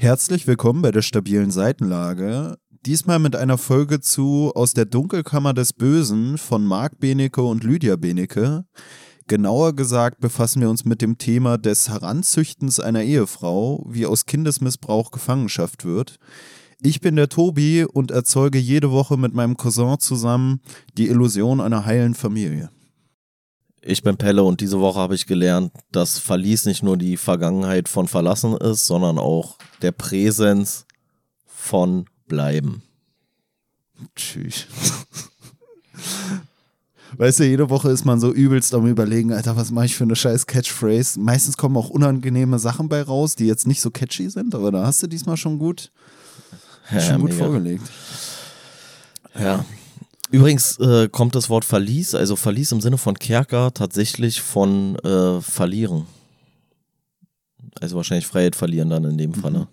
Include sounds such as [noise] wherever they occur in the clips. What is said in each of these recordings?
Herzlich willkommen bei der stabilen Seitenlage. Diesmal mit einer Folge zu Aus der Dunkelkammer des Bösen von Marc Benecke und Lydia Benecke. Genauer gesagt befassen wir uns mit dem Thema des Heranzüchtens einer Ehefrau, wie aus Kindesmissbrauch Gefangenschaft wird. Ich bin der Tobi und erzeuge jede Woche mit meinem Cousin zusammen die Illusion einer heilen Familie. Ich bin Pelle und diese Woche habe ich gelernt, dass Verlies nicht nur die Vergangenheit von Verlassen ist, sondern auch der Präsens von Bleiben. Tschüss. Weißt du, jede Woche ist man so übelst am überlegen, Alter, was mache ich für eine scheiß Catchphrase? Meistens kommen auch unangenehme Sachen bei raus, die jetzt nicht so catchy sind, aber da hast du diesmal schon gut, Ja, schon gut mega. vorgelegt. Ja. Übrigens äh, kommt das Wort Verlies, also Verlies im Sinne von Kerker, tatsächlich von äh, verlieren. Also wahrscheinlich Freiheit verlieren dann in dem Falle.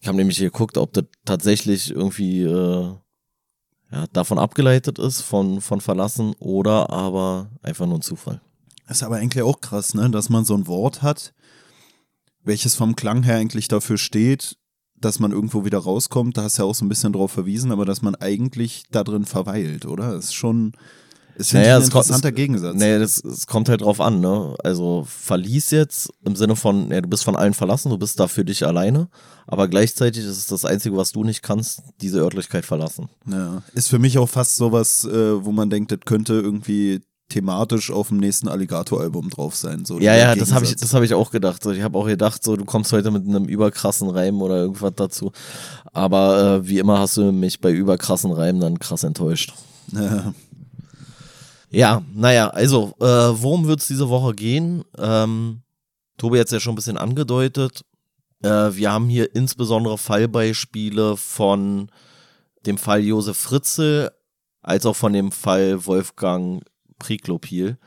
Ich habe nämlich geguckt, ob das tatsächlich irgendwie äh, ja, davon abgeleitet ist, von, von verlassen oder aber einfach nur ein Zufall. Das ist aber eigentlich auch krass, ne? dass man so ein Wort hat, welches vom Klang her eigentlich dafür steht, dass man irgendwo wieder rauskommt. Da hast du ja auch so ein bisschen drauf verwiesen, aber dass man eigentlich da drin verweilt, oder? Das ist schon ist Naja, ein es kommt- interessanter es- Gegensatz. Nee, das, es kommt halt drauf an, ne? Also verlies jetzt im Sinne von, ja, du bist von allen verlassen, du bist da für dich alleine, aber gleichzeitig ist es das Einzige, was du nicht kannst, diese Örtlichkeit verlassen. Ja. Ist für mich auch fast sowas, äh, wo man denkt, das könnte irgendwie thematisch auf dem nächsten Alligator-Album drauf sein. So Ja, ja, das habe ich, Gegensatz. das hab ich auch gedacht. So, Ich habe auch gedacht, so, du kommst heute mit einem überkrassen Reim oder irgendwas dazu. Aber äh, wie immer hast du mich bei überkrassen Reimen dann krass enttäuscht. Ja. Ja, naja, also, äh, worum wird es diese Woche gehen? Ähm, Tobi hat es ja schon ein bisschen angedeutet. Äh, wir haben hier insbesondere Fallbeispiele von dem Fall Josef Fritzl, als auch von dem Fall Wolfgang Priklopil.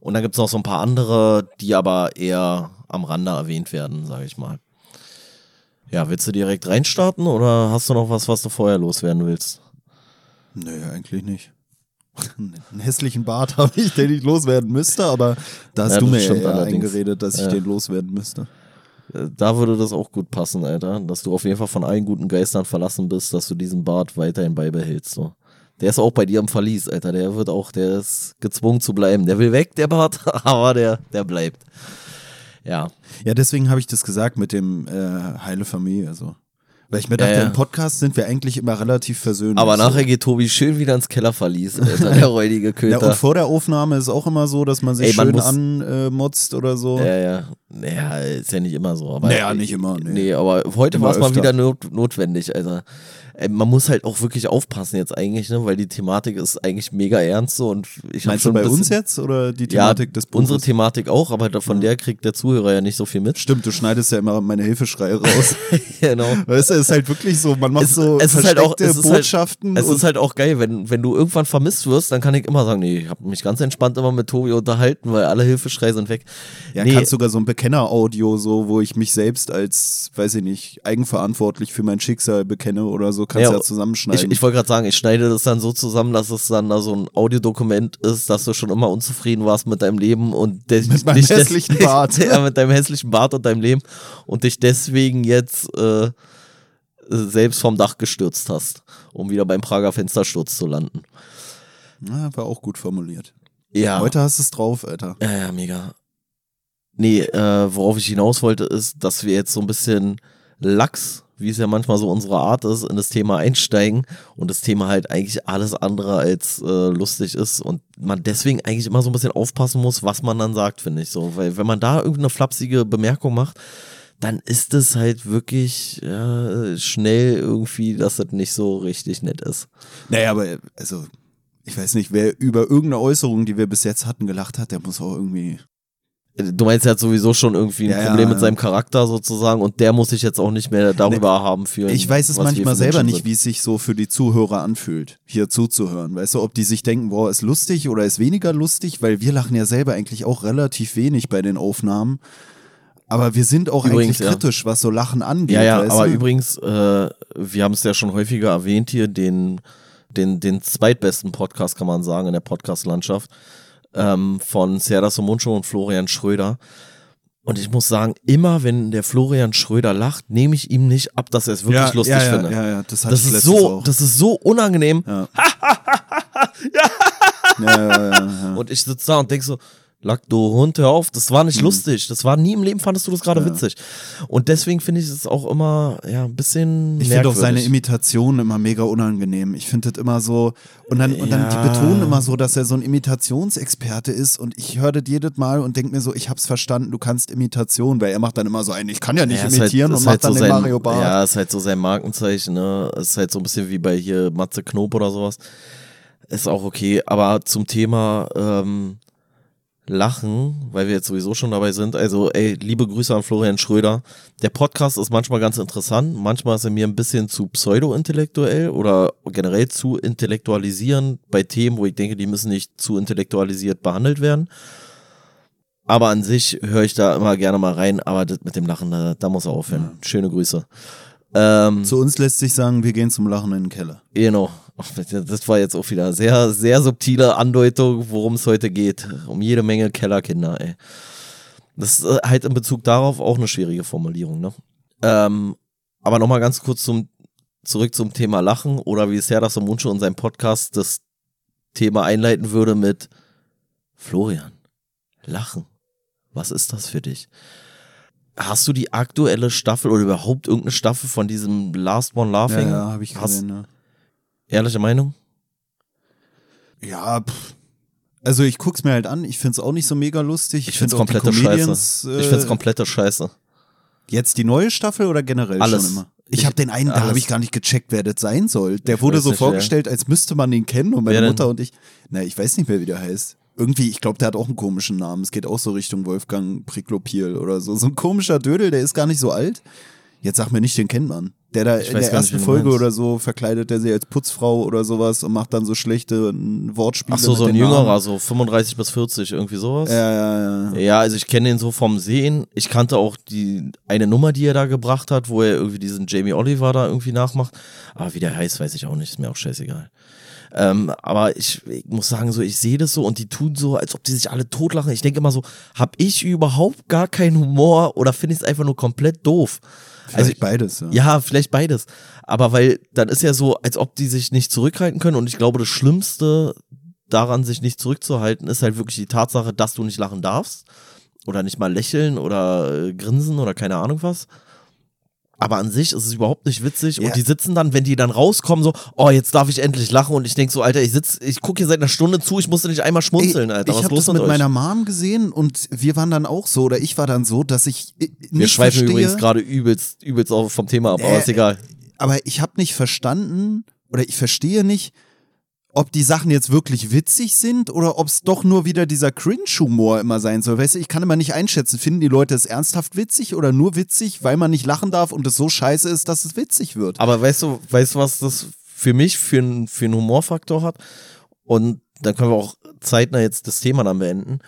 Und dann gibt es noch so ein paar andere, die aber eher am Rande erwähnt werden, sage ich mal. Ja, willst du direkt reinstarten oder hast du noch was, was du vorher loswerden willst? Nö, eigentlich nicht. [laughs] Einen hässlichen Bart [laughs] habe ich, den ich loswerden müsste, aber da hast Ja, du mir ja eingeredet, dass ich Ja. den loswerden müsste. Äh, Da würde das auch gut passen, Alter. Dass du auf jeden Fall von allen guten Geistern verlassen bist, dass du diesen Bart weiterhin beibehältst. So. Der ist auch bei dir im Verlies, Alter. Der wird auch, der ist gezwungen zu bleiben. Der will weg, der Bart, [laughs] aber der, der bleibt. Ja. Ja, deswegen habe ich das gesagt mit dem äh, heile Familie. So. Weil ich mir Ja, dachte, ja. im Podcast sind wir eigentlich immer relativ versöhnlich. Aber nachher geht Tobi schön wieder ins Kellerverlies, Alter. Der [laughs] räudige Ja, Köter. und vor der Aufnahme ist auch immer so, dass man sich Ey, man schön anmotzt oder so. Ja, ja. Naja, ist ja nicht immer so. Aber, Naja, nicht immer, nee. Nee, aber heute war es mal wieder not, notwendig, Alter. Ey, Man muss halt auch wirklich aufpassen jetzt eigentlich, ne? weil die Thematik ist eigentlich mega ernst so und ich habe Meinst du bei bisschen, uns jetzt oder die Thematik ja, des Buches? Unsere Thematik auch, aber von der kriegt der Zuhörer ja nicht so viel mit. Stimmt, du schneidest ja immer meine Hilfeschreie raus. [laughs] genau. weißt du, es ist halt wirklich so, man macht Es- so es ist halt auch- es ist halt- Botschaften. Es und ist halt auch geil, wenn, wenn du irgendwann vermisst wirst, dann kann ich immer sagen, nee, ich habe mich ganz entspannt immer mit Tobi unterhalten, weil alle Hilfeschreie sind weg. ja, nee, kannst sogar so ein Bekenner-Audio, so, wo ich mich selbst als, weiß ich nicht, eigenverantwortlich für mein Schicksal bekenne oder so, kannst Ja, du ja ich, zusammenschneiden. ich wollte gerade sagen, ich schneide das dann so zusammen, dass es dann da so ein Audiodokument ist, dass du schon immer unzufrieden warst mit deinem Leben und de- Mit meinem dich des- hässlichen Bart. [laughs] ja, mit deinem hässlichen Bart und deinem Leben und dich deswegen jetzt äh, selbst vom Dach gestürzt hast, um wieder beim Prager Fenstersturz zu landen. ja, war auch gut formuliert. Ja. Heute hast du es drauf, Alter. Ja, ja, mega. Nee, äh, worauf ich hinaus wollte, ist, dass wir jetzt so ein bisschen lax, wie es ja manchmal so unsere Art ist, in das Thema einsteigen und das Thema halt eigentlich alles andere als äh, lustig ist und man deswegen eigentlich immer so ein bisschen aufpassen muss, was man dann sagt, finde ich so. Weil wenn man da irgendeine flapsige Bemerkung macht, dann ist es halt wirklich äh, schnell irgendwie, dass das nicht so richtig nett ist. Naja, aber, also, ich weiß nicht, wer über irgendeine Äußerung, die wir bis jetzt hatten, gelacht hat, der muss auch irgendwie. Du meinst, er hat sowieso schon irgendwie ein Ja, ja, Problem mit ja. seinem Charakter sozusagen und der muss sich jetzt auch nicht mehr darüber haben fühlen. Ich weiß es manchmal für selber nicht, wie es sich so für die Zuhörer anfühlt, hier zuzuhören. Weißt du, ob die sich denken, boah, ist lustig oder ist weniger lustig, weil wir lachen ja selber eigentlich auch relativ wenig bei den Aufnahmen. Aber wir sind auch Übrigens, eigentlich ja. kritisch, was so Lachen angeht. Ja, ja, aber du? übrigens, äh, wir haben es ja schon häufiger erwähnt hier, den, den, den zweitbesten Podcast, kann man sagen, in der Podcast-Landschaft, ähm, von Serdar Somuncu und Florian Schröder. Und ich muss sagen, immer wenn der Florian Schröder lacht, nehme ich ihm nicht ab, dass er es wirklich lustig ja, ja, finde. Ja, ja, das, Das ist so, auch. das ist so unangenehm. ja. [laughs] ja, ja, ja, ja. Und ich sitze da und denk so, Lack, du Hund, hör auf, das war nicht Mhm. lustig. Das war nie im Leben, fandest du das gerade witzig. Und deswegen finde ich es auch immer, ja, ein bisschen Ich finde auch seine. Imitationen immer mega unangenehm. Ich finde das immer so, und dann, und dann die Ja. betonen immer so, dass er so ein Imitationsexperte ist und ich höre das jedes Mal und denke mir so, ich hab's verstanden, du kannst Imitation, weil er macht dann immer so ein, ich kann ja nicht Ja, ist imitieren halt, und macht halt dann so den sein, Mario Barth. Ja, ist halt so sein Markenzeichen, ne? Ist halt so ein bisschen wie bei hier Matze Knob oder sowas. Ist auch okay. Aber zum Thema ähm, Lachen, weil wir jetzt sowieso schon dabei sind. Also, ey, liebe Grüße an Florian Schröder. Der Podcast ist manchmal ganz interessant. Manchmal ist er mir ein bisschen zu pseudo-intellektuell oder generell zu intellektualisieren bei Themen, wo ich denke, die müssen nicht zu intellektualisiert behandelt werden. Aber an sich höre ich da immer gerne mal rein. Aber das mit dem Lachen, da, da muss er aufhören. Schöne Grüße. Ähm, Zu uns lässt sich sagen, wir gehen zum Lachen in den Keller. Genau. Das war jetzt auch wieder sehr, sehr subtile Andeutung, worum es heute geht. Um jede Menge Kellerkinder, ey. Das ist äh, halt in Bezug darauf auch eine schwierige Formulierung, ne? Ähm, aber nochmal ganz kurz zum, zurück zum Thema Lachen oder wie es Herr das Mundschuh in seinem Podcast das Thema einleiten würde mit Florian, Lachen. Was ist das für dich? Hast du die aktuelle Staffel oder überhaupt irgendeine Staffel von diesem Last One Laughing? Ja, ja, habe ich gesehen. Ne? Ehrliche Meinung? Ja, pff. Also ich guck's mir halt an, ich find's auch nicht so mega lustig. Ich find's find auch die komplette Scheiße. Ich find's äh, komplette Scheiße. Jetzt die neue Staffel oder generell Alles. schon immer? Ich, Ich- habe den einen, da habe ich gar nicht gecheckt, wer das sein soll. Der Ich wurde so nicht, vorgestellt, als müsste man ihn kennen und meine Wer denn? Mutter und ich. Na, ich weiß nicht mehr, wie der heißt. Irgendwie, ich glaube, der hat auch einen komischen Namen. Es geht auch so Richtung Wolfgang Priklopil oder so. So ein komischer Dödel, der ist gar nicht so alt. Jetzt sag mir nicht, den kennt man. Der da Ich in weiß der nicht, ersten du Folge oder so verkleidet der sich als Putzfrau oder sowas und macht dann so schlechte äh, Wortspiele. Ach so, so ein den jüngerer, Namen. so 35 bis 40, irgendwie sowas. Ja, ja, ja. Ja, also ich kenne ihn so vom Sehen. Ich kannte auch die eine Nummer, die er da gebracht hat, wo er irgendwie diesen Jamie Oliver da irgendwie nachmacht. Aber wie der heißt, weiß ich auch nicht, ist mir auch scheißegal. Ähm, aber ich, ich muss sagen, so, ich sehe das so und die tun so, als ob die sich alle totlachen. Ich denke immer so, hab ich überhaupt gar keinen Humor oder finde ich es einfach nur komplett doof? Also Also beides, ja. Ja, vielleicht beides. Aber weil dann ist ja so, als ob die sich nicht zurückhalten können. Und ich glaube, das Schlimmste daran, sich nicht zurückzuhalten, ist halt wirklich die Tatsache, dass du nicht lachen darfst. Oder nicht mal lächeln oder äh, grinsen oder keine Ahnung was. Aber an sich ist es überhaupt nicht witzig. Ja. Und die sitzen dann, wenn die dann rauskommen, so, oh, jetzt darf ich endlich lachen. Und ich denk so, Alter, ich sitz, ich gucke hier seit einer Stunde zu, ich musste nicht einmal schmunzeln, Ey, Alter. Ich Was habe los das mit mit meiner Mom gesehen und wir waren dann auch so, oder ich war dann so, dass ich äh, nicht Wir schweifen verstehe, übrigens gerade übelst, übelst auf vom Thema ab, aber Nee. ist egal. aber ich habe nicht verstanden oder ich verstehe nicht, ob die Sachen jetzt wirklich witzig sind oder ob es doch nur wieder dieser Cringe-Humor immer sein soll. Weißt du, ich kann immer nicht einschätzen, finden die Leute es ernsthaft witzig oder nur witzig, weil man nicht lachen darf und es so scheiße ist, dass es witzig wird. Aber weißt du, weißt du, was das für mich für für einen Humorfaktor hat? Und dann können wir auch zeitnah jetzt das Thema dann beenden.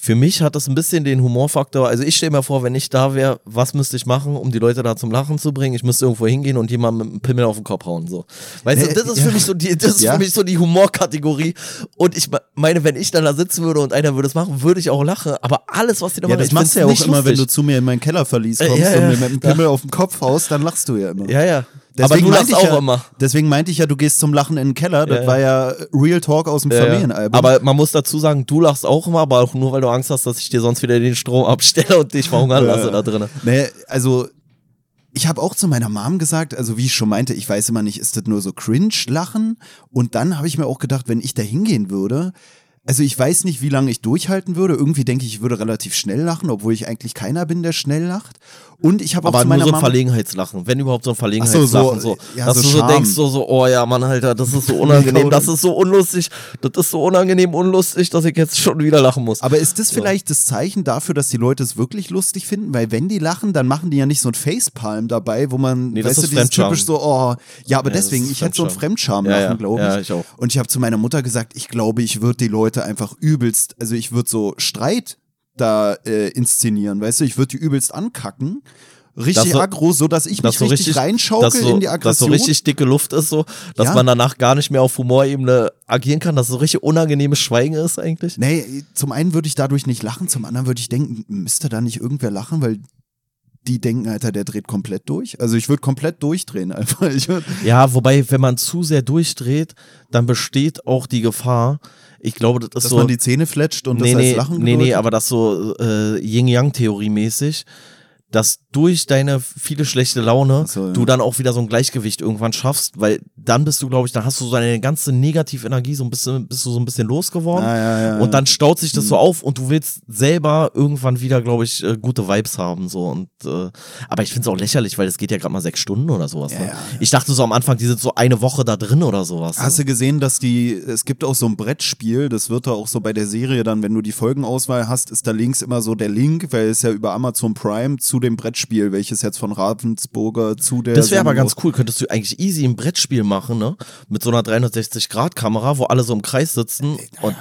Für mich hat das ein bisschen den Humorfaktor. Also ich stelle mir vor, wenn ich da wäre, was müsste ich machen, um die Leute da zum Lachen zu bringen? Ich müsste irgendwo hingehen und jemandem mit einem Pimmel auf den Kopf hauen. So. Weißt Äh, du, das ist ja. für mich so die, das ist Ja. für mich so die Humorkategorie. Und ich me- meine, wenn ich dann da sitzen würde und einer würde es machen, würde ich auch lachen. Aber alles, was die da Ja, machen, das ich machst du ja auch immer, wenn du zu mir in mein Kellerverlies Äh, kommst ja, ja. und mir mit dem Pimmel auf den Kopf haust, dann lachst du ja immer. Ja, ja. Aber du meinte lachst ich auch ja, immer. Deswegen meinte ich ja, du gehst zum Lachen in den Keller. Das Ja, war ja Real Talk aus dem. Familienalbum. Aber man muss dazu sagen, du lachst auch immer, aber auch nur, weil du Angst hast, dass ich dir sonst wieder den Strom abstelle und dich verhungern lasse da drinnen. Nee, also ich habe auch zu meiner Mom gesagt, also wie ich schon meinte, ich weiß immer nicht, ist das nur so Cringe-Lachen? Und dann habe ich mir auch gedacht, wenn ich da hingehen würde, also ich weiß nicht, wie lange ich durchhalten würde. Irgendwie denke ich, ich würde relativ schnell lachen, obwohl ich eigentlich keiner bin, der schnell lacht. Und ich habe auch Aber zu nur meiner so ein Verlegenheitslachen, wenn überhaupt so ein Ach Verlegenheitslachen. so, So, so, ja, dass so du so denkst, so, so, oh ja, Mann, Alter, das ist so unangenehm, [laughs] das ist so unlustig, das ist so unangenehm unlustig, dass ich jetzt schon wieder lachen muss. Aber ist das vielleicht das Zeichen dafür, dass die Leute es wirklich lustig finden? Weil wenn die lachen, dann machen die ja nicht so ein Facepalm dabei, wo man, Nee, das weißt du, ist dieses Fremdscham. typisch so, oh, ja, aber Ja, das deswegen, ich hätte so ein Fremdscham. Fremdscham-Lachen, Ja, ja. glaube ich. Ja, ich auch. Und ich habe zu meiner Mutter gesagt, ich glaube, ich würde die Leute einfach übelst, also ich würde so Streit da äh, inszenieren, weißt du, ich würde die übelst ankacken. Richtig so, aggro, so dass ich mich so richtig, richtig reinschaukel dass so, in die Dass Aggression. so richtig dicke Luft ist, so, dass Ja. man danach gar nicht mehr auf Humorebene agieren kann, dass so richtig unangenehmes Schweigen ist eigentlich. Nee, zum einen würde ich dadurch nicht lachen, zum anderen würde ich denken, müsste da nicht irgendwer lachen, weil die denken, Alter, der dreht komplett durch. Also ich würde komplett durchdrehen einfach. [laughs] Ja, wobei, wenn man zu sehr durchdreht, dann besteht auch die Gefahr. Ich glaube, das ist dass so. man die Zähne fletscht und nee, das nee, als Lachen nee, nee, aber das so äh, Yin-Yang-Theorie mäßig, dass durch deine viele schlechte Laune so, ja. du dann auch wieder so ein Gleichgewicht irgendwann schaffst, weil dann bist du, glaube ich, dann hast du so deine ganze Negativenergie so ein bisschen, bist du so ein bisschen losgeworden. Ah, ja, ja, Und dann staut sich das Mhm. so auf und du willst selber irgendwann wieder, glaube ich, äh, gute Vibes haben. So. Und, äh, aber ich finde es auch lächerlich, weil es geht ja gerade mal sechs Stunden oder sowas. Ne? Ich dachte so am Anfang, die sind so eine Woche da drin oder sowas. Hast du gesehen, dass die, es gibt auch so ein Brettspiel, das wird da auch so bei der Serie dann, wenn du die Folgenauswahl hast, ist da links immer so der Link, weil es ja über Amazon Prime zu dem Brettspiel, welches jetzt von Ravensburger zu der. Das wäre aber ganz cool. Könntest du eigentlich easy ein Brettspiel machen, ne? Mit so einer 360-Grad-Kamera, wo alle so im Kreis sitzen. Und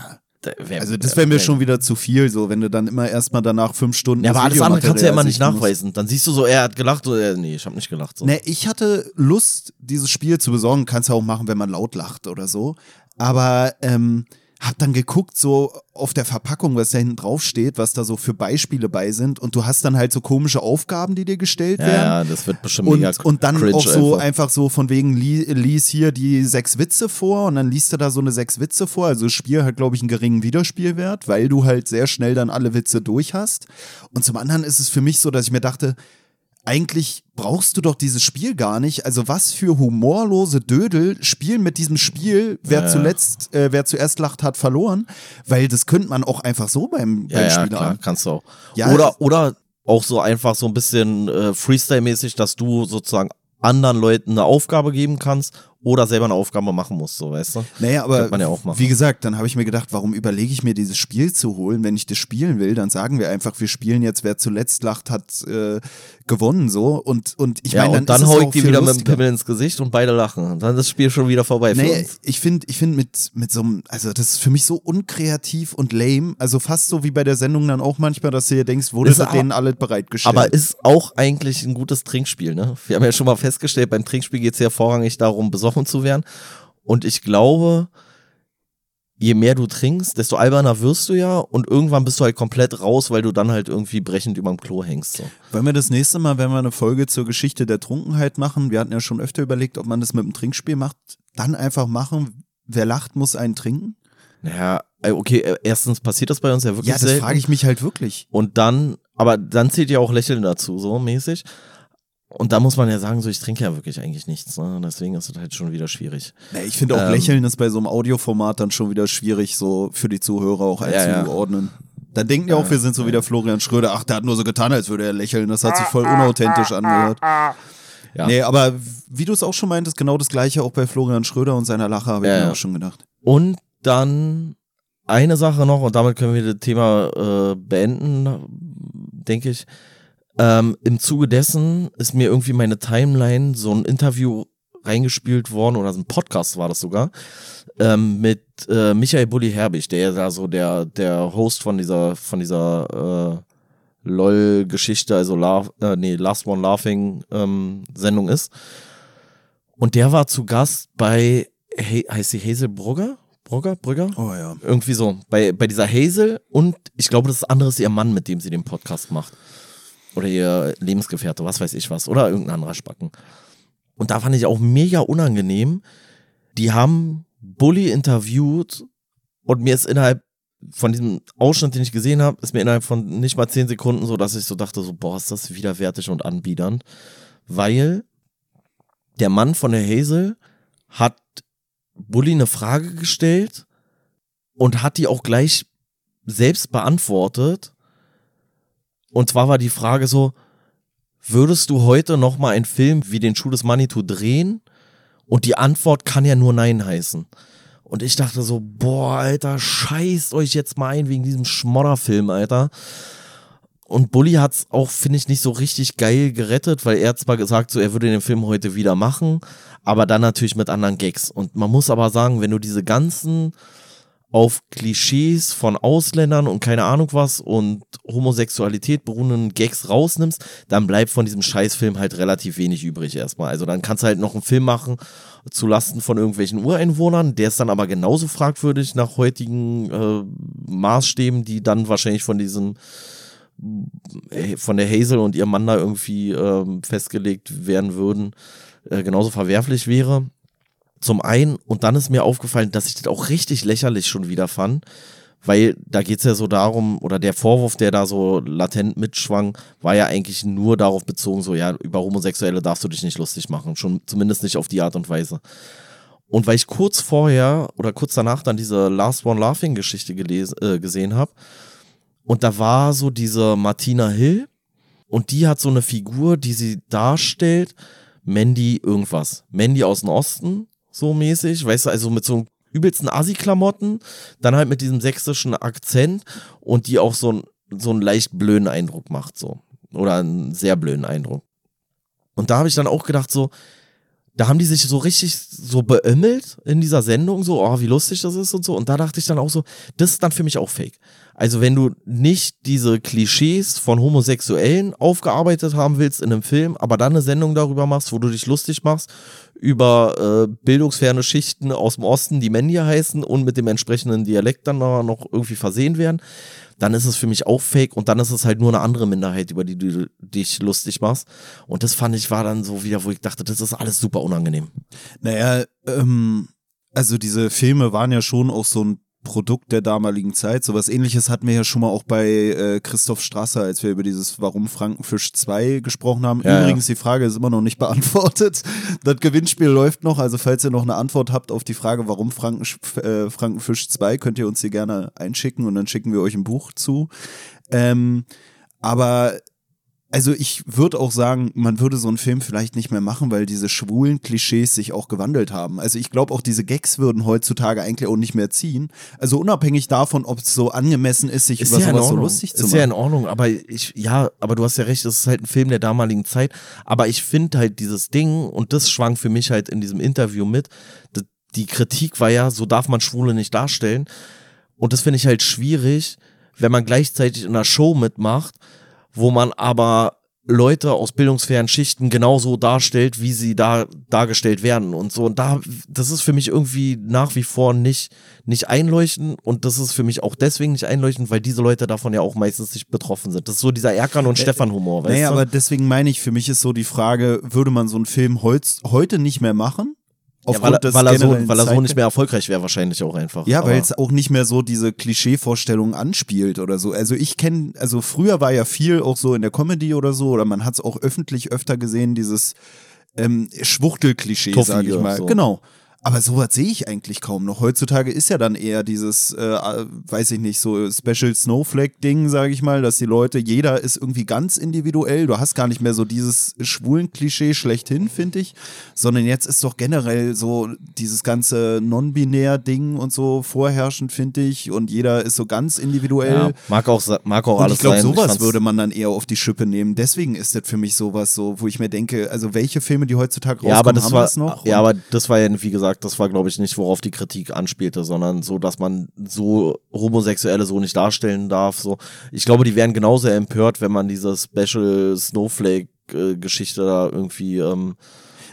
wär, Also das wäre mir schon wieder zu viel, so wenn du dann immer erstmal danach fünf Stunden. Ja, aber alles andere kannst du ja immer nicht nachweisen. Dann siehst du so, er hat gelacht oder nee, ich habe nicht gelacht. So. Ne, ich hatte Lust, dieses Spiel zu besorgen. Kannst du auch machen, wenn man laut lacht oder so. Aber ähm, hab dann geguckt, so auf der Verpackung, was da hinten drauf steht, was da so für Beispiele bei sind. Und du hast dann halt so komische Aufgaben, die dir gestellt ja, werden. ja, das wird bestimmt mega Und, und dann auch so einfach. einfach. so von wegen, li lies hier die sechs Witze vor und dann liest du da so eine sechs Witze vor. Also das Spiel hat, glaube ich, einen geringen Wiederspielwert, weil du halt sehr schnell dann alle Witze durch hast. Und zum anderen ist es für mich so, dass ich mir dachte, eigentlich brauchst du doch dieses Spiel gar nicht. Also was für humorlose Dödel spielen mit diesem Spiel, wer Ja. zuletzt, äh, wer zuerst lacht, hat verloren. Weil das könnte man auch einfach so beim, Ja, beim ja, Spiel klar, haben. kannst du auch. Ja, oder, oder auch so einfach so ein bisschen äh, Freestyle-mäßig, dass du sozusagen anderen Leuten eine Aufgabe geben kannst oder selber eine Aufgabe machen musst, so weißt du? Naja, aber ja wie gesagt, dann habe ich mir gedacht, warum überlege ich mir dieses Spiel zu holen? Wenn ich das spielen will, dann sagen wir einfach, wir spielen jetzt, wer zuletzt lacht, hat äh, gewonnen so. Und, und ich ja, meine, dann, und dann ist hau ich die wieder mit dem lustiger. Pimmel ins Gesicht und beide lachen. Und dann ist das Spiel schon wieder vorbei uns. ich finde, ich finde mit, mit so einem, also das ist für mich so unkreativ und lame. Also fast so wie bei der Sendung dann auch manchmal, dass du dir denkst, wurde das denen alle bereitgestellt. Aber ist auch eigentlich ein gutes Trinkspiel, ne? Wir haben ja schon mal festgestellt, beim Trinkspiel geht es ja vorrangig darum, besoffen zu werden. Und ich glaube, je mehr du trinkst, desto alberner wirst du ja und irgendwann bist du halt komplett raus, weil du dann halt irgendwie brechend überm Klo hängst. So. Wollen wir das nächste Mal, wenn wir eine Folge zur Geschichte der Trunkenheit machen, wir hatten ja schon öfter überlegt, ob man das mit einem Trinkspiel macht, dann einfach machen, wer lacht, muss einen trinken? Naja, äh, okay, äh, erstens passiert das bei uns ja wirklich Ja, das frage ich mich halt wirklich. Und dann, aber dann zählt ja auch Lächeln dazu, so mäßig. Und da muss man ja sagen, so ich trinke ja wirklich eigentlich nichts. Ne? Deswegen ist es halt schon wieder schwierig. Nee, ich finde auch Ähm, Lächeln ist bei so einem Audioformat dann schon wieder schwierig, so für die Zuhörer auch Ja, ja. einzuordnen. Dann denken die auch, wir sind so wie der Florian Schröder. Ach, der hat nur so getan, als würde er lächeln. Das hat sich voll unauthentisch angehört. Ja. Nee, aber wie du es auch schon meintest, genau das gleiche auch bei Florian Schröder und seiner Lache, habe ich Ja, mir ja. auch schon gedacht. Und dann eine Sache noch, und damit können wir das Thema äh, beenden, denke ich. Ähm, Im Zuge dessen ist mir irgendwie meine Timeline so ein Interview reingespielt worden, oder so ein Podcast war das sogar, ähm, mit äh, Michael Bulli Herbig, der ja da so der, der Host von dieser, von dieser äh, LOL-Geschichte, also La äh, nee, Last One Laughing ähm, Sendung ist. Und der war zu Gast bei, hey, heißt sie Hazel Brugger? Brugger? Brügger? Oh ja. Irgendwie so. Bei, bei dieser Hazel und ich glaube, das andere ist ihr Mann, mit dem sie den Podcast macht. Oder ihr Lebensgefährte, was weiß ich was. Oder irgendein anderer Spacken. Und da fand ich auch mega unangenehm. Die haben Bully interviewt und mir ist innerhalb von diesem Ausschnitt, den ich gesehen habe, ist mir innerhalb von nicht mal zehn Sekunden so, dass ich so dachte, so, boah, ist das widerwärtig und anbiedernd. Weil der Mann von der Hazel hat Bully eine Frage gestellt und hat die auch gleich selbst beantwortet. Und zwar war die Frage so, würdest du heute noch mal einen Film wie den Schuh des Manitou drehen? Und die Antwort kann ja nur Nein heißen. Und ich dachte so, boah, Alter, scheißt euch jetzt mal ein wegen diesem Schmodderfilm, Alter. Und Bully hat's auch, finde ich, nicht so richtig geil gerettet, weil er zwar gesagt, so er würde den Film heute wieder machen, aber dann natürlich mit anderen Gags. Und man muss aber sagen, wenn du diese ganzen auf Klischees von Ausländern und keine Ahnung was und Homosexualität beruhenden Gags rausnimmst, dann bleibt von diesem Scheißfilm halt relativ wenig übrig erstmal. Also dann kannst du halt noch einen Film machen zu Lasten von irgendwelchen Ureinwohnern, der ist dann aber genauso fragwürdig nach heutigen äh, Maßstäben, die dann wahrscheinlich von diesem äh, von der Hazel und ihrem Mann da irgendwie äh, festgelegt werden würden, äh, genauso verwerflich wäre. Zum einen, und dann ist mir aufgefallen, dass ich das auch richtig lächerlich schon wieder fand, weil da geht es ja so darum, oder der Vorwurf, der da so latent mitschwang, war ja eigentlich nur darauf bezogen, so, ja, über Homosexuelle darfst du dich nicht lustig machen, schon zumindest nicht auf die Art und Weise. Und weil ich kurz vorher oder kurz danach dann diese Last One Laughing Geschichte äh, gesehen habe, und da war so diese Martina Hill, und die hat so eine Figur, die sie darstellt, Mandy irgendwas. Mandy aus dem Osten, so mäßig, weißt du, also mit so übelsten Assi-Klamotten, dann halt mit diesem sächsischen Akzent und die auch so, so einen leicht blöden Eindruck macht, so. Oder einen sehr blöden Eindruck. Und da habe ich dann auch gedacht, so, da haben die sich so richtig so beömmelt in dieser Sendung, so, oh, wie lustig das ist und so. Und da dachte ich dann auch so, das ist dann für mich auch fake. Also wenn du nicht diese Klischees von Homosexuellen aufgearbeitet haben willst in einem Film, aber dann eine Sendung darüber machst, wo du dich lustig machst über äh, bildungsferne Schichten aus dem Osten, die Menja heißen und mit dem entsprechenden Dialekt dann noch irgendwie versehen werden, dann ist es für mich auch fake und dann ist es halt nur eine andere Minderheit, über die du dich lustig machst. Und das fand ich war dann so wieder, wo ich dachte, das ist alles super unangenehm. Naja, ähm, also diese Filme waren ja schon auch so ein Produkt der damaligen Zeit. Sowas ähnliches hatten wir ja schon mal auch bei äh, Christoph Strasser, als wir über dieses Warum Frankenfisch 2 gesprochen haben. Ja, Übrigens, ja. die Frage ist immer noch nicht [laughs] beantwortet. Das Gewinnspiel läuft noch, also falls ihr noch eine Antwort habt auf die Frage, warum Franken, äh, Frankenfisch 2, könnt ihr uns die gerne einschicken und dann schicken wir euch ein Buch zu. Ähm, aber also ich würde auch sagen, man würde so einen Film vielleicht nicht mehr machen, weil diese schwulen Klischees sich auch gewandelt haben. Also ich glaube auch diese Gags würden heutzutage eigentlich auch nicht mehr ziehen. Also unabhängig davon, ob es so angemessen ist, sich ist über ja sowas so lustig zu machen. Ist ja in Ordnung, aber ich, ja, aber du hast ja recht, das ist halt ein Film der damaligen Zeit. Aber ich finde halt dieses Ding, und das schwang für mich halt in diesem Interview mit, die Kritik war ja, so darf man Schwule nicht darstellen. Und das finde ich halt schwierig, wenn man gleichzeitig in einer Show mitmacht, wo man aber Leute aus bildungsfernen Schichten genauso darstellt, wie sie da dargestellt werden und so. Und da, das ist für mich irgendwie nach wie vor nicht, nicht einleuchtend und das ist für mich auch deswegen nicht einleuchtend, weil diese Leute davon ja auch meistens nicht betroffen sind. Das ist so dieser Erkan und äh, Stefan Humor, weißt naja, du? aber deswegen meine ich, für mich ist so die Frage, würde man so einen Film heutz, heute nicht mehr machen? Ja, weil, weil, er so, weil er so nicht mehr erfolgreich wäre, wahrscheinlich auch einfach. Ja, weil es auch nicht mehr so diese Klischeevorstellungen anspielt oder so. Also ich kenne, also früher war ja viel auch so in der Comedy oder so, oder man hat es auch öffentlich öfter gesehen, dieses ähm, Schwuchtel-Klischee, sage ich mal. So. Genau. Aber sowas sehe ich eigentlich kaum noch. Heutzutage ist ja dann eher dieses, äh, weiß ich nicht, so Special Snowflake-Ding, sage ich mal, dass die Leute, jeder ist irgendwie ganz individuell. Du hast gar nicht mehr so dieses schwulen Klischee schlechthin, finde ich, sondern jetzt ist doch generell so dieses ganze Non-Binär-Ding und so vorherrschend, finde ich. Und jeder ist so ganz individuell. Ja, mag auch, mag auch und alles ich glaube, sowas ich würde man dann eher auf die Schippe nehmen. Deswegen ist das für mich sowas so, wo ich mir denke, also welche Filme, die heutzutage rauskommen, ja, aber das haben war, das noch? Ja, aber das war ja, wie gesagt, gesagt, das war, glaube ich, nicht, worauf die Kritik anspielte, sondern so, dass man so Homosexuelle so nicht darstellen darf. So, ich glaube, die wären genauso empört, wenn man diese Special Snowflake-Geschichte da irgendwie. Ähm,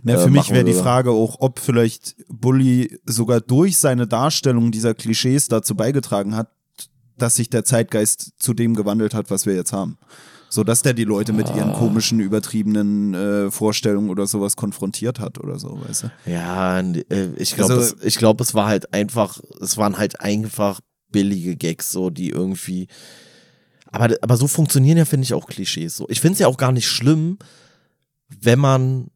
na, für äh, mich wäre die Frage auch, ob vielleicht Bully sogar durch seine Darstellung dieser Klischees dazu beigetragen hat, dass sich der Zeitgeist zu dem gewandelt hat, was wir jetzt haben so dass der die Leute mit ihren ah. komischen, übertriebenen äh, Vorstellungen oder sowas konfrontiert hat oder so, weißt du? Ja, ich glaube, also, es, glaub, es war halt einfach, es waren halt einfach billige Gags, so die irgendwie. Aber, aber so funktionieren ja, finde ich, auch Klischees. So. Ich finde es ja auch gar nicht schlimm, wenn man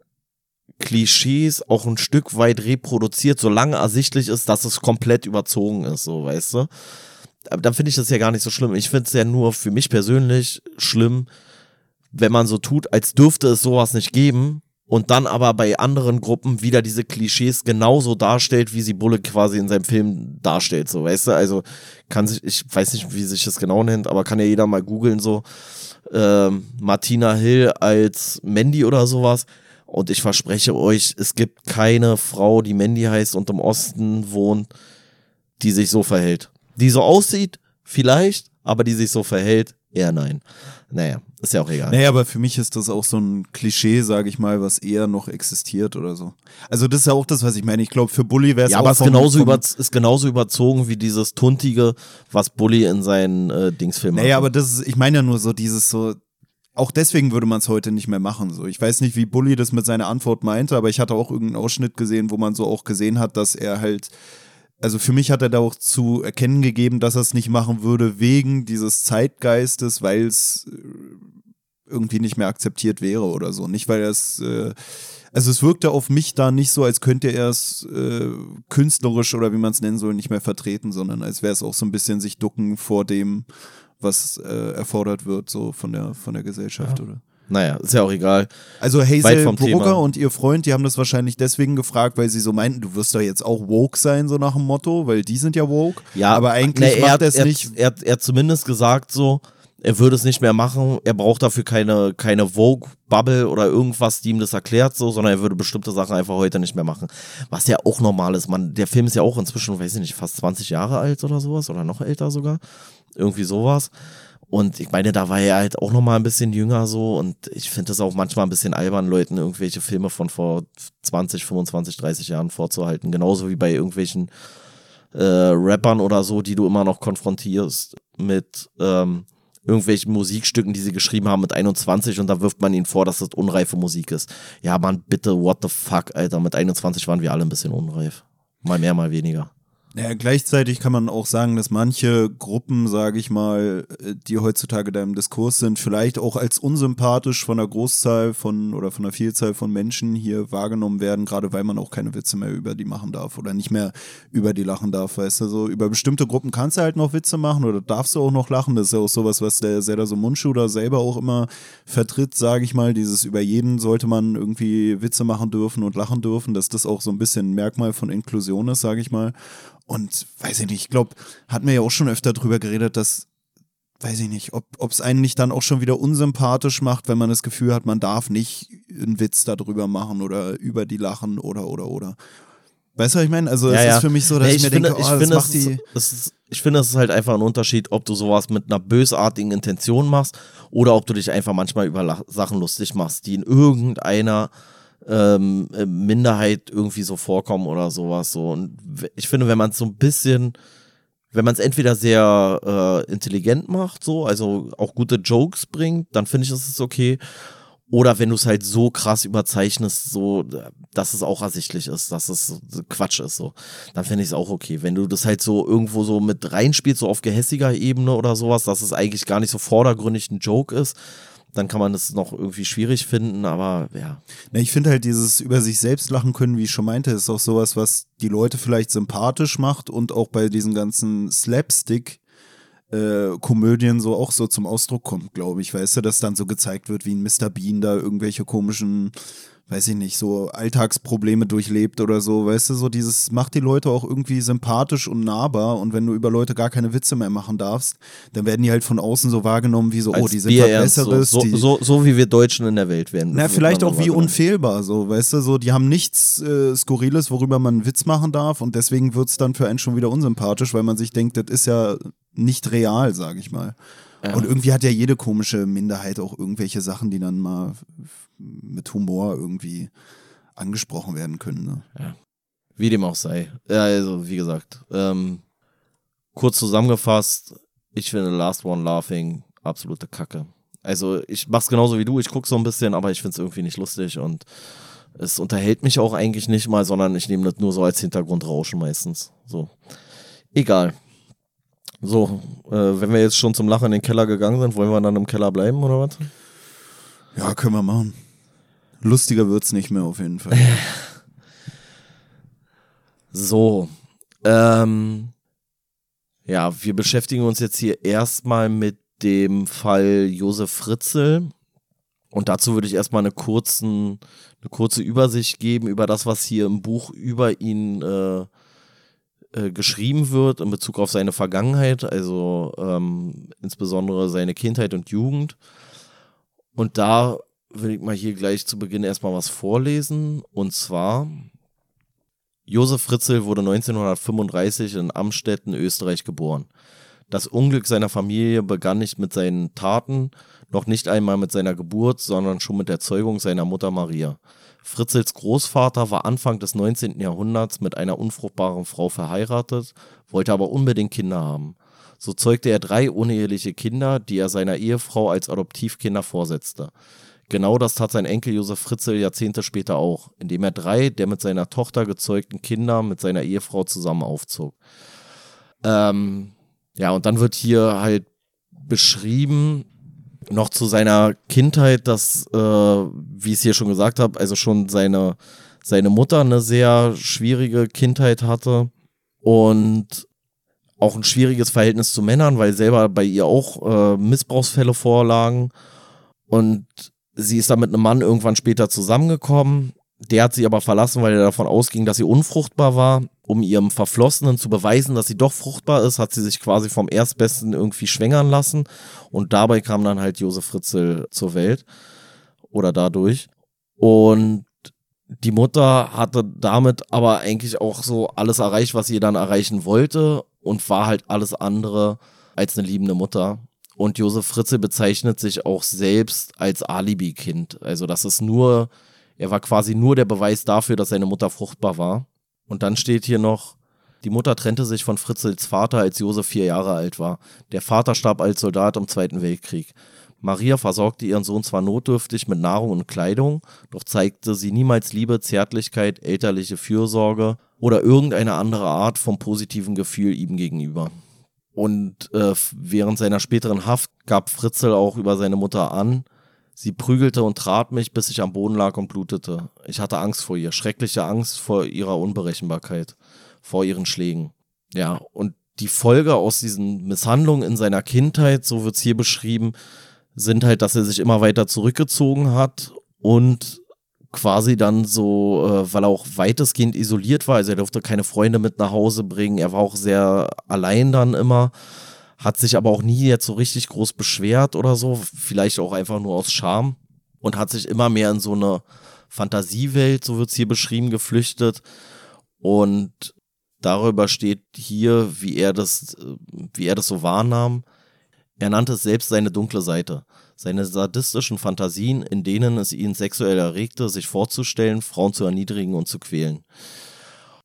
Klischees auch ein Stück weit reproduziert, solange ersichtlich ist, dass es komplett überzogen ist, so, weißt du? Dann finde ich das ja gar nicht so schlimm. Ich finde es ja nur für mich persönlich schlimm, wenn man so tut, als dürfte es sowas nicht geben und dann aber bei anderen Gruppen wieder diese Klischees genauso darstellt, wie sie Bulle quasi in seinem Film darstellt, so, weißt du? Also kann sich, ich weiß nicht, wie sich das genau nennt, aber kann ja jeder mal googeln, so äh, Martina Hill als Mandy oder sowas. Und ich verspreche euch, es gibt keine Frau, die Mandy heißt und im Osten wohnt, die sich so verhält. Die so aussieht, vielleicht, aber die sich so verhält, eher nein. Naja, ist ja auch egal. Naja, aber für mich ist das auch so ein Klischee, sage ich mal, was eher noch existiert oder so. Also das ist ja auch das, was ich meine. Ich glaube, für Bully wäre es ja, auch aber es genauso über, ist genauso überzogen wie dieses Tuntige, was Bully in seinen äh, Dingsfilmen Naja, hatte. aber das ist, ich meine ja nur so dieses so, auch deswegen würde man es heute nicht mehr machen. So, ich weiß nicht, wie Bully das mit seiner Antwort meinte, aber ich hatte auch irgendeinen Ausschnitt gesehen, wo man so auch gesehen hat, dass er halt, also für mich hat er da auch zu erkennen gegeben, dass er es nicht machen würde wegen dieses Zeitgeistes, weil es äh, irgendwie nicht mehr akzeptiert wäre oder so. Nicht, weil er es, äh, also es wirkte auf mich da nicht so, als könnte er es äh, künstlerisch oder wie man es nennen soll, nicht mehr vertreten, sondern als wäre es auch so ein bisschen sich ducken vor dem, was äh, erfordert wird, so von der, von der Gesellschaft, oder? Naja, ist ja auch egal. Also Hazel. Brugger und ihr Freund, die haben das wahrscheinlich deswegen gefragt, weil sie so meinten, du wirst doch jetzt auch woke sein, so nach dem Motto, weil die sind ja woke. Ja, aber eigentlich ne, macht hat- er es er, nicht. Er, hat- er hat zumindest gesagt so, er würde es nicht mehr machen, er braucht dafür keine, keine Vogue-Bubble oder irgendwas, die ihm das erklärt, so, sondern er würde bestimmte Sachen einfach heute nicht mehr machen. Was ja auch normal ist. Man, der Film ist ja auch inzwischen, weiß ich nicht, fast 20 Jahre alt oder sowas oder noch älter sogar. Irgendwie sowas. Und ich meine, da war er halt auch noch mal ein bisschen jünger so und ich finde es auch manchmal ein bisschen albern, Leuten irgendwelche Filme von vor 20, 25, 30 Jahren vorzuhalten. Genauso wie bei irgendwelchen äh, Rappern oder so, die du immer noch konfrontierst mit ähm, irgendwelchen Musikstücken, die sie geschrieben haben mit 21 und da wirft man ihnen vor, dass das unreife Musik ist. Ja, Mann, bitte, what the fuck, Alter. Mit 21 waren wir alle ein bisschen unreif. Mal mehr, mal weniger. Naja, gleichzeitig kann man auch sagen, dass manche Gruppen, sage ich mal, äh, die heutzutage da im Diskurs sind, vielleicht auch als unsympathisch von der Großzahl von oder von der Vielzahl von Menschen hier wahrgenommen werden, gerade weil man auch keine Witze mehr über die machen darf oder nicht mehr über die lachen darf, weißt du, so über bestimmte Gruppen kannst du halt noch Witze machen oder darfst du auch noch lachen, das ist ja auch sowas, was der Zelda so Mundschuder selber auch immer vertritt, sage ich mal, dieses über jeden sollte man irgendwie Witze machen dürfen und lachen dürfen, dass das auch so ein bisschen ein Merkmal von Inklusion ist, sage ich mal. Und weiß ich nicht, ich glaube, hatten wir ja auch schon öfter drüber geredet, dass, weiß ich nicht, ob es einen nicht dann auch schon wieder unsympathisch macht, wenn man das Gefühl hat, man darf nicht einen Witz darüber machen oder über die lachen oder oder oder. Weißt du, was ich meine? Also es ist für mich so, dass Nee, ich, mir finde, denke, oh, ich das finde, macht es, die. ist, es ist, ich finde, es ist halt einfach ein Unterschied, ob du sowas mit einer bösartigen Intention machst oder ob du dich einfach manchmal über Sachen lustig machst, die in irgendeiner ähm, äh, Minderheit irgendwie so vorkommen oder sowas. So. Und ich finde, wenn man es so ein bisschen, wenn man es entweder sehr äh, intelligent macht, so, also auch gute Jokes bringt, dann finde ich, ist es okay. Oder wenn du es halt so krass überzeichnest, so, dass es auch ersichtlich ist, dass es Quatsch ist, so, dann finde ich es auch okay. Wenn du das halt so irgendwo so mit reinspielst, so auf gehässiger Ebene oder sowas, dass es eigentlich gar nicht so vordergründig ein Joke ist, dann kann man das noch irgendwie schwierig finden, aber ja. Na, ich finde halt dieses über sich selbst lachen können, wie ich schon meinte, ist auch sowas, was die Leute vielleicht sympathisch macht und auch bei diesen ganzen Slapstick äh, Komödien so auch so zum Ausdruck kommt, glaube ich, weißt du, dass dann so gezeigt wird, wie ein Mr. Bean da irgendwelche komischen, weiß ich nicht, so Alltagsprobleme durchlebt oder so, weißt du, so dieses macht die Leute auch irgendwie sympathisch und nahbar und wenn du über Leute gar keine Witze mehr machen darfst, dann werden die halt von außen so wahrgenommen wie so, oh, Als die sind was Bierernst, Besseres, so, so, so, so wie wir Deutschen in der Welt werden. na, vielleicht auch wie unfehlbar, so, weißt du, so, die haben nichts äh, Skurriles, worüber man einen Witz machen darf und deswegen wird es dann für einen schon wieder unsympathisch, weil man sich denkt, das ist ja nicht real, sage ich mal. Ja. Und irgendwie hat ja jede komische Minderheit auch irgendwelche Sachen, die dann mal mit Humor irgendwie angesprochen werden können. Ne? Wie dem auch sei. Ja, also, wie gesagt, ähm, kurz zusammengefasst, ich finde Last One Laughing absolute Kacke. Also, ich mach's genauso wie du, ich guck so ein bisschen, aber ich find's irgendwie nicht lustig und es unterhält mich auch eigentlich nicht mal, sondern ich nehme das nur so als Hintergrundrauschen meistens. So. Egal. So, äh, wenn wir jetzt schon zum Lachen in den Keller gegangen sind, wollen wir dann im Keller bleiben oder was? Ja, können wir machen. Lustiger wird's nicht mehr auf jeden Fall. So, ähm, ja, wir beschäftigen uns jetzt hier erstmal mit dem Fall Josef Fritzl. Und dazu würde ich erstmal eine, kurzen, eine kurze Übersicht geben über das, was hier im Buch über ihn äh, äh, geschrieben wird in Bezug auf seine Vergangenheit, also ähm, insbesondere seine Kindheit und Jugend. Und da will ich mal hier gleich zu Beginn erstmal was vorlesen. Und zwar Josef Fritzl wurde 1935 in Amstetten, Österreich geboren. Das Unglück seiner Familie begann nicht mit seinen Taten, noch nicht einmal mit seiner Geburt, sondern schon mit der Zeugung seiner Mutter Maria. Fritzels Großvater war Anfang des 19. Jahrhunderts mit einer unfruchtbaren Frau verheiratet, wollte aber unbedingt Kinder haben. So zeugte er drei uneheliche Kinder, die er seiner Ehefrau als Adoptivkinder vorsetzte. Genau das tat sein Enkel Josef Fritzl Jahrzehnte später auch, indem er drei der mit seiner Tochter gezeugten Kinder mit seiner Ehefrau zusammen aufzog. Ähm, ja, und dann wird hier halt beschrieben, noch zu seiner Kindheit, dass, äh, wie ich es hier schon gesagt habe, also schon seine, seine Mutter eine sehr schwierige Kindheit hatte und auch ein schwieriges Verhältnis zu Männern, weil selber bei ihr auch äh, Missbrauchsfälle vorlagen. Und sie ist dann mit einem Mann irgendwann später zusammengekommen. Der hat sie aber verlassen, weil er davon ausging, dass sie unfruchtbar war. Um ihrem Verflossenen zu beweisen, dass sie doch fruchtbar ist, hat sie sich quasi vom Erstbesten irgendwie schwängern lassen. Und dabei kam dann halt Josef Fritzl zur Welt. Oder dadurch. Und die Mutter hatte damit aber eigentlich auch so alles erreicht, was sie dann erreichen wollte und war halt alles andere als eine liebende Mutter. Und Josef Fritzl bezeichnet sich auch selbst als Alibi-Kind. Also das ist nur, er war quasi nur der Beweis dafür, dass seine Mutter fruchtbar war. Und dann steht hier noch, die Mutter trennte sich von Fritzels Vater, als Josef vier Jahre alt war. Der Vater starb als Soldat im Zweiten Weltkrieg. Maria versorgte ihren Sohn zwar notdürftig mit Nahrung und Kleidung, doch zeigte sie niemals Liebe, Zärtlichkeit, elterliche Fürsorge oder irgendeine andere Art vom positiven Gefühl ihm gegenüber. Und äh, während seiner späteren Haft gab Fritzl auch über seine Mutter an, sie prügelte und trat mich, bis ich am Boden lag und blutete. Ich hatte Angst vor ihr, schreckliche Angst vor ihrer Unberechenbarkeit, vor ihren Schlägen. Ja, und die Folge aus diesen Misshandlungen in seiner Kindheit, so wird's hier beschrieben, sind halt, dass er sich immer weiter zurückgezogen hat und quasi dann so, äh, weil er auch weitestgehend isoliert war, also er durfte keine Freunde mit nach Hause bringen, er war auch sehr allein dann immer, hat sich aber auch nie jetzt so richtig groß beschwert oder so, vielleicht auch einfach nur aus Scham. Und hat sich immer mehr in so eine Fantasiewelt, so wird es hier beschrieben, geflüchtet. Und darüber steht hier, wie er das, wie er das so wahrnahm. Er nannte es selbst seine dunkle Seite. Seine sadistischen Fantasien, in denen es ihn sexuell erregte, sich vorzustellen, Frauen zu erniedrigen und zu quälen.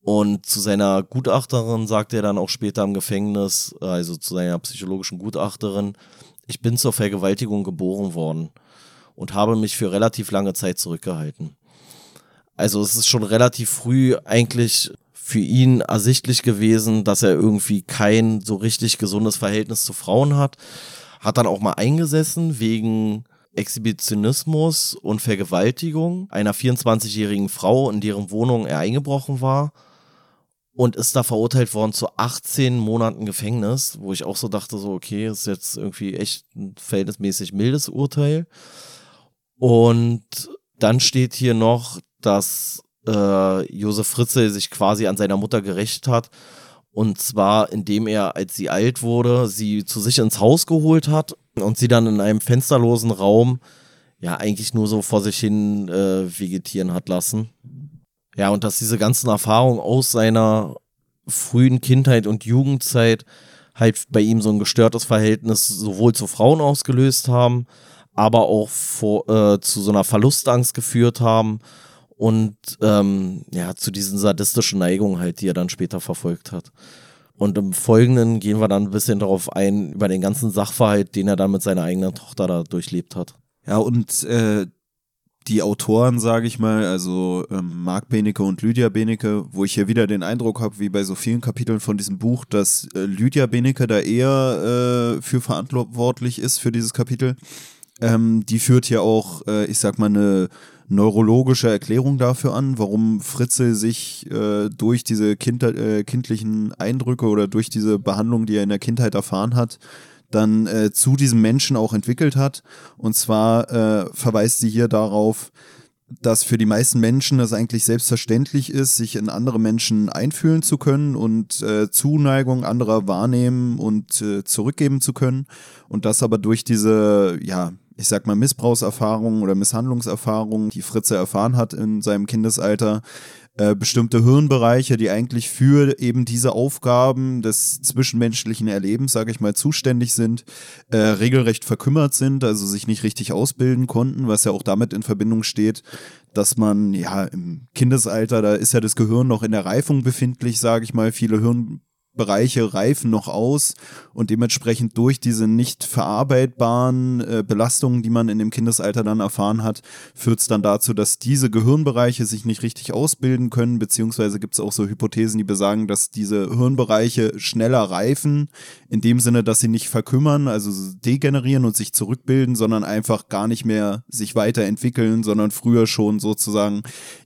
Und zu seiner Gutachterin sagte er dann auch später im Gefängnis, also zu seiner psychologischen Gutachterin, ich bin zur Vergewaltigung geboren worden und habe mich für relativ lange Zeit zurückgehalten. Also es ist schon relativ früh eigentlich für ihn ersichtlich gewesen, dass er irgendwie kein so richtig gesundes Verhältnis zu Frauen hat. Hat dann auch mal eingesessen wegen Exhibitionismus und Vergewaltigung einer 24-jährigen Frau, in deren Wohnung er eingebrochen war. Und ist da verurteilt worden zu 18 Monaten Gefängnis, wo ich auch so dachte, so, okay, ist jetzt irgendwie echt ein verhältnismäßig mildes Urteil. Und dann steht hier noch, dass äh, Josef Fritzl sich quasi an seiner Mutter gerecht hat. Und zwar, indem er, als sie alt wurde, sie zu sich ins Haus geholt hat und sie dann in einem fensterlosen Raum ja eigentlich nur so vor sich hin äh, vegetieren hat lassen. Ja, und dass diese ganzen Erfahrungen aus seiner frühen Kindheit und Jugendzeit halt bei ihm so ein gestörtes Verhältnis sowohl zu Frauen ausgelöst haben, aber auch vor, äh, zu so einer Verlustangst geführt haben und ähm, ja, zu diesen sadistischen Neigungen halt, die er dann später verfolgt hat. Und im Folgenden gehen wir dann ein bisschen darauf ein, über den ganzen Sachverhalt, den er dann mit seiner eigenen Tochter da durchlebt hat. Ja, und äh, die Autoren, sage ich mal, also ähm, Marc Benecke und Lydia Benecke, wo ich hier wieder den Eindruck habe, wie bei so vielen Kapiteln von diesem Buch, dass äh, Lydia Benecke da eher äh, für verantwortlich ist für dieses Kapitel. Ähm, die führt ja auch, äh, ich sag mal, eine neurologische Erklärung dafür an, warum Fritze sich äh, durch diese kind, äh, kindlichen Eindrücke oder durch diese Behandlung, die er in der Kindheit erfahren hat, dann äh, zu diesem Menschen auch entwickelt hat. Und zwar äh, verweist sie hier darauf, dass für die meisten Menschen es eigentlich selbstverständlich ist, sich in andere Menschen einfühlen zu können und äh, Zuneigung anderer wahrnehmen und äh, zurückgeben zu können. Und das aber durch diese, ja, ich sag mal, Missbrauchserfahrungen oder Misshandlungserfahrungen, die Fritze erfahren hat in seinem Kindesalter, äh, bestimmte Hirnbereiche, die eigentlich für eben diese Aufgaben des zwischenmenschlichen Erlebens, sage ich mal, zuständig sind, äh, regelrecht verkümmert sind, also sich nicht richtig ausbilden konnten, was ja auch damit in Verbindung steht, dass man ja im Kindesalter, da ist ja das Gehirn noch in der Reifung befindlich, sage ich mal, viele Hirn Bereiche reifen noch aus und dementsprechend durch diese nicht verarbeitbaren äh, Belastungen, die man in dem Kindesalter dann erfahren hat, führt es dann dazu, dass diese Gehirnbereiche sich nicht richtig ausbilden können, beziehungsweise gibt es auch so Hypothesen, die besagen, dass diese Hirnbereiche schneller reifen, in dem Sinne, dass sie nicht verkümmern, also degenerieren und sich zurückbilden, sondern einfach gar nicht mehr sich weiterentwickeln, sondern früher schon sozusagen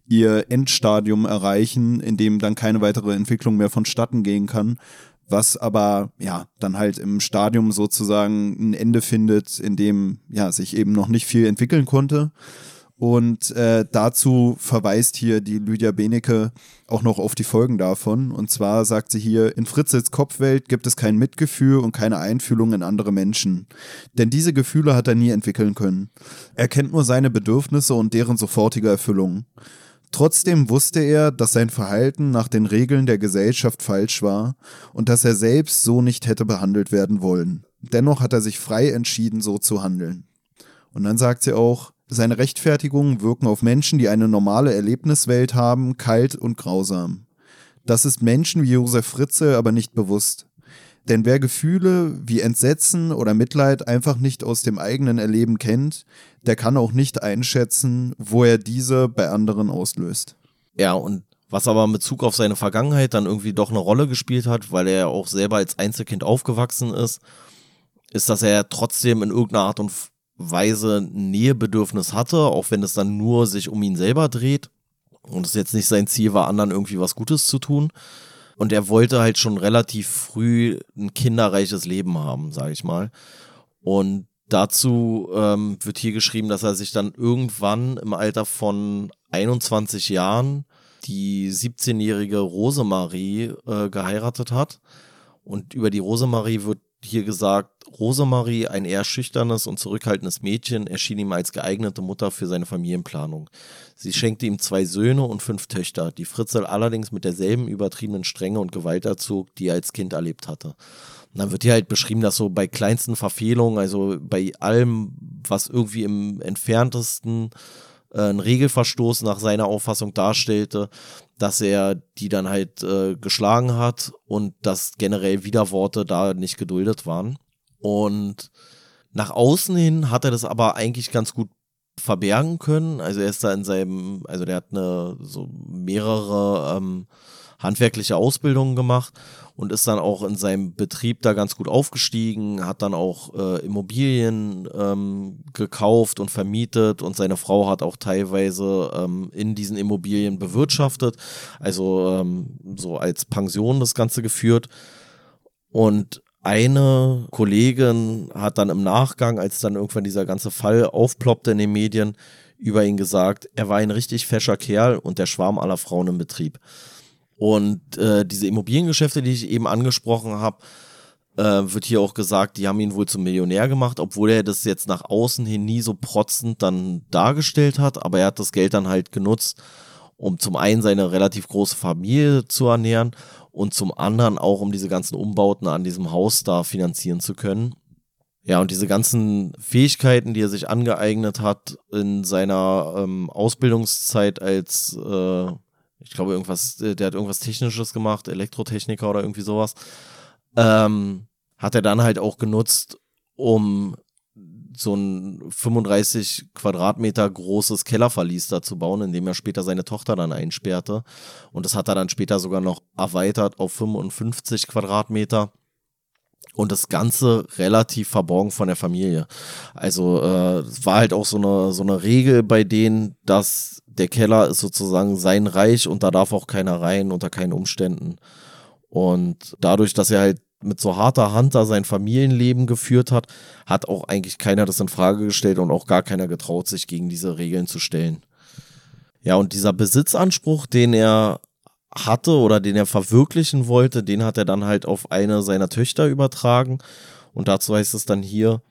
ihr Endstadium erreichen, in dem dann keine weitere Entwicklung mehr vonstatten gehen kann, was aber ja dann halt im Stadium sozusagen ein Ende findet, in dem ja sich eben noch nicht viel entwickeln konnte. Und äh, dazu verweist hier die Lydia Benecke auch noch auf die Folgen davon. Und zwar sagt sie hier, in Fritzels Kopfwelt gibt es kein Mitgefühl und keine Einfühlung in andere Menschen. Denn diese Gefühle hat er nie entwickeln können. Er kennt nur seine Bedürfnisse und deren sofortige Erfüllung. Trotzdem wusste er, dass sein Verhalten nach den Regeln der Gesellschaft falsch war und dass er selbst so nicht hätte behandelt werden wollen. Dennoch hat er sich frei entschieden, so zu handeln. Und dann sagt sie auch, seine Rechtfertigungen wirken auf Menschen, die eine normale Erlebniswelt haben, kalt und grausam. Das ist Menschen wie Josef Fritze aber nicht bewusst. Denn wer Gefühle wie Entsetzen oder Mitleid einfach nicht aus dem eigenen Erleben kennt, der kann auch nicht einschätzen, wo er diese bei anderen auslöst. Ja, und was aber in Bezug auf seine Vergangenheit dann irgendwie doch eine Rolle gespielt hat, weil er ja auch selber als Einzelkind aufgewachsen ist, ist, dass er trotzdem in irgendeiner Art und Weise Nähebedürfnis hatte, auch wenn es dann nur sich um ihn selber dreht und es jetzt nicht sein Ziel war, anderen irgendwie was Gutes zu tun. Und er wollte halt schon relativ früh ein kinderreiches Leben haben, sage ich mal. Und dazu ähm, wird hier geschrieben, dass er sich dann irgendwann im Alter von 21 Jahren die 17-jährige Rosemarie äh, geheiratet hat. Und über die Rosemarie wird hier gesagt, Rosemarie, ein eher schüchternes und zurückhaltendes Mädchen, erschien ihm als geeignete Mutter für seine Familienplanung. Sie schenkte ihm zwei Söhne und fünf Töchter, die Fritzel allerdings mit derselben übertriebenen Strenge und Gewalt erzog, die er als Kind erlebt hatte. Und dann wird hier halt beschrieben, dass so bei kleinsten Verfehlungen, also bei allem, was irgendwie im entferntesten äh, ein Regelverstoß nach seiner Auffassung darstellte, dass er die dann halt äh, geschlagen hat und dass generell Widerworte da nicht geduldet waren. Und nach außen hin hat er das aber eigentlich ganz gut verbergen können. Also er ist da in seinem, also der hat eine so mehrere ähm, handwerkliche Ausbildungen gemacht und ist dann auch in seinem Betrieb da ganz gut aufgestiegen, hat dann auch äh, Immobilien ähm, gekauft und vermietet und seine Frau hat auch teilweise ähm, in diesen Immobilien bewirtschaftet, also ähm, so als Pension das Ganze geführt. Und eine Kollegin hat dann im Nachgang, als dann irgendwann dieser ganze Fall aufploppte in den Medien, über ihn gesagt, er war ein richtig fescher Kerl und der Schwarm aller Frauen im Betrieb. Und äh, diese Immobiliengeschäfte, die ich eben angesprochen habe, äh, wird hier auch gesagt, die haben ihn wohl zum Millionär gemacht, obwohl er das jetzt nach außen hin nie so protzend dann dargestellt hat. Aber er hat das Geld dann halt genutzt, um zum einen seine relativ große Familie zu ernähren und zum anderen auch, um diese ganzen Umbauten an diesem Haus da finanzieren zu können. Ja, und diese ganzen Fähigkeiten, die er sich angeeignet hat in seiner ähm, Ausbildungszeit als äh, ich glaube, irgendwas, äh, der hat irgendwas Technisches gemacht, Elektrotechniker oder irgendwie sowas. Ähm, hat er dann halt auch genutzt, um so ein 35 Quadratmeter großes Kellerverlies da zu bauen, in dem er später seine Tochter dann einsperrte. Und das hat er dann später sogar noch erweitert auf 55 Quadratmeter. Und das Ganze relativ verborgen von der Familie. Also äh, war halt auch so eine, so eine Regel bei denen, dass der Keller ist sozusagen sein Reich und da darf auch keiner rein unter keinen Umständen. Und dadurch, dass er halt mit so harter Hand da sein Familienleben geführt hat, hat auch eigentlich keiner das in Frage gestellt und auch gar keiner getraut, sich gegen diese Regeln zu stellen. Ja, und dieser Besitzanspruch, den er hatte oder den er verwirklichen wollte, den hat er dann halt auf eine seiner Töchter übertragen. Und dazu heißt es dann hier,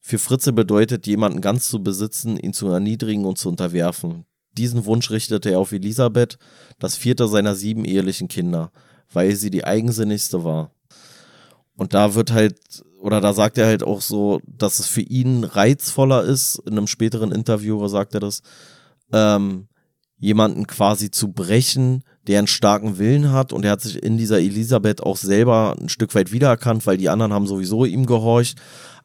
Für Fritze bedeutet, jemanden ganz zu besitzen, ihn zu erniedrigen und zu unterwerfen. Diesen Wunsch richtete er auf Elisabeth, das vierte seiner sieben ehelichen Kinder, weil sie die eigensinnigste war. Und da wird halt, oder da sagt er halt auch so, dass es für ihn reizvoller ist, in einem späteren Interview sagt er das, ähm, jemanden quasi zu brechen, der einen starken Willen hat und er hat sich in dieser Elisabeth auch selber ein Stück weit wiedererkannt, weil die anderen haben sowieso ihm gehorcht.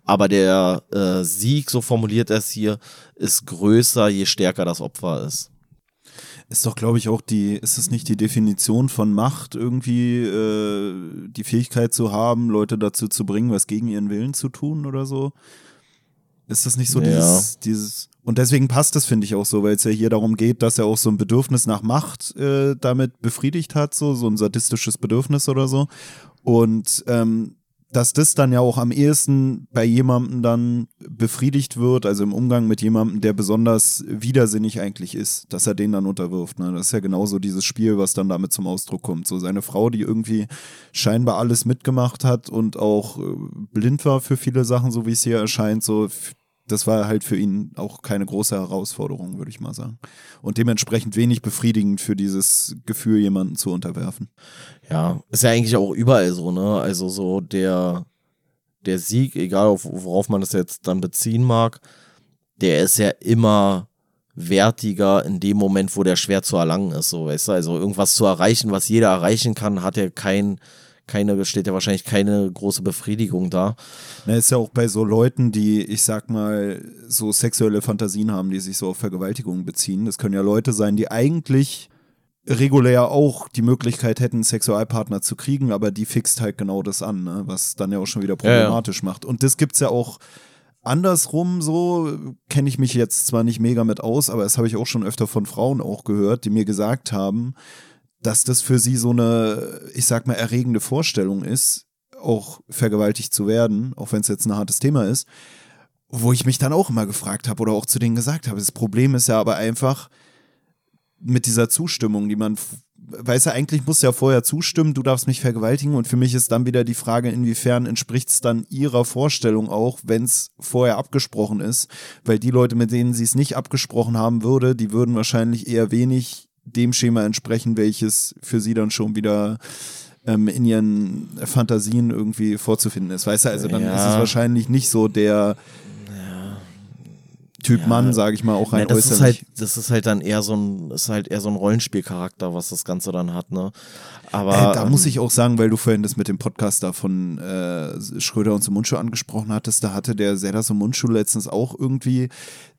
Aber der äh, Sieg, so formuliert er es hier, ist größer, je stärker das Opfer ist. Ist doch, glaube ich, auch die, ist es nicht die Definition von Macht, irgendwie äh, die Fähigkeit zu haben, Leute dazu zu bringen, was gegen ihren Willen zu tun oder so? Ist das nicht so ja. dieses, dieses, und deswegen passt das, finde ich, auch so, weil es ja hier darum geht, dass er auch so ein Bedürfnis nach Macht äh, damit befriedigt hat, so, so ein sadistisches Bedürfnis oder so. Und ähm, dass das dann ja auch am ehesten bei jemandem dann befriedigt wird, also im Umgang mit jemandem, der besonders widersinnig eigentlich ist, dass er den dann unterwirft. Ne? Das ist ja genauso dieses Spiel, was dann damit zum Ausdruck kommt. So seine Frau, die irgendwie scheinbar alles mitgemacht hat und auch äh, blind war für viele Sachen, so wie es hier erscheint, so das war halt für ihn auch keine große Herausforderung, würde ich mal sagen. Und dementsprechend wenig befriedigend für dieses Gefühl, jemanden zu unterwerfen. Ja, ist ja eigentlich auch überall so, ne? Also so der, der Sieg, egal worauf man das jetzt dann beziehen mag, der ist ja immer wertiger in dem Moment, wo der schwer zu erlangen ist, so, weißt du? Also irgendwas zu erreichen, was jeder erreichen kann, hat ja kein, keine, steht ja wahrscheinlich keine große Befriedigung da. Na, ist ja auch bei so Leuten, die, ich sag mal, so sexuelle Fantasien haben, die sich so auf Vergewaltigungen beziehen. Das können ja Leute sein, die eigentlich regulär auch die Möglichkeit hätten, Sexualpartner zu kriegen, aber die fixt halt genau das an, ne? was dann ja auch schon wieder problematisch ja, ja. macht. Und das gibt's ja auch andersrum so, kenne ich mich jetzt zwar nicht mega mit aus, aber das habe ich auch schon öfter von Frauen auch gehört, die mir gesagt haben, dass das für sie so eine, ich sag mal, erregende Vorstellung ist, auch vergewaltigt zu werden, auch wenn es jetzt ein hartes Thema ist, wo ich mich dann auch immer gefragt habe oder auch zu denen gesagt habe. Das Problem ist ja aber einfach mit dieser Zustimmung, die man, weiß ja, eigentlich muss ja vorher zustimmen, du darfst mich vergewaltigen und für mich ist dann wieder die Frage, inwiefern entspricht es dann ihrer Vorstellung auch, wenn es vorher abgesprochen ist, weil die Leute, mit denen sie es nicht abgesprochen haben würde, die würden wahrscheinlich eher wenig dem Schema entsprechen, welches für sie dann schon wieder ähm, in ihren Fantasien irgendwie vorzufinden ist. Weißt du, also dann ja. ist es wahrscheinlich nicht so der Typ ja. Mann, sage ich mal, auch rein ja, das Ist halt, das ist halt dann eher so ein, ist halt eher so ein Rollenspielcharakter, was das Ganze dann hat, ne? Aber äh, da ähm, muss ich auch sagen, weil du vorhin das mit dem Podcast da von äh, Schröder und Sumunchu angesprochen hattest, da hatte der Serdar Sumunchu letztens auch irgendwie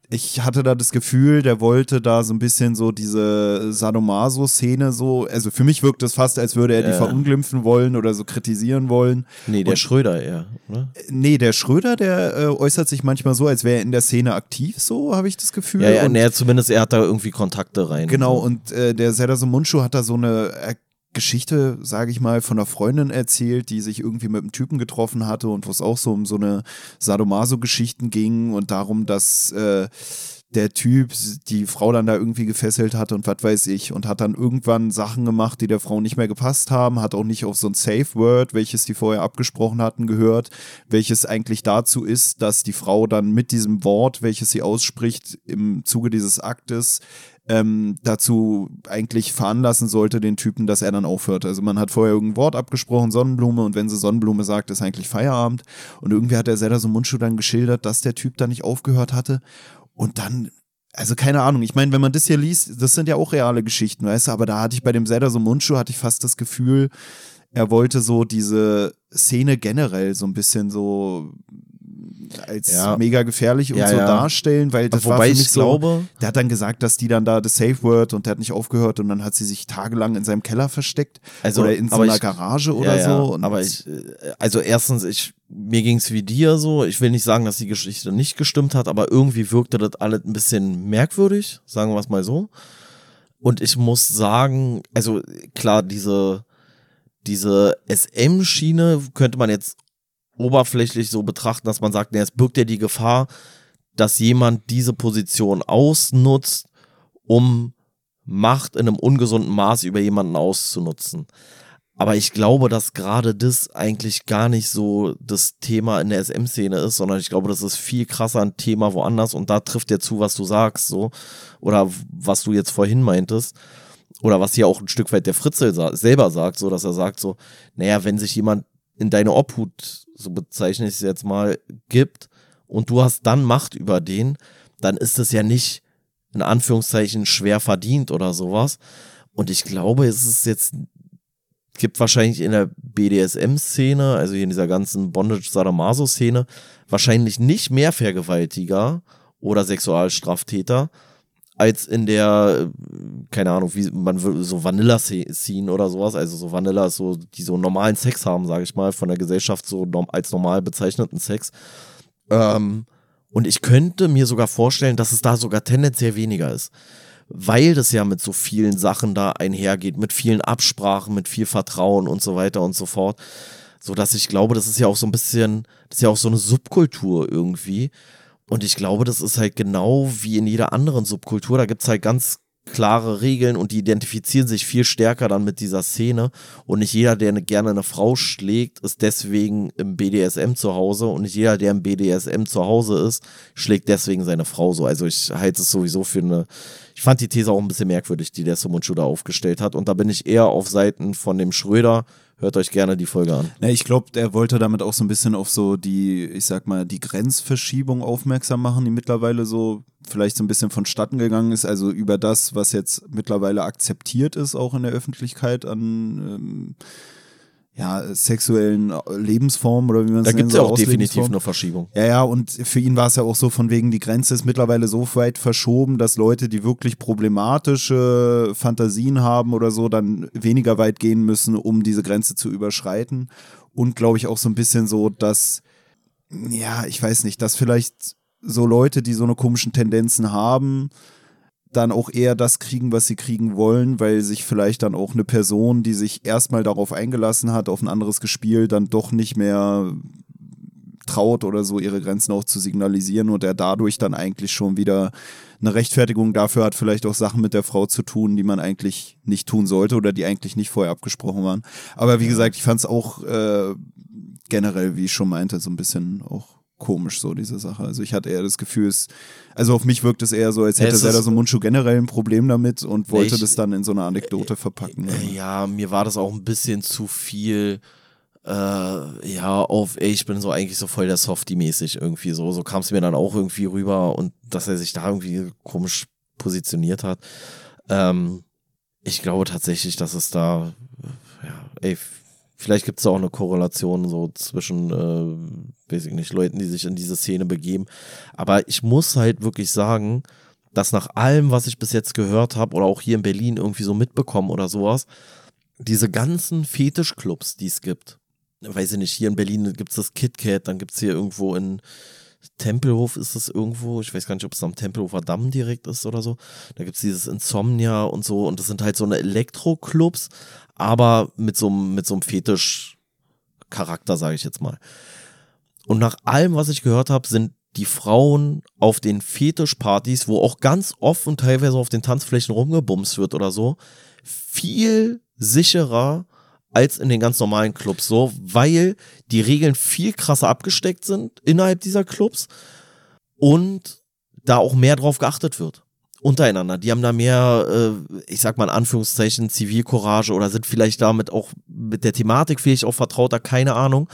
ich hatte da das Gefühl, der wollte da so ein bisschen so diese Sadomaso-Szene so, also für mich wirkt es fast, als würde er die verunglimpfen wollen oder so kritisieren wollen. Nee, der Und, Schröder eher, oder? Nee, der Schröder, der äh, äußert sich manchmal so, als wäre er in der Szene aktiv, so habe ich das Gefühl. Ja, ja, nee, zumindest er hat da irgendwie Kontakte rein. Genau, und äh, der Serdar Mundschuh hat da so eine Geschichte, sage ich mal, von einer Freundin erzählt, die sich irgendwie mit einem Typen getroffen hatte und wo es auch so um so eine Sadomaso-Geschichten ging und darum, dass äh, der Typ die Frau dann da irgendwie gefesselt hat und was weiß ich und hat dann irgendwann Sachen gemacht, die der Frau nicht mehr gepasst haben, hat auch nicht auf so ein Safe Word, welches die vorher abgesprochen hatten, gehört, welches eigentlich dazu ist, dass die Frau dann mit diesem Wort, welches sie ausspricht, im Zuge dieses Aktes ähm, dazu eigentlich veranlassen sollte, den Typen, dass er dann aufhört. Also man hat vorher irgendein Wort abgesprochen, Sonnenblume, und wenn sie Sonnenblume sagt, ist eigentlich Feierabend. Und irgendwie hat der Zelda so Mundschuh dann geschildert, dass der Typ da nicht aufgehört hatte. Und dann also keine Ahnung, ich meine, wenn man das hier liest, das sind ja auch reale Geschichten, weißt du, aber da hatte ich bei dem Zelda so Mundschuh, hatte ich fast das Gefühl, er wollte so diese Szene generell so ein bisschen so als ja. mega gefährlich und ja, so ja. darstellen, weil das Wobei war für mich ich glaube, so, der hat dann gesagt, dass die dann da das Safe Word und der hat nicht aufgehört und dann hat sie sich tagelang in seinem Keller versteckt also, oder in so einer ich, Garage oder so. aber ich, äh, also erstens, ich, mir ging es wie dir so, ich will nicht sagen, dass die Geschichte nicht gestimmt hat, aber irgendwie wirkte das alles ein bisschen merkwürdig, sagen wir es mal so. Und ich muss sagen, also klar, diese, diese SM-Schiene könnte man jetzt oberflächlich so betrachten, dass man sagt, nee, es birgt ja die Gefahr, dass jemand diese Position ausnutzt, um Macht in einem ungesunden Maß über jemanden auszunutzen. Aber ich glaube, dass gerade das eigentlich gar nicht so das Thema in der SM-Szene ist, sondern ich glaube, das ist viel krasser ein Thema woanders und da trifft ja zu, was du sagst, so. Oder was du jetzt vorhin meintest. Oder was hier auch ein Stück weit der Fritzel sa selber sagt, so, dass er sagt so, naja, wenn sich jemand in deine Obhut, so bezeichne ich es jetzt mal, gibt und du hast dann Macht über den, dann ist es ja nicht in Anführungszeichen schwer verdient oder sowas. Und ich glaube, es ist jetzt gibt wahrscheinlich in der BDSM-Szene, also in dieser ganzen Bondage-Sadomaso-Szene, wahrscheinlich nicht mehr Vergewaltiger oder Sexualstraftäter als in der, keine Ahnung, wie man würde, so Vanilla-Scene oder sowas, also so Vanilla so, die so normalen Sex haben, sage ich mal, von der Gesellschaft so als normal bezeichneten Sex. Ähm, und ich könnte mir sogar vorstellen, dass es da sogar tendenziell weniger ist weil das ja mit so vielen Sachen da einhergeht, mit vielen Absprachen, mit viel Vertrauen und so weiter und so fort. So dass ich glaube, das ist ja auch so ein bisschen, das ist ja auch so eine Subkultur irgendwie. Und ich glaube, das ist halt genau wie in jeder anderen Subkultur. Da gibt es halt ganz klare Regeln und die identifizieren sich viel stärker dann mit dieser Szene. Und nicht jeder, der gerne eine Frau schlägt, ist deswegen im BDSM zu Hause. Und nicht jeder, der im BDSM zu Hause ist, schlägt deswegen seine Frau so. Also ich halte es sowieso für eine. Ich fand die These auch ein bisschen merkwürdig, die der Sumunchu da aufgestellt hat. Und da bin ich eher auf Seiten von dem Schröder, Hört euch gerne die Folge an. Ja, ich glaube, er wollte damit auch so ein bisschen auf so die, ich sag mal, die Grenzverschiebung aufmerksam machen, die mittlerweile so vielleicht so ein bisschen vonstatten gegangen ist. Also über das, was jetzt mittlerweile akzeptiert ist, auch in der Öffentlichkeit an ähm, ja, sexuellen Lebensformen oder wie man es nennt. Da gibt es ja auch definitiv eine Verschiebung. Ja, ja, und für ihn war es ja auch so von wegen, die Grenze ist mittlerweile so weit verschoben, dass Leute, die wirklich problematische Fantasien haben oder so, dann weniger weit gehen müssen, um diese Grenze zu überschreiten. Und glaube ich auch so ein bisschen so, dass, ja, ich weiß nicht, dass vielleicht so Leute, die so eine komischen Tendenzen haben, dann auch eher das kriegen, was sie kriegen wollen, weil sich vielleicht dann auch eine Person, die sich erstmal darauf eingelassen hat, auf ein anderes Gespiel, dann doch nicht mehr traut oder so ihre Grenzen auch zu signalisieren und er dadurch dann eigentlich schon wieder eine Rechtfertigung dafür hat, vielleicht auch Sachen mit der Frau zu tun, die man eigentlich nicht tun sollte oder die eigentlich nicht vorher abgesprochen waren. Aber wie gesagt, ich fand es auch äh, generell, wie ich schon meinte, so ein bisschen auch komisch, so diese Sache. Also ich hatte eher das Gefühl, es, also auf mich wirkt es eher so, als hätte ja, Zelda so Mundschuh generell ein Problem damit und wollte ich, das dann in so eine Anekdote verpacken. Äh, ja, mir war das auch ein bisschen zu viel. Äh, ja, auf, ey, ich bin so eigentlich so voll der Softie-mäßig irgendwie so. So kam es mir dann auch irgendwie rüber und dass er sich da irgendwie komisch positioniert hat. Ähm, ich glaube tatsächlich, dass es da, ja, ey, Vielleicht gibt es auch eine Korrelation so zwischen, äh, weiß ich nicht, Leuten, die sich in diese Szene begeben. Aber ich muss halt wirklich sagen, dass nach allem, was ich bis jetzt gehört habe oder auch hier in Berlin irgendwie so mitbekommen oder sowas, diese ganzen Fetischclubs, die es gibt, weiß ich nicht, hier in Berlin gibt es das KitKat, dann gibt es hier irgendwo in Tempelhof ist es irgendwo, ich weiß gar nicht, ob es am Tempelhofer Damm direkt ist oder so. Da gibt es dieses Insomnia und so und das sind halt so eine Elektro-Clubs, aber mit so, mit so einem Fetisch-Charakter, sage ich jetzt mal. Und nach allem, was ich gehört habe, sind die Frauen auf den Fetischpartys, wo auch ganz oft und teilweise auf den Tanzflächen rumgebumst wird oder so, viel sicherer als in den ganz normalen Clubs, so, weil die Regeln viel krasser abgesteckt sind innerhalb dieser Clubs und da auch mehr drauf geachtet wird untereinander. Die haben da mehr, äh, ich sag mal in Anführungszeichen, Zivilcourage oder sind vielleicht damit auch mit der Thematik vielleicht auch vertrauter, keine Ahnung.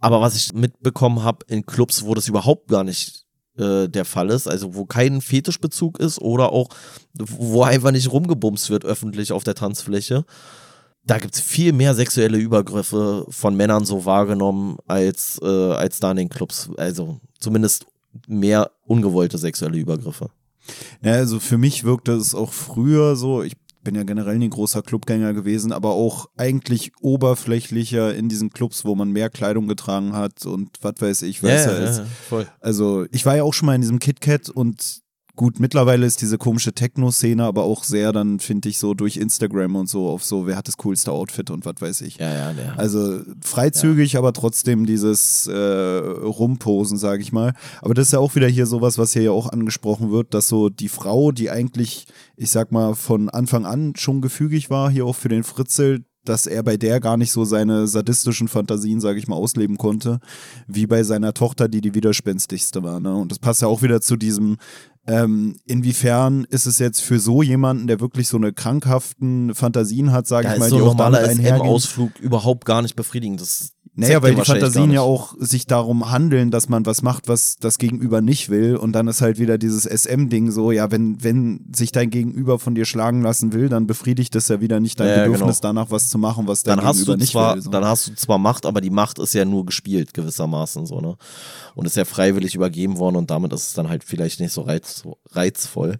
Aber was ich mitbekommen habe in Clubs, wo das überhaupt gar nicht äh, der Fall ist, also wo kein Fetischbezug ist oder auch wo einfach nicht rumgebumst wird öffentlich auf der Tanzfläche, da gibt es viel mehr sexuelle Übergriffe von Männern so wahrgenommen als, äh, als da in den Clubs. Also zumindest mehr ungewollte sexuelle Übergriffe. Ja, also für mich wirkte es auch früher so, ich bin ja generell nie großer Clubgänger gewesen, aber auch eigentlich oberflächlicher in diesen Clubs, wo man mehr Kleidung getragen hat und was weiß ich, weiß ja, ja, ja, voll. Also ich war ja auch schon mal in diesem KitKat und Gut, mittlerweile ist diese komische Techno-Szene aber auch sehr dann, finde ich, so durch Instagram und so auf so, wer hat das coolste Outfit und was weiß ich. Ja, ja, ja. Also freizügig, ja. aber trotzdem dieses äh, Rumposen, sage ich mal. Aber das ist ja auch wieder hier sowas, was hier ja auch angesprochen wird, dass so die Frau, die eigentlich, ich sag mal, von Anfang an schon gefügig war, hier auch für den Fritzel, dass er bei der gar nicht so seine sadistischen Fantasien, sage ich mal, ausleben konnte, wie bei seiner Tochter, die die widerspenstigste war. Ne? Und das passt ja auch wieder zu diesem, ähm, inwiefern ist es jetzt für so jemanden, der wirklich so eine krankhaften Fantasien hat, sage ich mal, so die auch damit einhergehen? Ausflug überhaupt gar nicht befriedigend. Das naja, weil die Fantasien ja auch sich darum handeln, dass man was macht, was das Gegenüber nicht will. Und dann ist halt wieder dieses SM-Ding so, ja, wenn, wenn sich dein Gegenüber von dir schlagen lassen will, dann befriedigt das ja wieder nicht dein ja, Bedürfnis genau. danach, was zu machen, was dein dann Gegenüber hast du nicht zwar, will. So. Dann hast du zwar Macht, aber die Macht ist ja nur gespielt, gewissermaßen so, ne? Und ist ja freiwillig übergeben worden und damit ist es dann halt vielleicht nicht so reiz, reizvoll.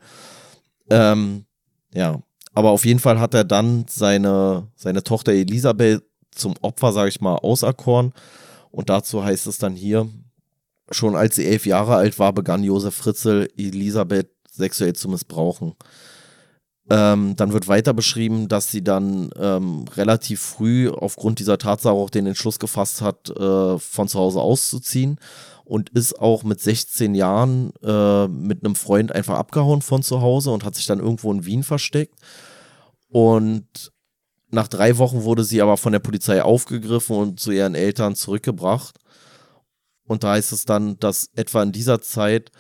Ähm, ja, aber auf jeden Fall hat er dann seine, seine Tochter Elisabeth zum Opfer, sage ich mal, auserkoren. Und dazu heißt es dann hier, schon als sie elf Jahre alt war, begann Josef Fritzl Elisabeth sexuell zu missbrauchen. Ähm, dann wird weiter beschrieben, dass sie dann ähm, relativ früh aufgrund dieser Tatsache auch den Entschluss gefasst hat, äh, von zu Hause auszuziehen und ist auch mit 16 Jahren äh, mit einem Freund einfach abgehauen von zu Hause und hat sich dann irgendwo in Wien versteckt. Und nach drei Wochen wurde sie aber von der Polizei aufgegriffen und zu ihren Eltern zurückgebracht. Und da heißt es dann, dass etwa in dieser Zeit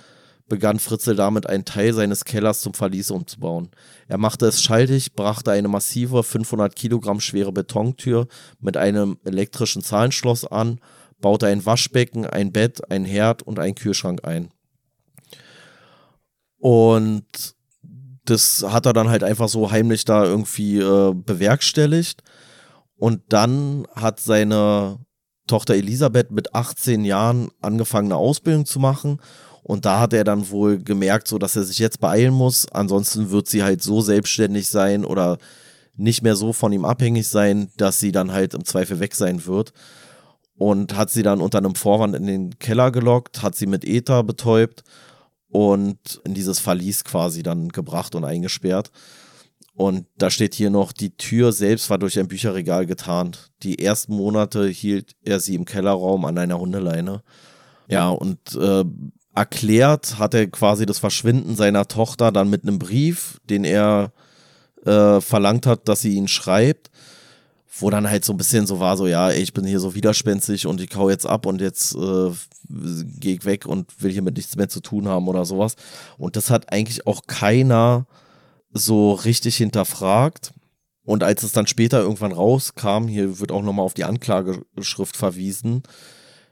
begann Fritzl damit, einen Teil seines Kellers zum Verlies umzubauen. Er machte es schaltig, brachte eine massive 500 Kilogramm schwere Betontür mit einem elektrischen Zahlenschloss an, baute ein Waschbecken, ein Bett, ein Herd und einen Kühlschrank ein. Und das hat er dann halt einfach so heimlich da irgendwie äh, bewerkstelligt. Und dann hat seine Tochter Elisabeth mit 18 Jahren angefangen, eine Ausbildung zu machen. Und da hat er dann wohl gemerkt, so dass er sich jetzt beeilen muss. Ansonsten wird sie halt so selbstständig sein oder nicht mehr so von ihm abhängig sein, dass sie dann halt im Zweifel weg sein wird. Und hat sie dann unter einem Vorwand in den Keller gelockt, hat sie mit Ether betäubt und in dieses Verlies quasi dann gebracht und eingesperrt. Und da steht hier noch, die Tür selbst war durch ein Bücherregal getarnt. Die ersten Monate hielt er sie im Kellerraum an einer Hundeleine. Ja, und äh, erklärt hat er quasi das Verschwinden seiner Tochter dann mit einem Brief, den er äh, verlangt hat, dass sie ihn schreibt wo dann halt so ein bisschen so war, so ja, ich bin hier so widerspenstig und ich kau jetzt ab und jetzt äh, gehe ich weg und will hier mit nichts mehr zu tun haben oder sowas. Und das hat eigentlich auch keiner so richtig hinterfragt. Und als es dann später irgendwann rauskam, hier wird auch nochmal auf die Anklageschrift verwiesen,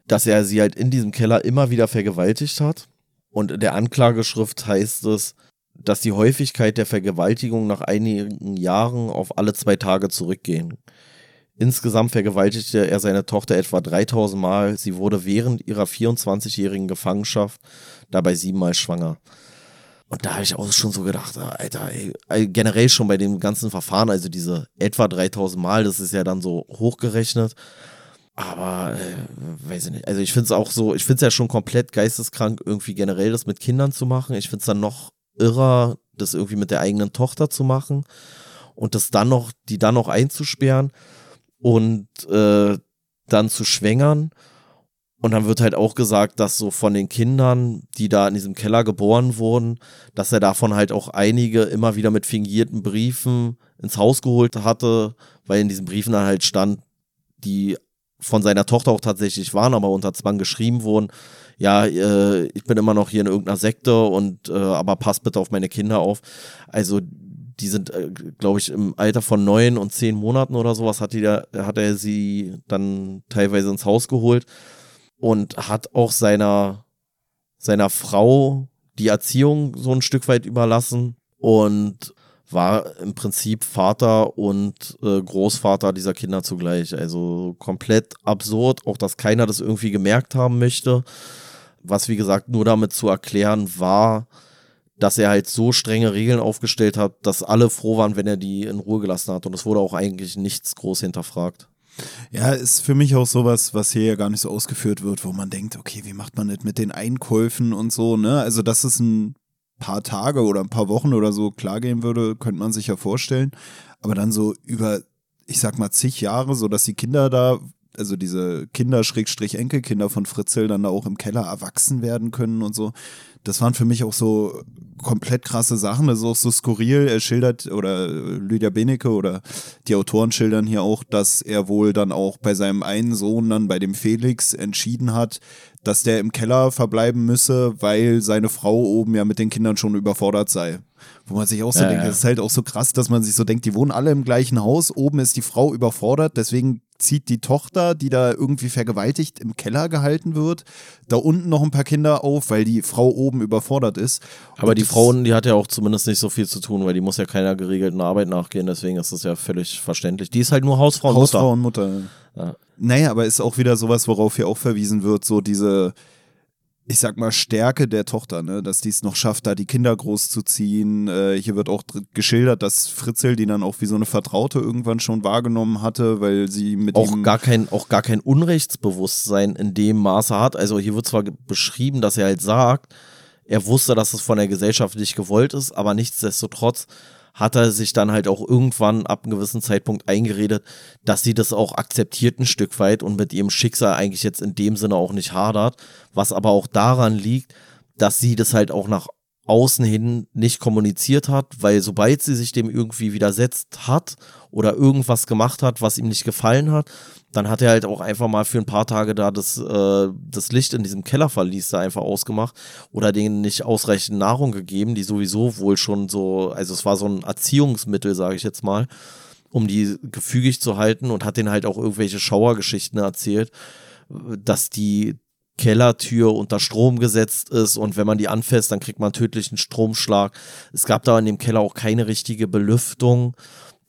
dass er sie halt in diesem Keller immer wieder vergewaltigt hat. Und in der Anklageschrift heißt es, dass die Häufigkeit der Vergewaltigung nach einigen Jahren auf alle zwei Tage zurückgehen Insgesamt vergewaltigte er seine Tochter etwa 3000 Mal. Sie wurde während ihrer 24-jährigen Gefangenschaft dabei siebenmal schwanger. Und da habe ich auch schon so gedacht, Alter, ey, generell schon bei dem ganzen Verfahren, also diese etwa 3000 Mal, das ist ja dann so hochgerechnet. Aber, äh, weiß ich nicht. Also ich finde es auch so, ich finde es ja schon komplett geisteskrank, irgendwie generell das mit Kindern zu machen. Ich finde es dann noch irrer, das irgendwie mit der eigenen Tochter zu machen und das dann noch, die dann noch einzusperren und äh, dann zu schwängern. Und dann wird halt auch gesagt, dass so von den Kindern, die da in diesem Keller geboren wurden, dass er davon halt auch einige immer wieder mit fingierten Briefen ins Haus geholt hatte, weil in diesen Briefen dann halt stand, die von seiner Tochter auch tatsächlich waren, aber unter Zwang geschrieben wurden. Ja, äh, ich bin immer noch hier in irgendeiner Sekte und äh, aber passt bitte auf meine Kinder auf. Also die sind, äh, glaube ich, im Alter von neun und zehn Monaten oder sowas hat, die da, hat er sie dann teilweise ins Haus geholt und hat auch seiner, seiner Frau die Erziehung so ein Stück weit überlassen und war im Prinzip Vater und äh, Großvater dieser Kinder zugleich. Also komplett absurd, auch dass keiner das irgendwie gemerkt haben möchte. Was wie gesagt nur damit zu erklären war, dass er halt so strenge Regeln aufgestellt hat, dass alle froh waren, wenn er die in Ruhe gelassen hat. Und es wurde auch eigentlich nichts groß hinterfragt. Ja, ist für mich auch sowas, was hier ja gar nicht so ausgeführt wird, wo man denkt, okay, wie macht man das mit den Einkäufen und so, ne? Also, dass es ein paar Tage oder ein paar Wochen oder so klar gehen würde, könnte man sich ja vorstellen. Aber dann so über, ich sag mal, zig Jahre, so dass die Kinder da, also diese Kinder-Enkelkinder von Fritzl dann da auch im Keller erwachsen werden können und so. Das waren für mich auch so komplett krasse Sachen. Das ist auch so skurril. Er schildert, oder Lydia Benecke oder die Autoren schildern hier auch, dass er wohl dann auch bei seinem einen Sohn, dann bei dem Felix, entschieden hat, dass der im Keller verbleiben müsse, weil seine Frau oben ja mit den Kindern schon überfordert sei. Wo man sich auch so Ja, denkt, ja. das ist halt auch so krass, dass man sich so denkt, die wohnen alle im gleichen Haus, oben ist die Frau überfordert, deswegen zieht die Tochter, die da irgendwie vergewaltigt im Keller gehalten wird, da unten noch ein paar Kinder auf, weil die Frau oben überfordert ist. Aber Und die Frau, die hat ja auch zumindest nicht so viel zu tun, weil die muss ja keiner geregelten Arbeit nachgehen, deswegen ist das ja völlig verständlich. Die ist halt nur Hausfrau und Hausfrau Mutter. und Mutter. Ja. Naja, aber ist auch wieder sowas, worauf hier auch verwiesen wird, so diese, ich sag mal, Stärke der Tochter, ne? dass die es noch schafft, da die Kinder großzuziehen. Äh, hier wird auch geschildert, dass Fritzel die dann auch wie so eine Vertraute irgendwann schon wahrgenommen hatte, weil sie mit Auch ihm gar, kein, auch gar kein Unrechtsbewusstsein in dem Maße hat. Also hier wird zwar beschrieben, dass er halt sagt, er wusste, dass es von der Gesellschaft nicht gewollt ist, aber nichtsdestotrotz hat er sich dann halt auch irgendwann ab einem gewissen Zeitpunkt eingeredet, dass sie das auch akzeptiert ein Stück weit und mit ihrem Schicksal eigentlich jetzt in dem Sinne auch nicht hadert, was aber auch daran liegt, dass sie das halt auch nach außen hin nicht kommuniziert hat, weil sobald sie sich dem irgendwie widersetzt hat oder irgendwas gemacht hat, was ihm nicht gefallen hat, dann hat er halt auch einfach mal für ein paar Tage da das, äh, das Licht in diesem Kellerverlies da einfach ausgemacht oder denen nicht ausreichend Nahrung gegeben, die sowieso wohl schon so, also es war so ein Erziehungsmittel, sage ich jetzt mal, um die gefügig zu halten und hat denen halt auch irgendwelche Schauergeschichten erzählt, dass die Kellertür unter Strom gesetzt ist und wenn man die anfasst, dann kriegt man tödlichen Stromschlag. Es gab da in dem Keller auch keine richtige Belüftung,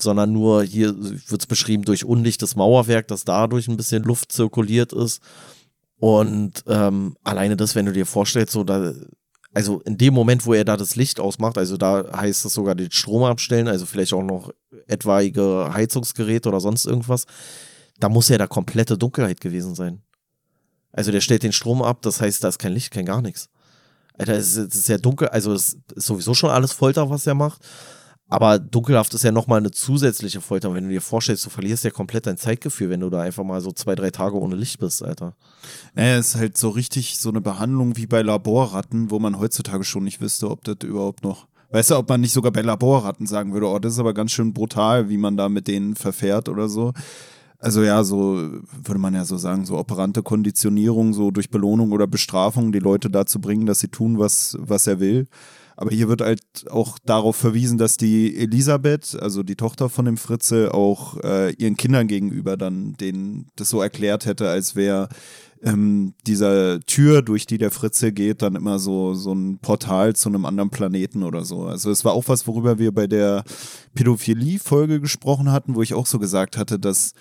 sondern nur hier wird es beschrieben durch undichtes Mauerwerk, dass dadurch ein bisschen Luft zirkuliert ist. Und ähm, alleine das, wenn du dir vorstellst, so da, also in dem Moment, wo er da das Licht ausmacht, also da heißt es sogar den Strom abstellen, also vielleicht auch noch etwaige Heizungsgeräte oder sonst irgendwas, da muss ja da komplette Dunkelheit gewesen sein. Also der stellt den Strom ab, das heißt, da ist kein Licht, kein gar nichts. Alter, es ist, ja dunkel, also es ist sowieso schon alles Folter, was er macht. Aber dunkelhaft ist ja nochmal eine zusätzliche Folter. Wenn du dir vorstellst, du verlierst ja komplett dein Zeitgefühl, wenn du da einfach mal so zwei, drei Tage ohne Licht bist, Alter. Naja, es ist halt so richtig so eine Behandlung wie bei Laborratten, wo man heutzutage schon nicht wüsste, ob das überhaupt noch. Weißt du, ob man nicht sogar bei Laborratten sagen würde, oh, das ist aber ganz schön brutal, wie man da mit denen verfährt oder so. Also ja, so würde man ja so sagen, so operante Konditionierung, so durch Belohnung oder Bestrafung die Leute dazu bringen, dass sie tun, was, was er will. Aber hier wird halt auch darauf verwiesen, dass die Elisabeth, also die Tochter von dem Fritze, auch äh, ihren Kindern gegenüber dann denen das so erklärt hätte, als wäre ähm, dieser Tür, durch die der Fritze geht, dann immer so, so ein Portal zu einem anderen Planeten oder so. Also es war auch was, worüber wir bei der Pädophilie-Folge gesprochen hatten, wo ich auch so gesagt hatte, dass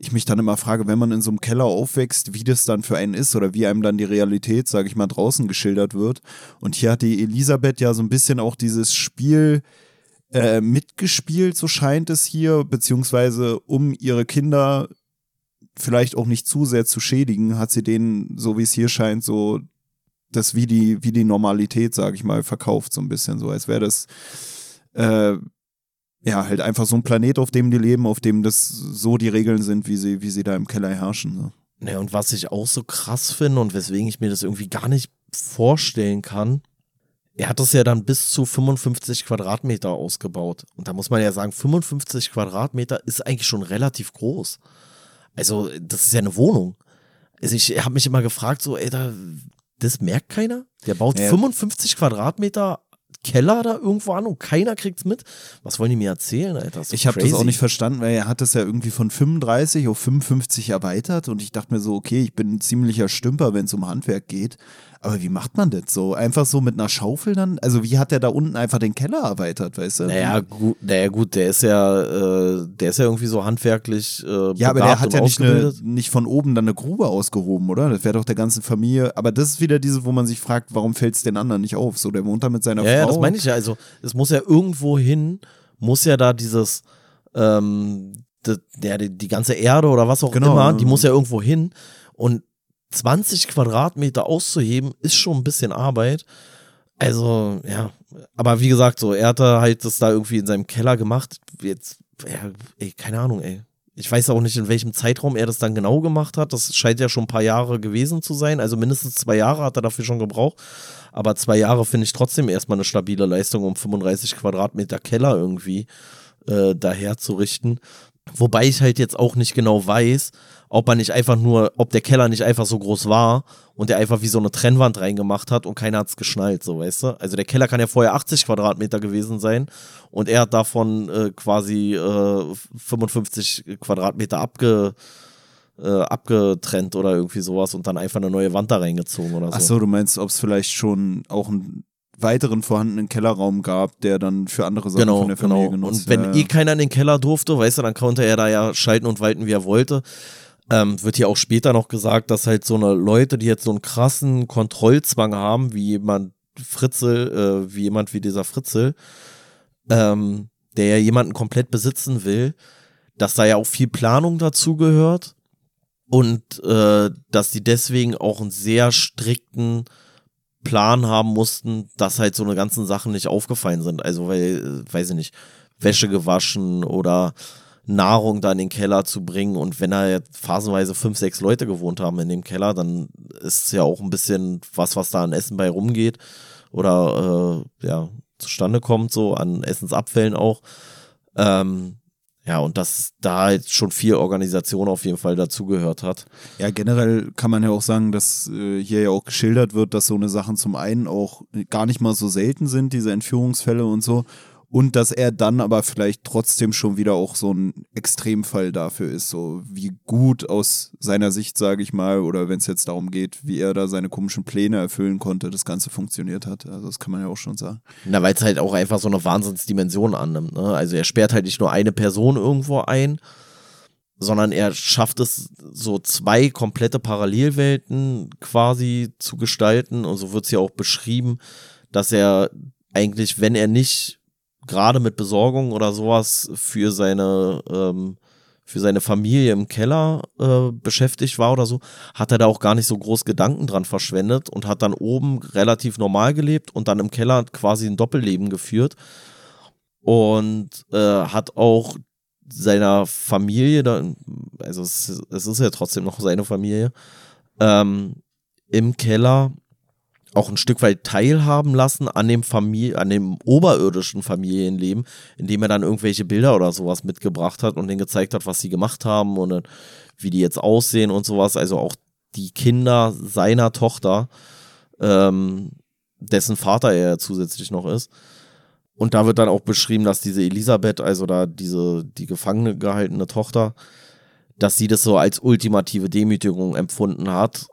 ich mich dann immer frage, wenn man in so einem Keller aufwächst, wie das dann für einen ist oder wie einem dann die Realität, sage ich mal, draußen geschildert wird. Und hier hat die Elisabeth ja so ein bisschen auch dieses Spiel äh, mitgespielt, so scheint es hier, beziehungsweise um ihre Kinder vielleicht auch nicht zu sehr zu schädigen, hat sie denen, so wie es hier scheint, so das wie die, wie die Normalität, sage ich mal, verkauft, so ein bisschen so, als wäre das äh, ja, halt einfach so ein Planet, auf dem die leben, auf dem das so die Regeln sind, wie sie, wie sie da im Keller herrschen. So. Ne, und was ich auch so krass finde und weswegen ich mir das irgendwie gar nicht vorstellen kann, er hat das ja dann bis zu 55 Quadratmeter ausgebaut. Und da muss man ja sagen, 55 Quadratmeter ist eigentlich schon relativ groß. Also, das ist ja eine Wohnung. Also, ich habe mich immer gefragt, so, ey, da, das merkt keiner? Der baut Ja. 55 Quadratmeter Keller da irgendwo an und keiner kriegt's mit. Was wollen die mir erzählen, Alter? Ich habe das auch nicht verstanden, weil er hat das ja irgendwie von 35 auf 55 erweitert und ich dachte mir so, okay, ich bin ein ziemlicher Stümper, wenn es um Handwerk geht. Aber wie macht man das so? Einfach so mit einer Schaufel dann? Also wie hat der da unten einfach den Keller erweitert, weißt du? Naja, gut, naja, gut, der ist ja, äh, der ist ja irgendwie so handwerklich. Äh, Ja, aber der hat ja nicht, eine, nicht von oben dann eine Grube ausgehoben, oder? Das wäre doch der ganzen Familie. Aber das ist wieder diese, wo man sich fragt, warum fällt es den anderen nicht auf? So, der wohnt da mit seiner Ja, ja, Frau. das meine ich ja. Also, es muss ja irgendwo hin, muss ja da dieses, ähm, die, der, die, die ganze Erde oder was auch Genau, immer, ja. die muss ja irgendwo hin. Und 20 Quadratmeter auszuheben, ist schon ein bisschen Arbeit. Also, ja. Aber wie gesagt, so, er hatte halt das da irgendwie in seinem Keller gemacht. Jetzt, ja, ey, keine Ahnung, ey. Ich weiß auch nicht, in welchem Zeitraum er das dann genau gemacht hat. Das scheint ja schon ein paar Jahre gewesen zu sein. Also mindestens zwei Jahre hat er dafür schon gebraucht. Aber zwei Jahre finde ich trotzdem erstmal eine stabile Leistung, um 35 Quadratmeter Keller irgendwie äh, daher zu richten. Wobei ich halt jetzt auch nicht genau weiß, ob er nicht einfach nur, ob der Keller nicht einfach so groß war und der einfach wie so eine Trennwand reingemacht hat und keiner hat es geschnallt, so weißt du. Also der Keller kann ja vorher 80 Quadratmeter gewesen sein und er hat davon äh, quasi äh, 55 Quadratmeter abge, äh, abgetrennt oder irgendwie sowas und dann einfach eine neue Wand da reingezogen oder so. Achso, du meinst, ob es vielleicht schon auch ein weiteren vorhandenen Kellerraum gab, der dann für andere Sachen genau, von der Familie genau. genutzt Und wenn ja, eh keiner in den Keller durfte, weißt du, dann konnte er da ja schalten und walten, wie er wollte. Ähm, wird hier auch später noch gesagt, dass halt so eine Leute, die jetzt so einen krassen Kontrollzwang haben, wie jemand Fritzel, äh, wie jemand wie dieser Fritzel, ähm, der ja jemanden komplett besitzen will, dass da ja auch viel Planung dazu gehört und äh, dass die deswegen auch einen sehr strikten Plan haben mussten, dass halt so eine ganzen Sachen nicht aufgefallen sind. Also, weil, äh, weiß ich nicht, Wäsche gewaschen oder Nahrung da in den Keller zu bringen. Und wenn da jetzt phasenweise fünf, sechs Leute gewohnt haben in dem Keller, dann ist es ja auch ein bisschen was, was da an Essen bei rumgeht oder äh, ja, zustande kommt, so an Essensabfällen auch. Ähm, ja, und dass da halt schon viel Organisation auf jeden Fall dazugehört hat. Ja, generell kann man ja auch sagen, dass äh, hier ja auch geschildert wird, dass so eine Sachen zum einen auch gar nicht mal so selten sind, diese Entführungsfälle und so. Und dass er dann aber vielleicht trotzdem schon wieder auch so ein Extremfall dafür ist, so wie gut aus seiner Sicht, sage ich mal, oder wenn es jetzt darum geht, wie er da seine komischen Pläne erfüllen konnte, das Ganze funktioniert hat. Also das kann man ja auch schon sagen. Na, weil es halt auch einfach so eine Wahnsinnsdimension annimmt. Ne? Also er sperrt halt nicht nur eine Person irgendwo ein, sondern er schafft es, so zwei komplette Parallelwelten quasi zu gestalten. Und so wird es ja auch beschrieben, dass er eigentlich, wenn er nicht gerade mit Besorgung oder sowas für seine ähm, für seine Familie im Keller äh, beschäftigt war oder so, hat er da auch gar nicht so groß Gedanken dran verschwendet und hat dann oben relativ normal gelebt und dann im Keller quasi ein Doppelleben geführt und äh, hat auch seiner Familie, dann, also es, es, ist ja trotzdem noch seine Familie, ähm, im Keller auch ein Stück weit teilhaben lassen an dem Familie, an dem oberirdischen Familienleben, indem er dann irgendwelche Bilder oder sowas mitgebracht hat und denen gezeigt hat, was sie gemacht haben und wie die jetzt aussehen und sowas. Also auch die Kinder seiner Tochter, ähm, dessen Vater er zusätzlich noch ist. Und da wird dann auch beschrieben, dass diese Elisabeth, also da diese, die gefangene gehaltene Tochter, dass sie das so als ultimative Demütigung empfunden hat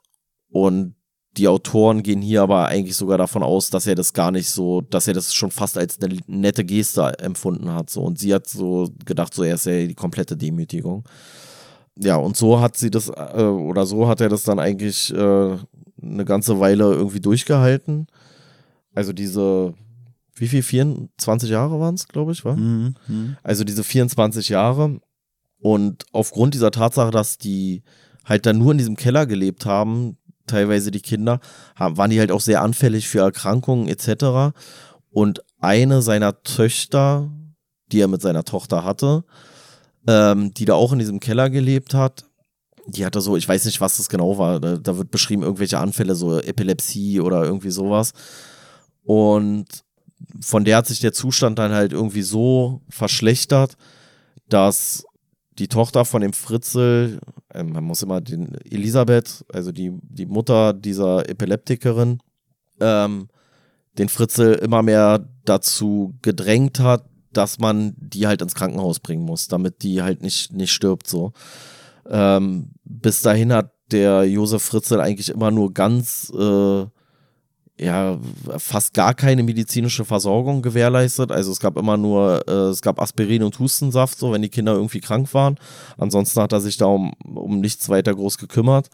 und die Autoren gehen hier aber eigentlich sogar davon aus, dass er das gar nicht so, dass er das schon fast als eine nette Geste empfunden hat. So. Und sie hat so gedacht, so er ist ja die komplette Demütigung. Ja, und so hat sie das, äh, oder so hat er das dann eigentlich äh, eine ganze Weile irgendwie durchgehalten. Also diese, wie viel? 24 Jahre waren es, glaube ich, war? Mhm, mh. Also diese 24 Jahre. Und aufgrund dieser Tatsache, dass die halt dann nur in diesem Keller gelebt haben, teilweise die Kinder, waren die halt auch sehr anfällig für Erkrankungen etc. Und eine seiner Töchter, die er mit seiner Tochter hatte, ähm, die da auch in diesem Keller gelebt hat, die hatte so, ich weiß nicht, was das genau war, da, da wird beschrieben, irgendwelche Anfälle, so Epilepsie oder irgendwie sowas. Und von der hat sich der Zustand dann halt irgendwie so verschlechtert, dass die Tochter von dem Fritzel, äh, man muss immer den Elisabeth, also die, die Mutter dieser Epileptikerin, ähm, den Fritzel immer mehr dazu gedrängt hat, dass man die halt ins Krankenhaus bringen muss, damit die halt nicht, nicht stirbt so. Ähm, bis dahin hat der Josef Fritzel eigentlich immer nur ganz äh, ja fast gar keine medizinische Versorgung gewährleistet. Also es gab immer nur, äh, es gab Aspirin und Hustensaft, so wenn die Kinder irgendwie krank waren. Ansonsten hat er sich da um, um nichts weiter groß gekümmert.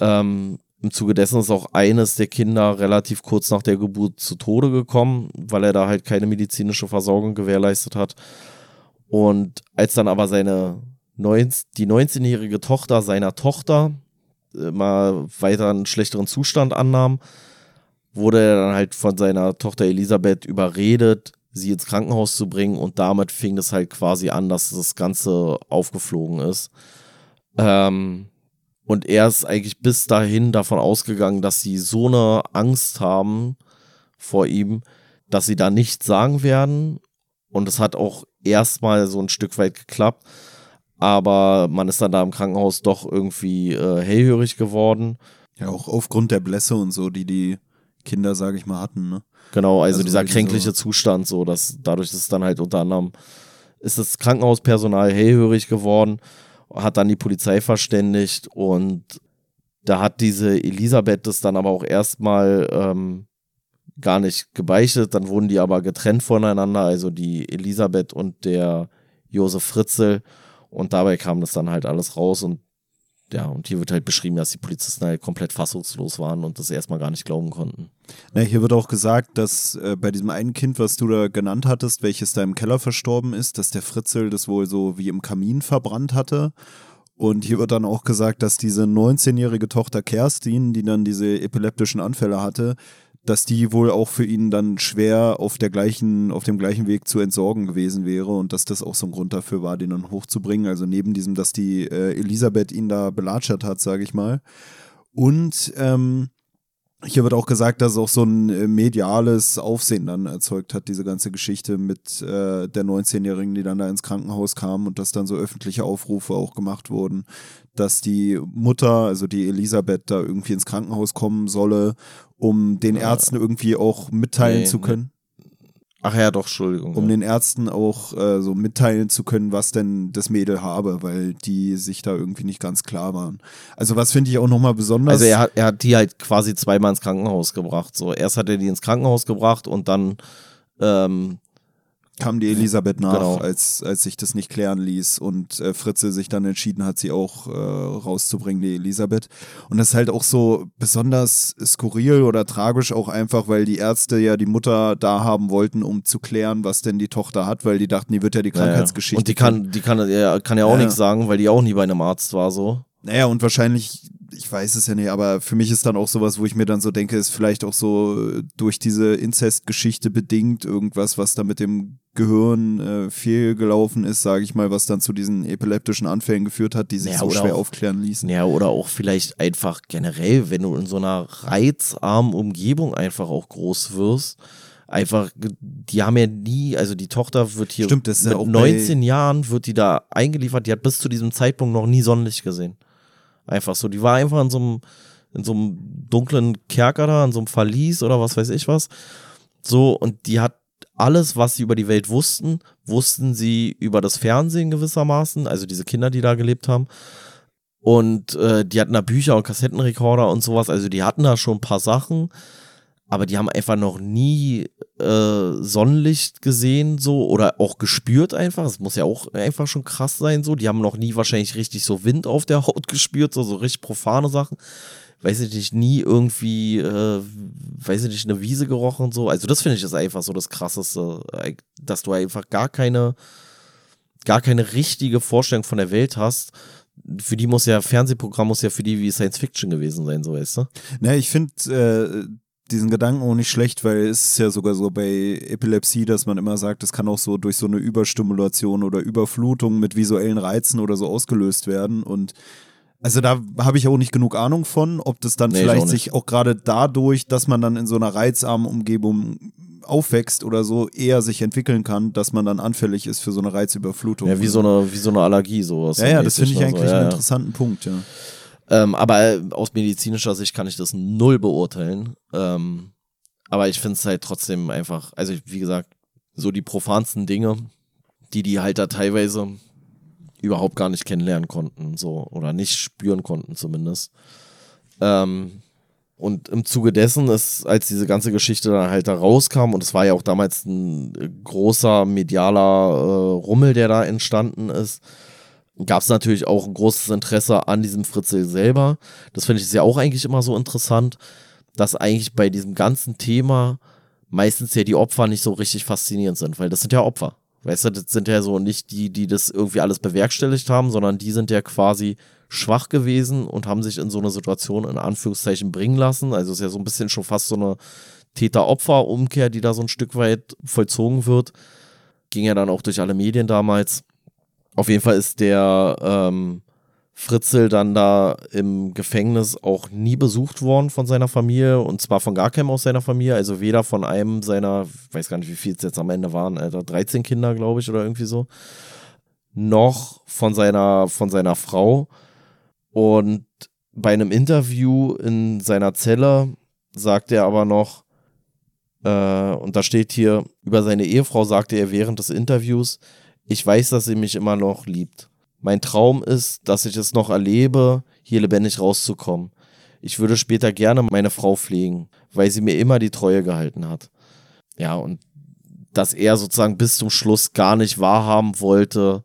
Ähm, Im Zuge dessen ist auch eines der Kinder relativ kurz nach der Geburt zu Tode gekommen, weil er da halt keine medizinische Versorgung gewährleistet hat. Und als dann aber seine 19, die 19-jährige Tochter seiner Tochter immer weiter einen schlechteren Zustand annahm, wurde er dann halt von seiner Tochter Elisabeth überredet, sie ins Krankenhaus zu bringen und damit fing es halt quasi an, dass das Ganze aufgeflogen ist. Ähm, und er ist eigentlich bis dahin davon ausgegangen, dass sie so eine Angst haben, vor ihm, dass sie da nichts sagen werden. Und es hat auch erstmal so ein Stück weit geklappt. Aber man ist dann da im Krankenhaus doch irgendwie äh, hellhörig geworden. Ja, auch aufgrund der Blässe und so, die die Kinder, sage ich mal, hatten. Ne? Genau, also, also dieser kränkliche so Zustand, so dass dadurch ist dann halt unter anderem ist das Krankenhauspersonal hellhörig geworden, hat dann die Polizei verständigt und da hat diese Elisabeth das dann aber auch erstmal ähm, gar nicht gebeichtet, dann wurden die aber getrennt voneinander, also die Elisabeth und der Josef Fritzel und dabei kam das dann halt alles raus und ja, und hier wird halt beschrieben, dass die Polizisten halt komplett fassungslos waren und das erstmal gar nicht glauben konnten. Ja, hier wird auch gesagt, dass äh, bei diesem einen Kind, was du da genannt hattest, welches da im Keller verstorben ist, dass der Fritzel das wohl so wie im Kamin verbrannt hatte. Und hier wird dann auch gesagt, dass diese 19-jährige Tochter Kerstin, die dann diese epileptischen Anfälle hatte, dass die wohl auch für ihn dann schwer auf der gleichen, auf dem gleichen Weg zu entsorgen gewesen wäre und dass das auch so ein Grund dafür war, den dann hochzubringen. Also neben diesem, dass die äh, Elisabeth ihn da belatschert hat, sage ich mal. Und ähm, hier wird auch gesagt, dass es auch so ein äh, mediales Aufsehen dann erzeugt hat, diese ganze Geschichte mit äh, der 19-Jährigen, die dann da ins Krankenhaus kam und dass dann so öffentliche Aufrufe auch gemacht wurden, dass die Mutter, also die Elisabeth, da irgendwie ins Krankenhaus kommen solle, um den Ärzten irgendwie auch mitteilen nee, zu können. Ach ja, doch, Entschuldigung. Um ja. den Ärzten auch äh, so mitteilen zu können, was denn das Mädel habe, weil die sich da irgendwie nicht ganz klar waren. Also was finde ich auch nochmal besonders. Also er hat, er hat die halt quasi zweimal ins Krankenhaus gebracht. So, erst hat er die ins Krankenhaus gebracht und dann ähm, kam die Elisabeth nach, genau. als, als sich das nicht klären ließ und äh, Fritze sich dann entschieden hat, sie auch äh, rauszubringen, die Elisabeth. Und das ist halt auch so besonders skurril oder tragisch auch einfach, weil die Ärzte ja die Mutter da haben wollten, um zu klären, was denn die Tochter hat, weil die dachten, die wird ja die Krankheitsgeschichte. Und die kann, die kann, ja, kann ja auch ja. nichts sagen, weil die auch nie bei einem Arzt war so. Naja, und wahrscheinlich ich weiß es ja nicht, aber für mich ist dann auch sowas, wo ich mir dann so denke, ist vielleicht auch so durch diese Inzestgeschichte bedingt irgendwas, was da mit dem Gehirn äh, fehlgelaufen ist, sage ich mal, was dann zu diesen epileptischen Anfällen geführt hat, die sich ja, so schwer auch, aufklären ließen. Ja, oder auch vielleicht einfach generell, wenn du in so einer reizarmen Umgebung einfach auch groß wirst, einfach, die haben ja nie, also die Tochter wird hier Stimmt, das mit ja 19 Jahren wird die da eingeliefert, die hat bis zu diesem Zeitpunkt noch nie Sonnenlicht gesehen. Einfach so. Die war einfach in so einem, in so einem dunklen Kerker da, in so einem Verlies oder was weiß ich was. So, und die hat alles, was sie über die Welt wussten, wussten sie über das Fernsehen gewissermaßen, also diese Kinder, die da gelebt haben. Und äh, die hatten da Bücher und Kassettenrekorder und sowas, also die hatten da schon ein paar Sachen, aber die haben einfach noch nie äh, Sonnenlicht gesehen, so oder auch gespürt einfach. Das muss ja auch einfach schon krass sein, so. Die haben noch nie wahrscheinlich richtig so Wind auf der [laughs] Haut gespürt, so, so richtig profane Sachen. Weiß ich nicht, nie irgendwie, äh, weiß ich nicht, eine Wiese gerochen so. Also, das finde ich ist einfach so das Krasseste, äh, dass du einfach gar keine, gar keine richtige Vorstellung von der Welt hast für die muss ja, Fernsehprogramm muss ja für die wie Science Fiction gewesen sein, so weißt du? Ne, ich finde, äh, diesen Gedanken auch nicht schlecht, weil es ist ja sogar so bei Epilepsie, dass man immer sagt, es kann auch so durch so eine Überstimulation oder Überflutung mit visuellen Reizen oder so ausgelöst werden. Und also da habe ich auch nicht genug Ahnung von, ob das dann nee, vielleicht auch sich auch gerade dadurch, dass man dann in so einer reizarmen Umgebung aufwächst oder so, eher sich entwickeln kann, dass man dann anfällig ist für so eine Reizüberflutung. Ja, wie so eine, wie so eine Allergie, sowas. Ja, ja, das finde ich eigentlich so. ja, einen interessanten Punkt, ja. Ähm, aber aus medizinischer Sicht kann ich das null beurteilen. Ähm, aber ich finde es halt trotzdem einfach, also wie gesagt, so die profansten Dinge, die die halt da teilweise überhaupt gar nicht kennenlernen konnten, so oder nicht spüren konnten zumindest. Ähm, und im Zuge dessen ist, als diese ganze Geschichte dann halt da rauskam, und es war ja auch damals ein großer medialer äh, Rummel, der da entstanden ist, gab es natürlich auch ein großes Interesse an diesem Fritzel selber. Das finde ich ja auch eigentlich immer so interessant, dass eigentlich bei diesem ganzen Thema meistens ja die Opfer nicht so richtig faszinierend sind, weil das sind ja Opfer. Weißt du, das sind ja so nicht die, die das irgendwie alles bewerkstelligt haben, sondern die sind ja quasi schwach gewesen und haben sich in so eine Situation in Anführungszeichen bringen lassen. Also ist ja so ein bisschen schon fast so eine Täter-Opfer-Umkehr, die da so ein Stück weit vollzogen wird. Ging ja dann auch durch alle Medien damals. Auf jeden Fall ist der ähm, Fritzl dann da im Gefängnis auch nie besucht worden von seiner Familie und zwar von gar keinem aus seiner Familie, also weder von einem seiner, ich weiß gar nicht, wie viel es jetzt am Ende waren, Alter, 13 Kinder, glaube ich, oder irgendwie so, noch von seiner, von seiner Frau. Und bei einem Interview in seiner Zelle sagt er aber noch, äh, und da steht hier, über seine Ehefrau sagte er während des Interviews, ich weiß, dass sie mich immer noch liebt. Mein Traum ist, dass ich es noch erlebe, hier lebendig rauszukommen. Ich würde später gerne meine Frau pflegen, weil sie mir immer die Treue gehalten hat. Ja, und dass er sozusagen bis zum Schluss gar nicht wahrhaben wollte,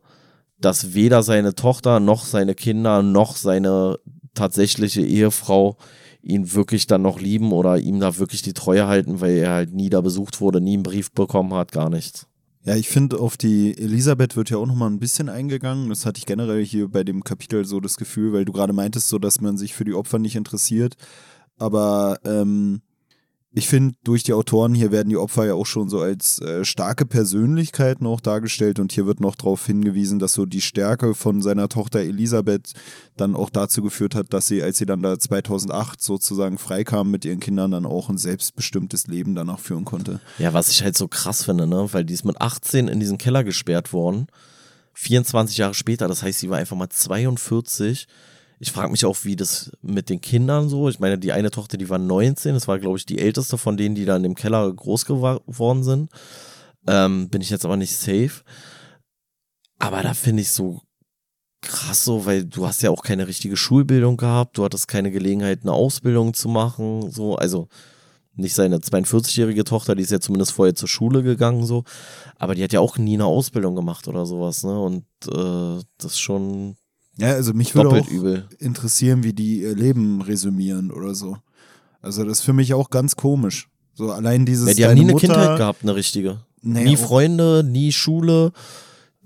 dass weder seine Tochter noch seine Kinder noch seine tatsächliche Ehefrau ihn wirklich dann noch lieben oder ihm da wirklich die Treue halten, weil er halt nie da besucht wurde, nie einen Brief bekommen hat, gar nichts. Ja, ich finde, auf die Elisabeth wird ja auch nochmal ein bisschen eingegangen. Das hatte ich generell hier bei dem Kapitel so das Gefühl, weil du gerade meintest, so dass man sich für die Opfer nicht interessiert. Aber ähm, ich finde, durch die Autoren hier werden die Opfer ja auch schon so als äh, starke Persönlichkeiten auch dargestellt und hier wird noch darauf hingewiesen, dass so die Stärke von seiner Tochter Elisabeth dann auch dazu geführt hat, dass sie, als sie dann da 2008 sozusagen freikam mit ihren Kindern, dann auch ein selbstbestimmtes Leben danach führen konnte. Ja, was ich halt so krass finde, ne, weil die ist mit 18 in diesen Keller gesperrt worden, 24 Jahre später, das heißt, sie war einfach mal 42 ich frage mich auch, wie das mit den Kindern so. Ich meine, die eine Tochter, die war 19, das war, glaube ich, die älteste von denen, die da in dem Keller groß geworden sind. Ähm, bin ich jetzt aber nicht safe. Aber da finde ich so krass so, weil du hast ja auch keine richtige Schulbildung gehabt, du hattest keine Gelegenheit, eine Ausbildung zu machen, so, also nicht seine 42-jährige Tochter, die ist ja zumindest vorher zur Schule gegangen, so, aber die hat ja auch nie eine Ausbildung gemacht oder sowas, ne, und äh, das ist schon ja, also mich würde auch übel. interessieren, wie die ihr Leben resümieren oder so. Also das ist für mich auch ganz komisch. So allein dieses. Ja, die haben nie eine Mutter, Kindheit gehabt, eine richtige. Nee, nie Freunde, nie Schule.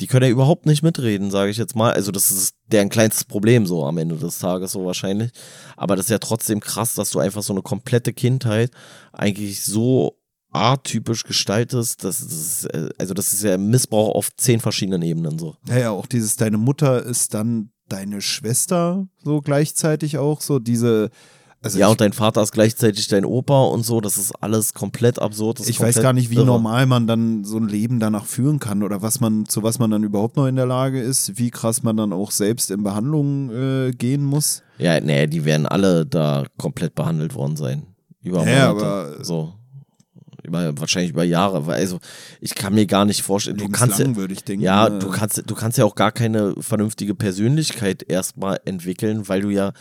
Die können ja überhaupt nicht mitreden, sage ich jetzt mal. Also das ist deren kleinstes Problem so am Ende des Tages so wahrscheinlich. Aber das ist ja trotzdem krass, dass du einfach so eine komplette Kindheit eigentlich so atypisch gestaltest, das ist, äh, also das ist ja Missbrauch auf zehn verschiedenen Ebenen so. Ja, ja, auch dieses, deine Mutter ist dann deine Schwester so gleichzeitig auch, so diese. Also ja, und dein Vater ist gleichzeitig dein Opa und so, das ist alles komplett absurd. ich weiß gar nicht, wie irre. normal man dann so ein Leben danach führen kann oder was man, zu was man dann überhaupt noch in der Lage ist, wie krass man dann auch selbst in Behandlung äh, gehen muss. Ja, nee, die werden alle da komplett behandelt worden sein. Über ja, aber so über, wahrscheinlich über Jahre. Also ich kann mir gar nicht vorstellen, du kannst ja, würde ich denken. Ja, ne? du kannst, du kannst ja auch gar keine vernünftige Persönlichkeit erstmal entwickeln, weil du ja,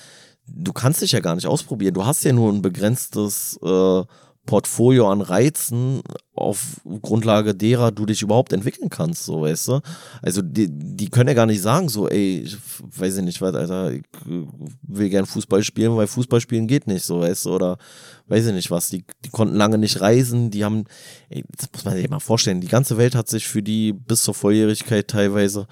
du kannst dich ja gar nicht ausprobieren. Du hast ja nur ein begrenztes äh, Portfolio an Reizen, auf Grundlage derer du dich überhaupt entwickeln kannst, so weißt du. Also die, die können ja gar nicht sagen, so, ey, ich weiß ich nicht was, Alter, ich will gern Fußball spielen, weil Fußball spielen geht nicht, so weißt du, oder weiß ich nicht was. Die, die konnten lange nicht reisen, die haben, ey, das muss man sich mal vorstellen, die ganze Welt hat sich für die bis zur Volljährigkeit teilweise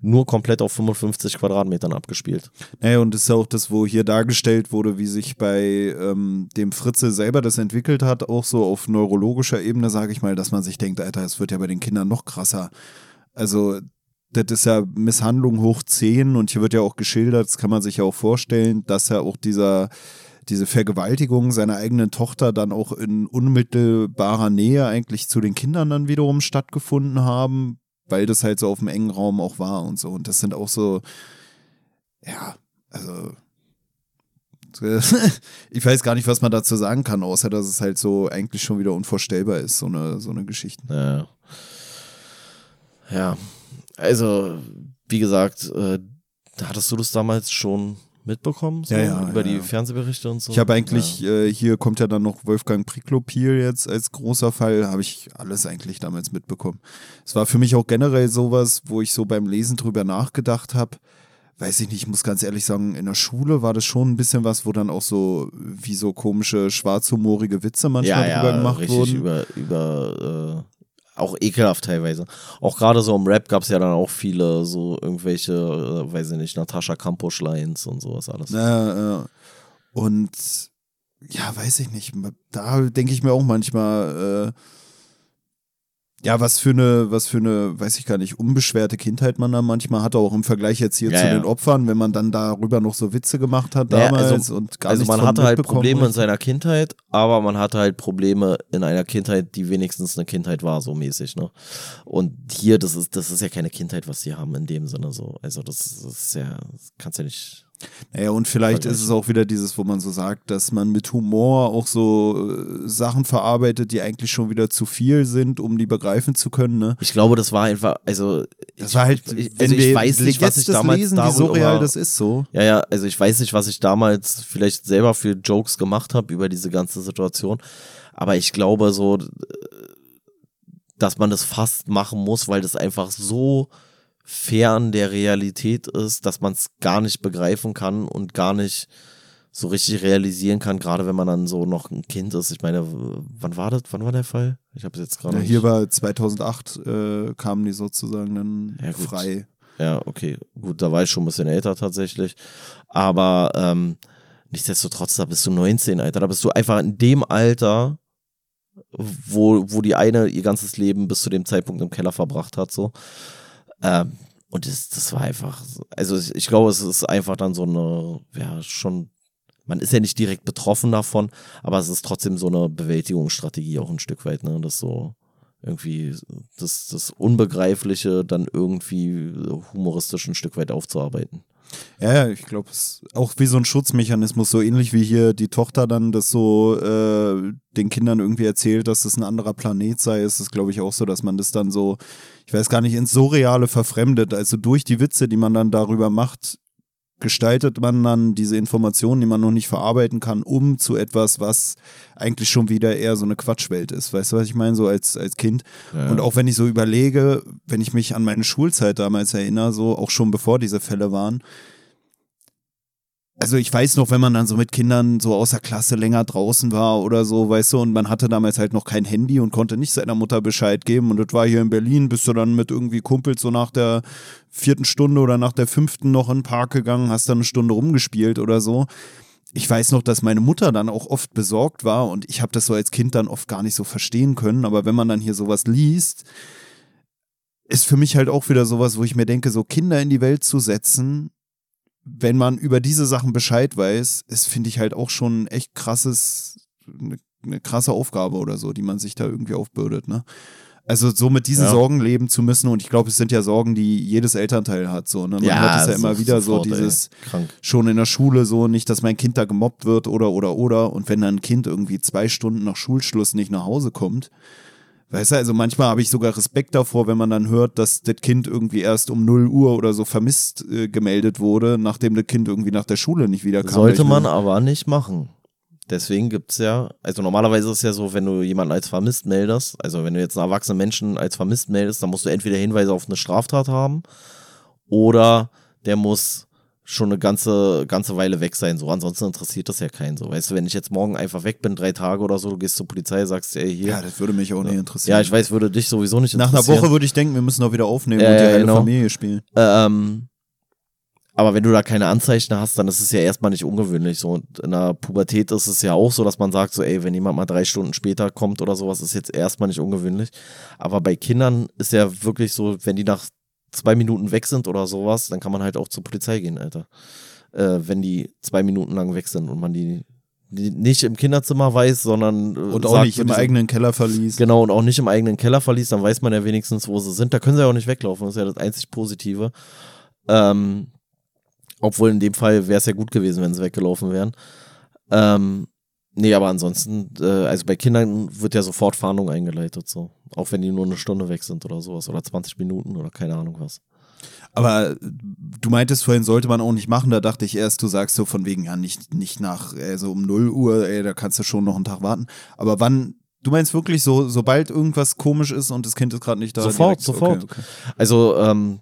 nur komplett auf 55 Quadratmetern abgespielt. Naja, und das ist ja auch das, wo hier dargestellt wurde, wie sich bei ähm, dem Fritze selber das entwickelt hat, auch so auf neurologischer Ebene, sage ich mal, dass man sich denkt, Alter, es wird ja bei den Kindern noch krasser. Also, das ist ja Misshandlung hoch 10 und hier wird ja auch geschildert, das kann man sich ja auch vorstellen, dass ja auch dieser diese Vergewaltigung seiner eigenen Tochter dann auch in unmittelbarer Nähe eigentlich zu den Kindern dann wiederum stattgefunden haben, weil das halt so auf dem engen Raum auch war und so. Und das sind auch so, ja, also [laughs] ich weiß gar nicht, was man dazu sagen kann, außer dass es halt so eigentlich schon wieder unvorstellbar ist, so eine, so eine Geschichte. Ja. ja. Also, wie gesagt, äh, hattest du das damals schon mitbekommen, so, ja, ja, über ja, die Fernsehberichte und so. Ich habe eigentlich, äh, hier kommt ja dann noch Wolfgang Priklopil jetzt als großer Fall, habe ich alles eigentlich damals mitbekommen. Es war für mich auch generell sowas, wo ich so beim Lesen drüber nachgedacht habe. Weiß ich nicht, ich muss ganz ehrlich sagen, in der Schule war das schon ein bisschen was, wo dann auch so wie so komische schwarzhumorige Witze manchmal drüber gemacht wurden. Über, über äh auch ekelhaft teilweise. Auch gerade so im Rap gab es ja dann auch viele, so irgendwelche, äh, weiß ich nicht, Natascha Campusch-Lines und sowas alles. Ja, ja. Und ja, weiß ich nicht. Da denke ich mir auch manchmal, äh, ja, was für eine, was für eine, weiß ich gar nicht, unbeschwerte Kindheit man da manchmal hatte, auch im Vergleich jetzt hier Ja, zu ja. den Opfern, wenn man dann darüber noch so Witze gemacht hat Naja, damals also- und gar also man hatte halt Probleme in seiner Kindheit, aber man hatte halt Probleme in einer Kindheit, die wenigstens eine Kindheit war, so mäßig, ne? Und hier, das ist, das ist ja keine Kindheit, was sie haben in dem Sinne so. Also das, das ist ja, das kannst ja nicht. Naja, und vielleicht ist es auch wieder dieses, wo man so sagt, dass man mit Humor auch so äh, Sachen verarbeitet, die eigentlich schon wieder zu viel sind, um die begreifen zu können, ne? Ich glaube, das war einfach, also Das war halt, ich, wenn also wir ich weiß nicht, was ich damals lesen, wie surreal das ist so. Ja, ja, also ich weiß nicht, was ich damals vielleicht selber für Jokes gemacht habe über diese ganze Situation, aber ich glaube so, äh, dass man das fast machen muss, weil das einfach so fern der Realität ist, dass man es gar nicht begreifen kann und gar nicht so richtig realisieren kann, gerade wenn man dann so noch ein Kind ist. Ich meine, wann war das? Wann war der Fall? Ich habe es jetzt gerade Ja, hier war 2008, äh, kamen die sozusagen dann Ja, frei. Ja, okay. Gut, da war ich schon ein bisschen älter tatsächlich. Aber ähm, nichtsdestotrotz, da bist du 19, Alter. Da bist du einfach in dem Alter, wo, wo die eine ihr ganzes Leben bis zu dem Zeitpunkt im Keller verbracht hat, so. Ähm, und das, das war einfach, also ich, ich glaube, es ist einfach dann so eine, ja, schon, man ist ja nicht direkt betroffen davon, aber es ist trotzdem so eine Bewältigungsstrategie auch ein Stück weit, ne, das so irgendwie das, das Unbegreifliche dann irgendwie humoristisch ein Stück weit aufzuarbeiten. Ja, ich glaube, es ist auch wie so ein Schutzmechanismus, so ähnlich wie hier die Tochter dann das so äh, den Kindern irgendwie erzählt, dass das ein anderer Planet sei, ist es, glaube ich, auch so, dass man das dann so, ich weiß gar nicht, ins Surreale verfremdet. Also durch die Witze, die man dann darüber macht, gestaltet man dann diese Informationen, die man noch nicht verarbeiten kann, um zu etwas, was eigentlich schon wieder eher so eine Quatschwelt ist. Weißt du, was ich meine? So als, als Kind. Ja. Und auch wenn ich so überlege, wenn ich mich an meine Schulzeit damals erinnere, so auch schon bevor diese Fälle waren, also ich weiß noch, wenn man dann so mit Kindern so außer Klasse länger draußen war oder so, weißt du, und man hatte damals halt noch kein Handy und konnte nicht seiner Mutter Bescheid geben. Und das war hier in Berlin, bist du dann mit irgendwie Kumpels so nach der vierten Stunde oder nach der fünften noch in den Park gegangen, hast dann eine Stunde rumgespielt oder so. Ich weiß noch, dass meine Mutter dann auch oft besorgt war und ich habe das so als Kind dann oft gar nicht so verstehen können. Aber wenn man dann hier sowas liest, ist für mich halt auch wieder sowas, wo ich mir denke, so Kinder in die Welt zu setzen, wenn man über diese Sachen Bescheid weiß, ist, finde ich halt auch schon ein echt krasses, eine, eine krasse Aufgabe oder so, die man sich da irgendwie aufbürdet, ne? Also so mit diesen Ja. Sorgen leben zu müssen und ich glaube, es sind ja Sorgen, die jedes Elternteil hat, so, ne? Man hört es ja immer wieder sofort, so, dieses, schon in der Schule so, nicht, dass mein Kind da gemobbt wird oder, oder, oder. Und wenn dann ein Kind irgendwie zwei Stunden nach Schulschluss nicht nach Hause kommt, weißt du, also manchmal habe ich sogar Respekt davor, wenn man dann hört, dass das Kind irgendwie erst um 0 Uhr oder so vermisst äh, gemeldet wurde, nachdem das Kind irgendwie nach der Schule nicht wiederkam. Sollte man aber nicht machen. Deswegen gibt's ja, also normalerweise ist es ja so, wenn du jemanden als vermisst meldest, also wenn du jetzt einen erwachsenen Menschen als vermisst meldest, dann musst du entweder Hinweise auf eine Straftat haben oder der muss schon eine ganze, ganze Weile weg sein. So, ansonsten interessiert das ja keinen so. Weißt du, wenn ich jetzt morgen einfach weg bin, drei Tage oder so, du gehst zur Polizei, sagst, ey, hier. Ja, das würde mich auch nicht interessieren. Ja, ich weiß, würde dich sowieso nicht Nach einer interessieren. Woche würde ich denken, wir müssen auch wieder aufnehmen Ja, und die ja, genau. Familie spielen. Ähm, aber wenn du da keine Anzeichen hast, dann ist es ja erstmal nicht ungewöhnlich. So, und in der Pubertät ist es ja auch so, dass man sagt, so, ey, wenn jemand mal drei Stunden später kommt oder sowas, ist jetzt erstmal nicht ungewöhnlich. Aber bei Kindern ist ja wirklich so, wenn die nach zwei Minuten weg sind oder sowas, dann kann man halt auch zur Polizei gehen, Alter. Äh, wenn die zwei Minuten lang weg sind und man die, nicht im Kinderzimmer weiß, sondern äh, Und auch nicht im eigenen Keller verließ. Genau, und auch nicht im eigenen Keller verliest, dann weiß man ja wenigstens, wo sie sind. Da können sie ja auch nicht weglaufen, das ist ja das einzig Positive. Ähm, obwohl in dem Fall wäre es ja gut gewesen, wenn sie weggelaufen wären. Ähm, nee, aber ansonsten, äh, also bei Kindern wird ja sofort Fahndung eingeleitet, so. Auch wenn die nur eine Stunde weg sind oder sowas oder 20 Minuten oder keine Ahnung was. Aber äh, du meintest vorhin, sollte man auch nicht machen. Da dachte ich erst, du sagst so von wegen, ja, nicht, nicht nach, äh, so um 0 Uhr, ey, da kannst du schon noch einen Tag warten. Aber wann, du meinst wirklich so, sobald irgendwas komisch ist und das Kind ist gerade nicht da? Sofort, direkt? sofort. Okay, okay. Also, ähm,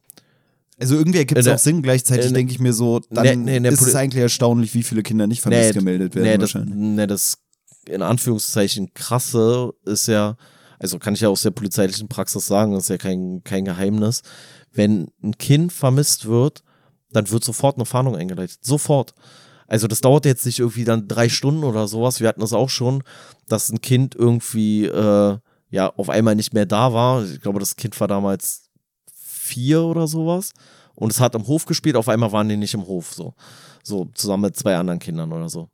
Also irgendwie ergibt es der- auch Sinn. Gleichzeitig in- denke ich mir so, dann Nee, nee, ist es eigentlich erstaunlich, wie viele Kinder nicht vermisst gemeldet werden nee, das, wahrscheinlich. nee, das in Anführungszeichen krasse ist ja, also kann ich ja aus der polizeilichen Praxis sagen, das ist ja kein, kein Geheimnis. Wenn ein Kind vermisst wird, dann wird sofort eine Fahndung eingeleitet. Sofort. Also das dauert jetzt nicht irgendwie dann drei Stunden oder sowas. Wir hatten das auch schon, dass ein Kind irgendwie äh, ja auf einmal nicht mehr da war. Ich glaube, das Kind war damals vier oder sowas. Und es hat im Hof gespielt, auf einmal waren die nicht im Hof, so. So, zusammen mit zwei anderen Kindern oder so.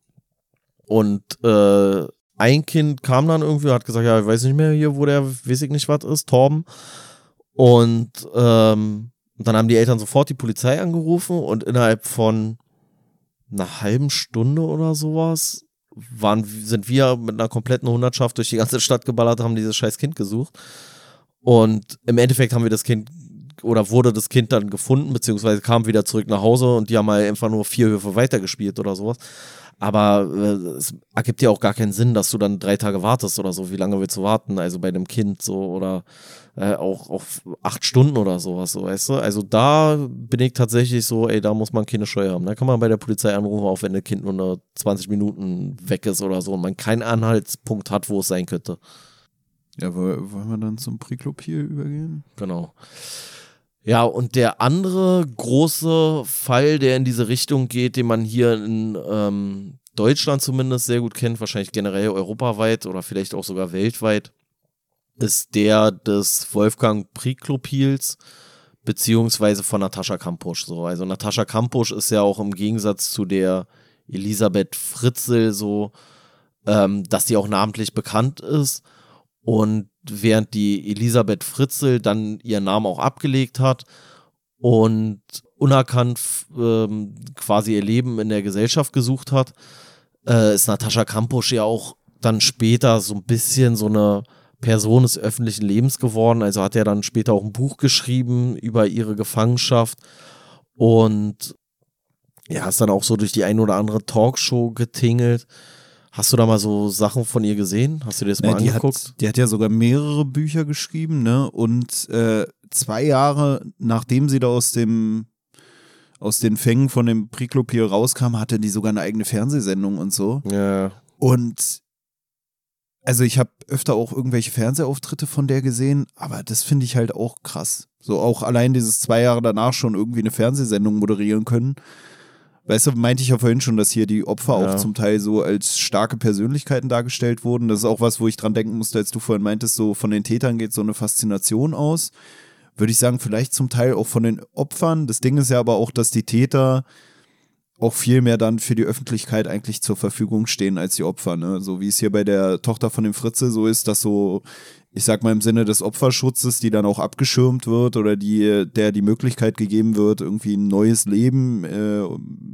Und äh, ein Kind kam dann irgendwie, hat gesagt, ja, ich weiß nicht mehr hier, wo der, weiß ich nicht was ist, Torben. Und ähm, dann haben die Eltern sofort die Polizei angerufen und innerhalb von einer halben Stunde oder sowas waren, sind wir mit einer kompletten Hundertschaft durch die ganze Stadt geballert, haben dieses scheiß Kind gesucht. Und im Endeffekt haben wir das Kind oder wurde das Kind dann gefunden, beziehungsweise kam wieder zurück nach Hause und die haben halt einfach nur vier Höfe weitergespielt oder sowas. Aber äh, es ergibt ja auch gar keinen Sinn, dass du dann drei Tage wartest oder so. Wie lange willst du warten? Also bei einem Kind so oder äh, auch auf acht Stunden oder sowas, so weißt du. Also da bin ich tatsächlich so, ey, da muss man keine Scheu haben. Da kann man bei der Polizei anrufen, auch wenn ein Kind nur eine 20 Minuten weg ist oder so und man keinen Anhaltspunkt hat, wo es sein könnte. Ja, wollen wir dann zum Priklopil übergehen? Genau. Ja, und der andere große Fall, der in diese Richtung geht, den man hier in ähm, Deutschland zumindest sehr gut kennt, wahrscheinlich generell europaweit oder vielleicht auch sogar weltweit, ist der des Wolfgang Priklopils beziehungsweise von Natascha Kampusch. So. Also Natascha Kampusch ist ja auch im Gegensatz zu der Elisabeth Fritzel so, ähm, dass sie auch namentlich bekannt ist und während die Elisabeth Fritzel dann ihren Namen auch abgelegt hat und unerkannt ähm, quasi ihr Leben in der Gesellschaft gesucht hat, äh, ist Natascha Kampusch ja auch dann später so ein bisschen so eine Person des öffentlichen Lebens geworden. Also hat er dann später auch ein Buch geschrieben über ihre Gefangenschaft und ja, ist dann auch so durch die ein oder andere Talkshow getingelt. Hast du da mal so Sachen von ihr gesehen? Hast du dir das mal die angeguckt? Hat, die hat ja sogar mehrere Bücher geschrieben, ne? Und äh, zwei Jahre nachdem sie da aus dem aus den Fängen von dem Priklopil rauskam, hatte die sogar eine eigene Fernsehsendung und so. Ja. Und also ich habe öfter auch irgendwelche Fernsehauftritte von der gesehen, aber das finde ich halt auch krass. So auch allein dieses zwei Jahre danach schon irgendwie eine Fernsehsendung moderieren können. Weißt du, meinte ich ja vorhin schon, dass hier die Opfer ja. auch zum Teil so als starke Persönlichkeiten dargestellt wurden. Das ist auch was, wo ich dran denken musste, als du vorhin meintest, so von den Tätern geht so eine Faszination aus. Würde ich sagen, vielleicht zum Teil auch von den Opfern. Das Ding ist ja aber auch, dass die Täter auch viel mehr dann für die Öffentlichkeit eigentlich zur Verfügung stehen als die Opfer. Ne? So wie es hier bei der Tochter von dem Fritze so ist, dass so ich sag mal im Sinne des Opferschutzes, die dann auch abgeschirmt wird oder die, der die Möglichkeit gegeben wird, irgendwie ein neues Leben äh,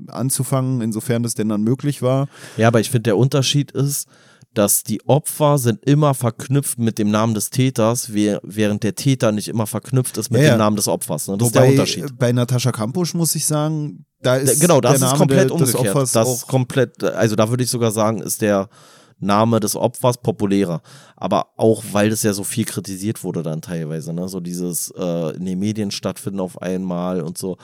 anzufangen, insofern das denn dann möglich war. Ja, aber ich finde, der Unterschied ist, dass die Opfer sind immer verknüpft mit dem Namen des Täters, während der Täter nicht immer verknüpft ist mit ja, dem Namen des Opfers. Ne? Das Wobei, ist der Unterschied. Bei Natascha Kampusch muss ich sagen, da ist genau, das der ist komplett der, umgekehrt. das ist komplett, also da würde ich sogar sagen, ist der Name des Opfers populärer. Aber auch, weil das ja so viel kritisiert wurde dann teilweise, ne? So dieses äh, in den Medien stattfinden auf einmal und so.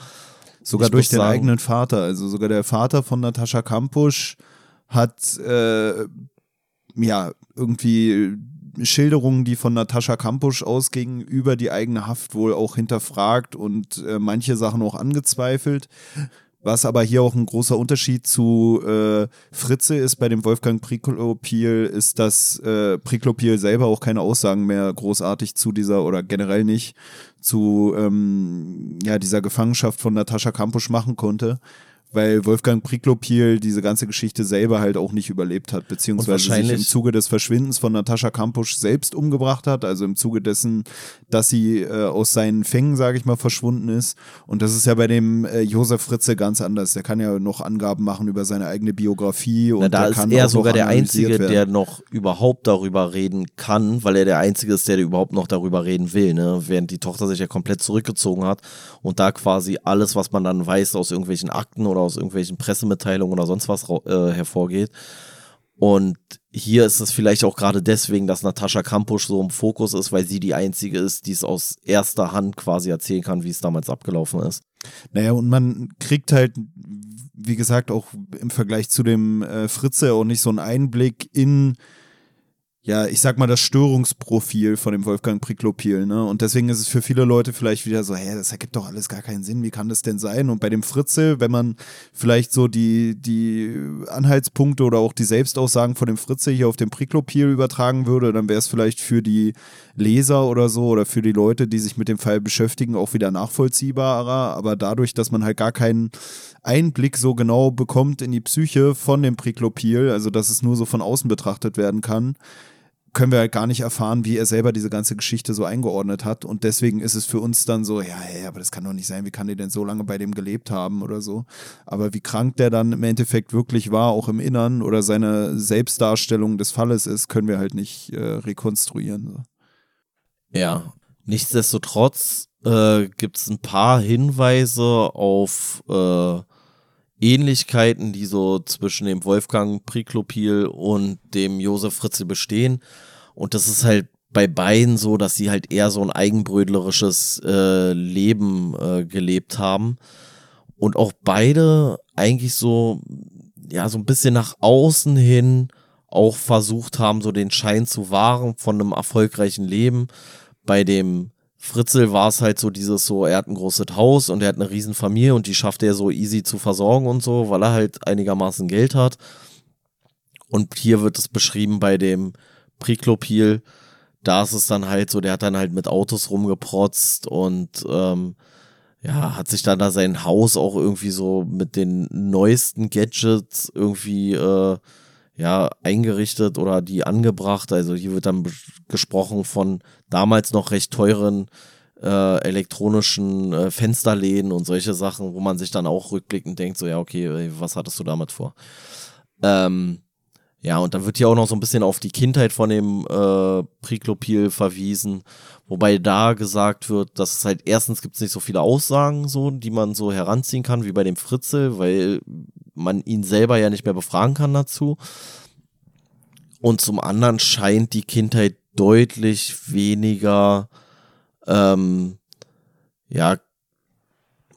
Sogar ich durch den sagen, eigenen Vater. Also sogar der Vater von Natascha Kampusch hat äh, ja irgendwie Schilderungen, die von Natascha Kampusch ausgingen, über die eigene Haft wohl auch hinterfragt und äh, manche Sachen auch angezweifelt. Was aber hier auch ein großer Unterschied zu äh, Fritze ist bei dem Wolfgang Priklopil, ist, dass äh, Priklopil selber auch keine Aussagen mehr großartig zu dieser oder generell nicht zu ähm, ja, dieser Gefangenschaft von Natascha Kampusch machen konnte weil Wolfgang Priklopil diese ganze Geschichte selber halt auch nicht überlebt hat, beziehungsweise sich im Zuge des Verschwindens von Natascha Kampusch selbst umgebracht hat, also im Zuge dessen, dass sie äh, aus seinen Fängen, sage ich mal, verschwunden ist. Und das ist ja bei dem äh, Josef Fritze ganz anders. Der kann ja noch Angaben machen über seine eigene Biografie. Und Na, da ist er sogar der Einzige, werden. der noch überhaupt darüber reden kann, weil er der Einzige ist, der überhaupt noch darüber reden will, ne? während die Tochter sich ja komplett zurückgezogen hat und da quasi alles, was man dann weiß aus irgendwelchen Akten oder aus irgendwelchen Pressemitteilungen oder sonst was äh, hervorgeht. Und hier ist es vielleicht auch gerade deswegen, dass Natascha Kampusch so im Fokus ist, weil sie die einzige ist, die es aus erster Hand quasi erzählen kann, wie es damals abgelaufen ist. Naja, und man kriegt halt, wie gesagt, auch im Vergleich zu dem äh, Fritze auch nicht so einen Einblick in ja, ich sag mal, das Störungsprofil von dem Wolfgang Priklopil, ne? Und deswegen ist es für viele Leute vielleicht wieder so, hä, das ergibt doch alles gar keinen Sinn, wie kann das denn sein? Und bei dem Fritzel, wenn man vielleicht so die, die Anhaltspunkte oder auch die Selbstaussagen von dem Fritzel hier auf dem Priklopil übertragen würde, dann wäre es vielleicht für die Leser oder so oder für die Leute, die sich mit dem Fall beschäftigen, auch wieder nachvollziehbarer. Aber dadurch, dass man halt gar keinen Einblick so genau bekommt in die Psyche von dem Priklopil, also dass es nur so von außen betrachtet werden kann, können wir halt gar nicht erfahren, wie er selber diese ganze Geschichte so eingeordnet hat. Und deswegen ist es für uns dann so, ja, hey, aber das kann doch nicht sein, wie kann der denn so lange bei dem gelebt haben oder so. Aber wie krank der dann im Endeffekt wirklich war, auch im Innern oder seine Selbstdarstellung des Falles ist, können wir halt nicht äh, rekonstruieren. Ja, nichtsdestotrotz äh, gibt es ein paar Hinweise auf äh, Ähnlichkeiten, die so zwischen dem Wolfgang Priklopil und dem Josef Fritzel bestehen. Und das ist halt bei beiden so, dass sie halt eher so ein eigenbrödlerisches äh, Leben äh, gelebt haben. Und auch beide eigentlich so, ja, so ein bisschen nach außen hin auch versucht haben, so den Schein zu wahren von einem erfolgreichen Leben. Bei dem Fritzel war es halt so dieses so, er hat ein großes Haus und er hat eine riesen Familie und die schafft er so easy zu versorgen und so, weil er halt einigermaßen Geld hat. Und hier wird es beschrieben bei dem Priklopil, da ist es dann halt so, der hat dann halt mit Autos rumgeprotzt und ähm, ja, hat sich dann da sein Haus auch irgendwie so mit den neuesten Gadgets irgendwie äh, ja, eingerichtet oder die angebracht. Also hier wird dann gesprochen von damals noch recht teuren äh, elektronischen äh, Fensterläden und solche Sachen, wo man sich dann auch rückblickend denkt, so ja, okay, was hattest du damit vor? Ähm, ja, und dann wird hier auch noch so ein bisschen auf die Kindheit von dem äh, Priklopil verwiesen, wobei da gesagt wird, dass es halt erstens gibt es nicht so viele Aussagen, so, die man so heranziehen kann wie bei dem Fritzel, weil man ihn selber ja nicht mehr befragen kann dazu. Und zum anderen scheint die Kindheit deutlich weniger, ähm, ja,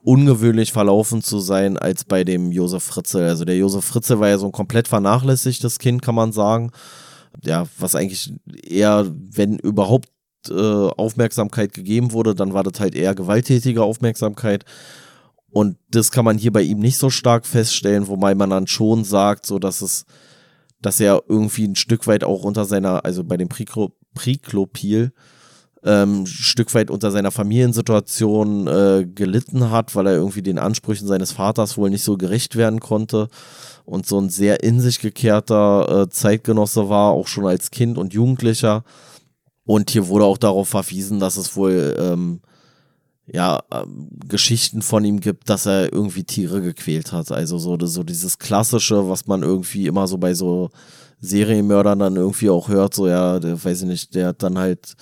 ungewöhnlich verlaufen zu sein als bei dem Josef Fritzel. Also der Josef Fritzel war ja so ein komplett vernachlässigtes Kind, kann man sagen. Ja, was eigentlich eher, wenn überhaupt äh, Aufmerksamkeit gegeben wurde, dann war das halt eher gewalttätige Aufmerksamkeit. Und das kann man hier bei ihm nicht so stark feststellen, wobei man dann schon sagt, so dass es, dass er irgendwie ein Stück weit auch unter seiner, also bei dem Priklopil, ähm, ein Stück weit unter seiner Familiensituation äh, gelitten hat, weil er irgendwie den Ansprüchen seines Vaters wohl nicht so gerecht werden konnte und so ein sehr in sich gekehrter äh, Zeitgenosse war, auch schon als Kind und Jugendlicher. Und hier wurde auch darauf verwiesen, dass es wohl ähm, ja, ähm, Geschichten von ihm gibt, dass er irgendwie Tiere gequält hat. Also so, so dieses Klassische, was man irgendwie immer so bei so Serienmördern dann irgendwie auch hört, so ja, der, weiß ich nicht, der hat dann halt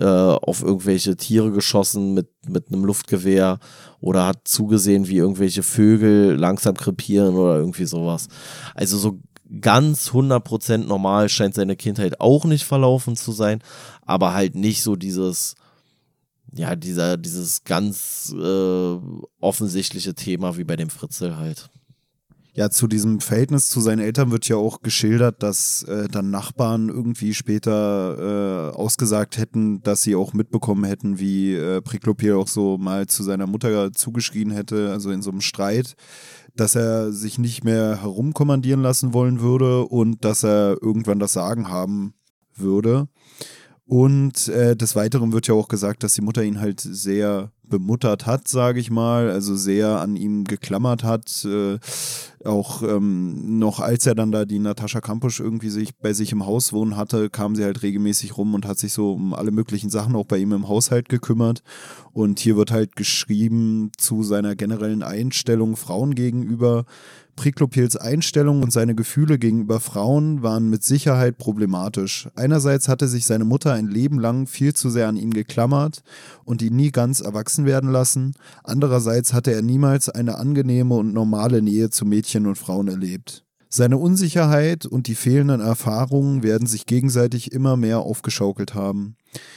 äh, auf irgendwelche Tiere geschossen mit, mit einem Luftgewehr oder hat zugesehen, wie irgendwelche Vögel langsam krepieren oder irgendwie sowas. Also so ganz 100% normal scheint seine Kindheit auch nicht verlaufen zu sein, aber halt nicht so dieses ja, dieser, dieses ganz äh, offensichtliche Thema wie bei dem Fritzel halt. Ja, zu diesem Verhältnis zu seinen Eltern wird ja auch geschildert, dass äh, dann Nachbarn irgendwie später äh, ausgesagt hätten, dass sie auch mitbekommen hätten, wie äh, Priklopil auch so mal zu seiner Mutter zugeschrien hätte, also in so einem Streit, dass er sich nicht mehr herumkommandieren lassen wollen würde und dass er irgendwann das Sagen haben würde. Und äh, des Weiteren wird ja auch gesagt, dass die Mutter ihn halt sehr bemuttert hat, sage ich mal, also sehr an ihm geklammert hat. Äh, auch ähm, noch als er dann da die Natascha Kampusch irgendwie sich bei sich im Haus wohnen hatte, kam sie halt regelmäßig rum und hat sich so um alle möglichen Sachen auch bei ihm im Haushalt gekümmert. Und hier wird halt geschrieben zu seiner generellen Einstellung Frauen gegenüber, Priklopils Einstellung und seine Gefühle gegenüber Frauen waren mit Sicherheit problematisch. Einerseits hatte sich seine Mutter ein Leben lang viel zu sehr an ihn geklammert und ihn nie ganz erwachsen werden lassen. Andererseits hatte er niemals eine angenehme und normale Nähe zu Mädchen und Frauen erlebt. Seine Unsicherheit und die fehlenden Erfahrungen werden sich gegenseitig immer mehr aufgeschaukelt haben.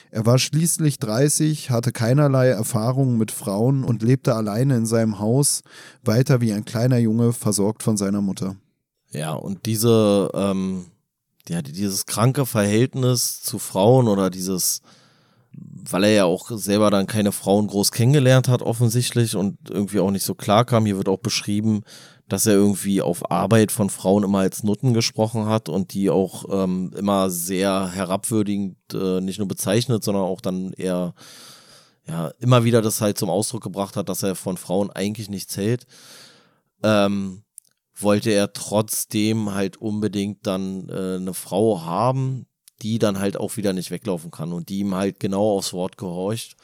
Er war schließlich 30, hatte keinerlei Erfahrungen mit Frauen und lebte alleine in seinem Haus, weiter wie ein kleiner Junge, versorgt von seiner Mutter. Ja, und diese, ähm, ja, dieses kranke Verhältnis zu Frauen oder dieses, weil er ja auch selber dann keine Frauen groß kennengelernt hat, offensichtlich und irgendwie auch nicht so klar kam. Hier wird auch beschrieben, dass er irgendwie auf Arbeit von Frauen immer als Nutten gesprochen hat und die auch ähm, immer sehr herabwürdigend äh, nicht nur bezeichnet, sondern auch dann eher ja immer wieder das halt zum Ausdruck gebracht hat, dass er von Frauen eigentlich nichts hält. Ähm, wollte er trotzdem halt unbedingt dann äh, eine Frau haben, die dann halt auch wieder nicht weglaufen kann und die ihm halt genau aufs Wort gehorcht.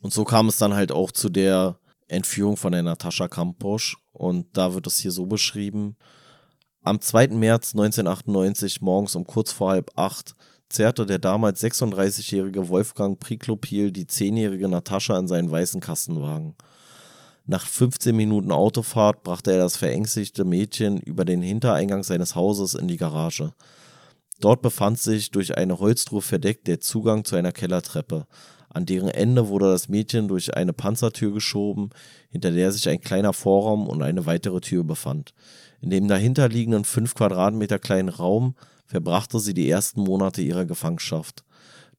Und so kam es dann halt auch zu der Entführung von der Natascha Kamposch. Und da wird es hier so beschrieben. Am 2. März 1998 morgens um kurz vor halb acht zerrte der damals 36-jährige Wolfgang Priklopil die 10-jährige Natascha in seinen weißen Kastenwagen. Nach 15 Minuten Autofahrt brachte er das verängstigte Mädchen über den Hintereingang seines Hauses in die Garage. Dort befand sich durch eine Holztruhe verdeckt der Zugang zu einer Kellertreppe. An deren Ende wurde das Mädchen durch eine Panzertür geschoben, hinter der sich ein kleiner Vorraum und eine weitere Tür befand. In dem dahinterliegenden fünf Quadratmeter kleinen Raum verbrachte sie die ersten Monate ihrer Gefangenschaft.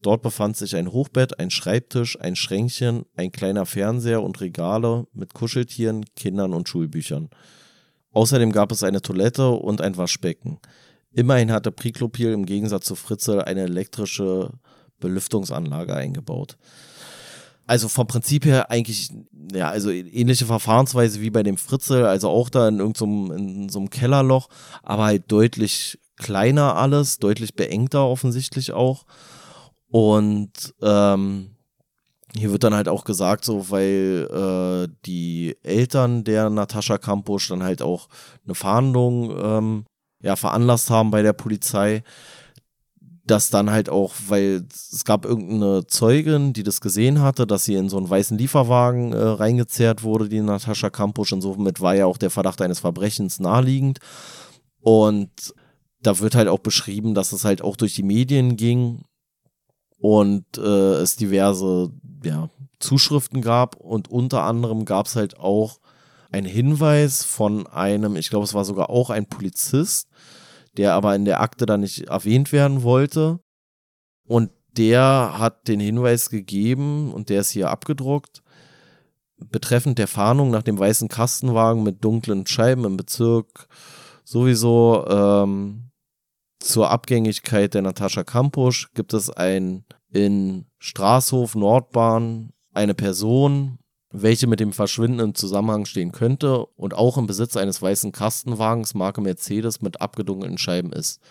Dort befand sich ein Hochbett, ein Schreibtisch, ein Schränkchen, ein kleiner Fernseher und Regale mit Kuscheltieren, Kindern und Schulbüchern. Außerdem gab es eine Toilette und ein Waschbecken. Immerhin hatte Priklopil im Gegensatz zu Fritzel eine elektrische Belüftungsanlage eingebaut. Also vom Prinzip her eigentlich, ja, also ähnliche Verfahrensweise wie bei dem Fritzel, also auch da in irgendeinem in so einem Kellerloch, aber halt deutlich kleiner alles, deutlich beengter offensichtlich auch. Und ähm, hier wird dann halt auch gesagt, so, weil äh, die Eltern der Natascha Kampusch dann halt auch eine Fahndung ähm, ja, veranlasst haben bei der Polizei, dass dann halt auch, weil es gab irgendeine Zeugin, die das gesehen hatte, dass sie in so einen weißen Lieferwagen äh, reingezerrt wurde, die Natascha Kampusch, und somit war ja auch der Verdacht eines Verbrechens naheliegend. Und da wird halt auch beschrieben, dass es halt auch durch die Medien ging und äh, es diverse ja, Zuschriften gab und unter anderem gab es halt auch einen Hinweis von einem, ich glaube es war sogar auch ein Polizist, der aber in der Akte dann nicht erwähnt werden wollte. Und der hat den Hinweis gegeben und der ist hier abgedruckt. Betreffend der Fahndung nach dem weißen Kastenwagen mit dunklen Scheiben im Bezirk sowieso ähm, zur Abgängigkeit der Natascha Kampusch gibt es ein in Straßhof Nordbahn eine Person, welche mit dem Verschwinden im Zusammenhang stehen könnte und auch im Besitz eines weißen Kastenwagens Marke Mercedes mit abgedunkelten Scheiben ist.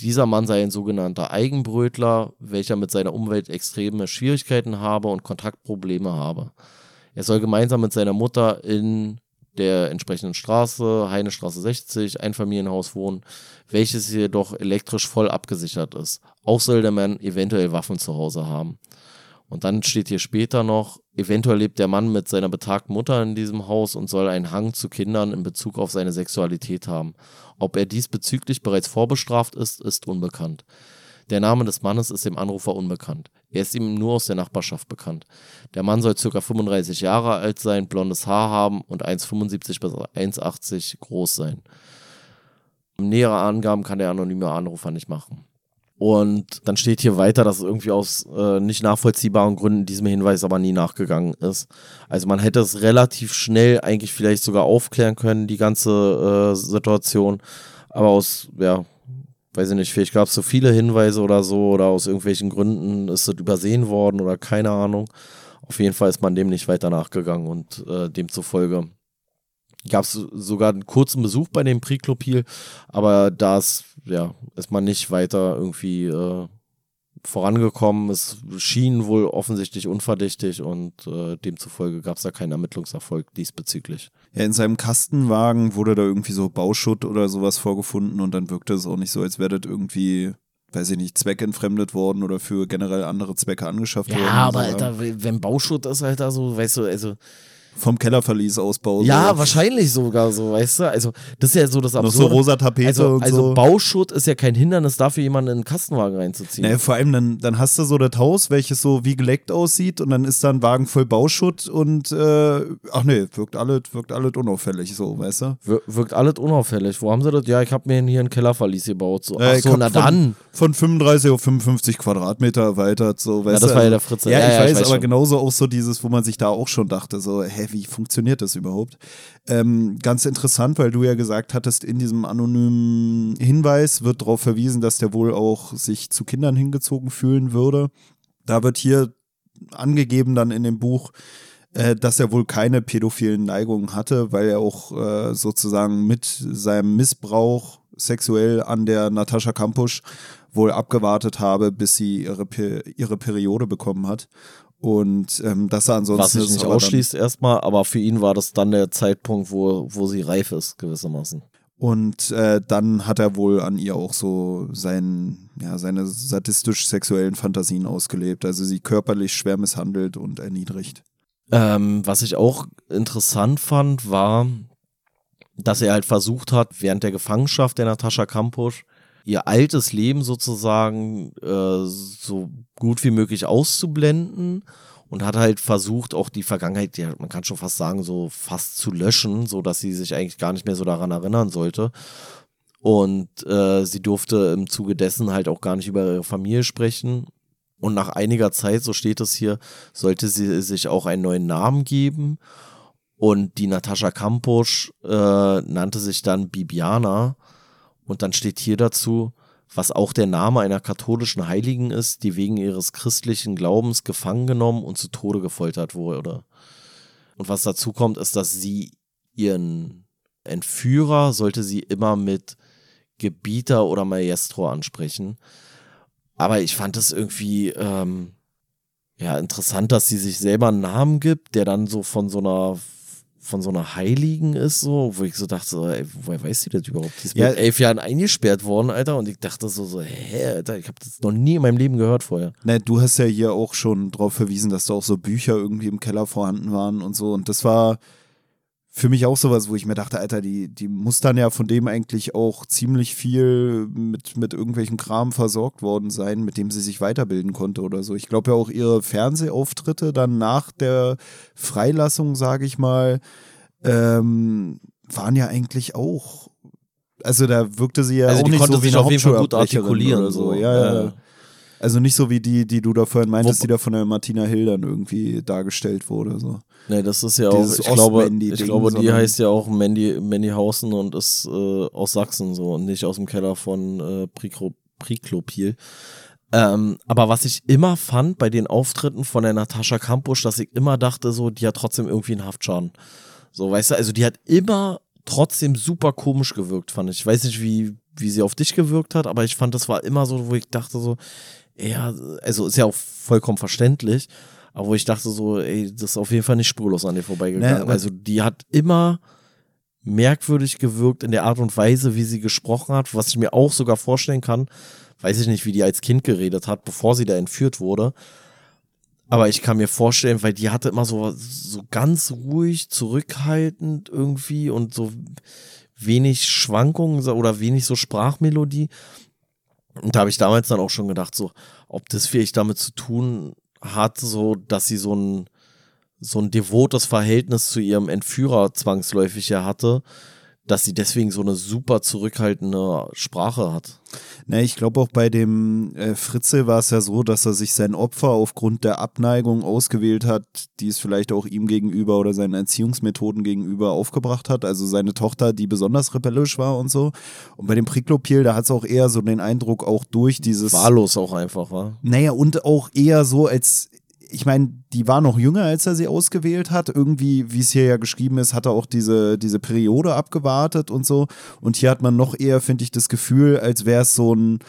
Dieser Mann sei ein sogenannter Eigenbrötler, welcher mit seiner Umwelt extreme Schwierigkeiten habe und Kontaktprobleme habe. Er soll gemeinsam mit seiner Mutter in der entsprechenden Straße, Heinestraße 60, Einfamilienhaus wohnen, welches jedoch elektrisch voll abgesichert ist. Auch soll der Mann eventuell Waffen zu Hause haben. Und dann steht hier später noch, eventuell lebt der Mann mit seiner betagten Mutter in diesem Haus und soll einen Hang zu Kindern in Bezug auf seine Sexualität haben. Ob er diesbezüglich bereits vorbestraft ist, ist unbekannt. Der Name des Mannes ist dem Anrufer unbekannt. Er ist ihm nur aus der Nachbarschaft bekannt. Der Mann soll ca. 35 Jahre alt sein, blondes Haar haben und 1,75 bis 1,80 groß sein. Nähere Angaben kann der anonyme Anrufer nicht machen. Und dann steht hier weiter, dass es irgendwie aus äh, nicht nachvollziehbaren Gründen diesem Hinweis aber nie nachgegangen ist. Also man hätte es relativ schnell eigentlich vielleicht sogar aufklären können, die ganze äh, Situation. Aber aus ja, weiß ich nicht, vielleicht gab es so viele Hinweise oder so oder aus irgendwelchen Gründen ist das übersehen worden oder keine Ahnung. Auf jeden Fall ist man dem nicht weiter nachgegangen und äh, demzufolge gab es sogar einen kurzen Besuch bei dem Priklopil, aber da ist, ja, ist man nicht weiter irgendwie äh, vorangekommen. Es schien wohl offensichtlich unverdächtig und äh, demzufolge gab es da keinen Ermittlungserfolg diesbezüglich. Ja, in seinem Kastenwagen wurde da irgendwie so Bauschutt oder sowas vorgefunden und dann wirkte es auch nicht so, als wäre das irgendwie weiß ich nicht, zweckentfremdet worden oder für generell andere Zwecke angeschafft ja, worden. Ja, aber Alter, wenn Bauschutt ist, Alter, so, weißt du, also vom Kellerverlies ausbaut. Ja, wahrscheinlich sogar so, weißt du? Also, das ist ja so das Absurde. Noch so rosa Tapete also, und also so. Bauschutt ist ja kein Hindernis dafür, jemanden in einen Kastenwagen reinzuziehen. Naja, vor allem dann, dann hast du so das Haus, welches so wie geleckt aussieht und dann ist da ein Wagen voll Bauschutt und äh, ach nee, wirkt alles, wirkt alles unauffällig so, weißt du? Wir, wirkt alles unauffällig. Wo haben sie das? Ja, ich habe mir hier einen Kellerverlies gebaut. So. Ach so, na von, dann. Von 35 auf 55 Quadratmeter erweitert, so, weißt ja, das war ja der Fritze. Ja, ja, ich ja, weiß, ich weiß aber schon. genauso auch so dieses, wo man sich da auch schon dachte, so, hä, wie funktioniert das überhaupt? Ähm, ganz interessant, weil du ja gesagt hattest, in diesem anonymen Hinweis wird darauf verwiesen, dass der wohl auch sich zu Kindern hingezogen fühlen würde. Da wird hier angegeben dann in dem Buch, äh, dass er wohl keine pädophilen Neigungen hatte, weil er auch äh, sozusagen mit seinem Missbrauch sexuell an der Natascha Kampusch wohl abgewartet habe, bis sie ihre, ihre Periode bekommen hat. Und ähm, dass er ansonsten. Was sich nicht ausschließt erstmal, aber für ihn war das dann der Zeitpunkt, wo, wo sie reif ist, gewissermaßen. Und äh, dann hat er wohl an ihr auch so sein, ja, seine sadistisch-sexuellen Fantasien ausgelebt. Also sie körperlich schwer misshandelt und erniedrigt. Ähm, was ich auch interessant fand, war, dass er halt versucht hat, während der Gefangenschaft der Natascha Kampusch ihr altes Leben sozusagen äh, so gut wie möglich auszublenden und hat halt versucht, auch die Vergangenheit, ja, man kann schon fast sagen, so fast zu löschen, so dass sie sich eigentlich gar nicht mehr so daran erinnern sollte. Und äh, sie durfte im Zuge dessen halt auch gar nicht über ihre Familie sprechen. Und nach einiger Zeit, so steht es hier, sollte sie sich auch einen neuen Namen geben. Und die Natascha Kampusch äh, nannte sich dann Bibiana. Und dann steht hier dazu, was auch der Name einer katholischen Heiligen ist, die wegen ihres christlichen Glaubens gefangen genommen und zu Tode gefoltert wurde. Und was dazu kommt, ist, dass sie ihren Entführer sollte sie immer mit Gebieter oder Maestro ansprechen. Aber ich fand es irgendwie ähm, ja interessant, dass sie sich selber einen Namen gibt, der dann so von so einer von so einer Heiligen ist, so, wo ich so dachte, so, ey, woher weiß sie das überhaupt? Die ist ja. mit elf Jahren eingesperrt worden, Alter, und ich dachte so, so hä, Alter, ich habe das noch nie in meinem Leben gehört vorher. Ne, du hast ja hier auch schon darauf verwiesen, dass da auch so Bücher irgendwie im Keller vorhanden waren und so, und das war für mich auch sowas, wo ich mir dachte, Alter, die, die muss dann ja von dem eigentlich auch ziemlich viel mit, mit irgendwelchem Kram versorgt worden sein, mit dem sie sich weiterbilden konnte oder so. Ich glaube ja auch ihre Fernsehauftritte dann nach der Freilassung, sage ich mal, ähm, waren ja eigentlich auch. Also da wirkte sie ja also auch nicht so wie eine auf jeden Fall gut artikulieren oder so. Ja, ja. ja. Also nicht so wie die, die du da vorhin meintest, Wo, die da von der Martina Hill dann irgendwie dargestellt wurde. So. Nee, das ist ja auch, ich glaube, ich glaube, die heißt ja auch Mandy, Mandy Hausen und ist äh, aus Sachsen so und nicht aus dem Keller von äh, Priklopil. Ähm, aber was ich immer fand bei den Auftritten von der Natascha Kampusch, dass ich immer dachte, so, die hat trotzdem irgendwie einen Haftschaden. So, weißt du, also die hat immer trotzdem super komisch gewirkt, fand ich. Ich weiß nicht, wie, wie sie auf dich gewirkt hat, aber ich fand, das war immer so, wo ich dachte so, ja, also ist ja auch vollkommen verständlich, aber wo ich dachte so, ey, das ist auf jeden Fall nicht spurlos an dir vorbeigegangen. Nee, also die hat immer merkwürdig gewirkt in der Art und Weise, wie sie gesprochen hat, was ich mir auch sogar vorstellen kann. Weiß ich nicht, wie die als Kind geredet hat, bevor sie da entführt wurde. Aber ich kann mir vorstellen, weil die hatte immer so, so ganz ruhig, zurückhaltend irgendwie und so wenig Schwankungen oder wenig so Sprachmelodie. Und da habe ich damals dann auch schon gedacht, so, ob das vielleicht damit zu tun hat, so, dass sie so ein, so ein devotes Verhältnis zu ihrem Entführer zwangsläufig ja hatte, dass sie deswegen so eine super zurückhaltende Sprache hat. Na, ich glaube auch bei dem äh, Fritze war es ja so, dass er sich sein Opfer aufgrund der Abneigung ausgewählt hat, die es vielleicht auch ihm gegenüber oder seinen Erziehungsmethoden gegenüber aufgebracht hat. Also seine Tochter, die besonders rebellisch war und so. Und bei dem Priklopil, da hat es auch eher so den Eindruck, auch durch dieses. Wahllos auch einfach, war. Naja, und auch eher so, als ich meine, die war noch jünger, als er sie ausgewählt hat. Irgendwie, wie es hier ja geschrieben ist, hat er auch diese, diese Periode abgewartet und so. Und hier hat man noch eher, finde ich, das Gefühl, als wäre es so ein,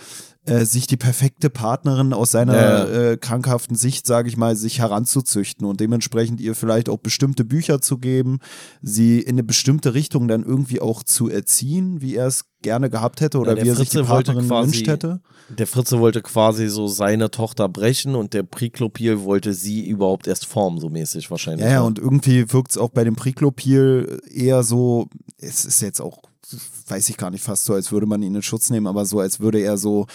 äh, sich die perfekte Partnerin aus seiner Ja. äh, krankhaften Sicht, sage ich mal, sich heranzuzüchten und dementsprechend ihr vielleicht auch bestimmte Bücher zu geben, sie in eine bestimmte Richtung dann irgendwie auch zu erziehen, wie er es gerne gehabt hätte oder der wie er sich die Fritze Partnerin quasi- gewünscht hätte. Der Fritze wollte quasi so seine Tochter brechen und der Priklopil wollte sie überhaupt erst formen, so mäßig wahrscheinlich. Ja, ja, ne? und irgendwie wirkt es auch bei dem Priklopil eher so, es ist jetzt auch, weiß ich gar nicht, fast so, als würde man ihn in Schutz nehmen, aber so, als würde er so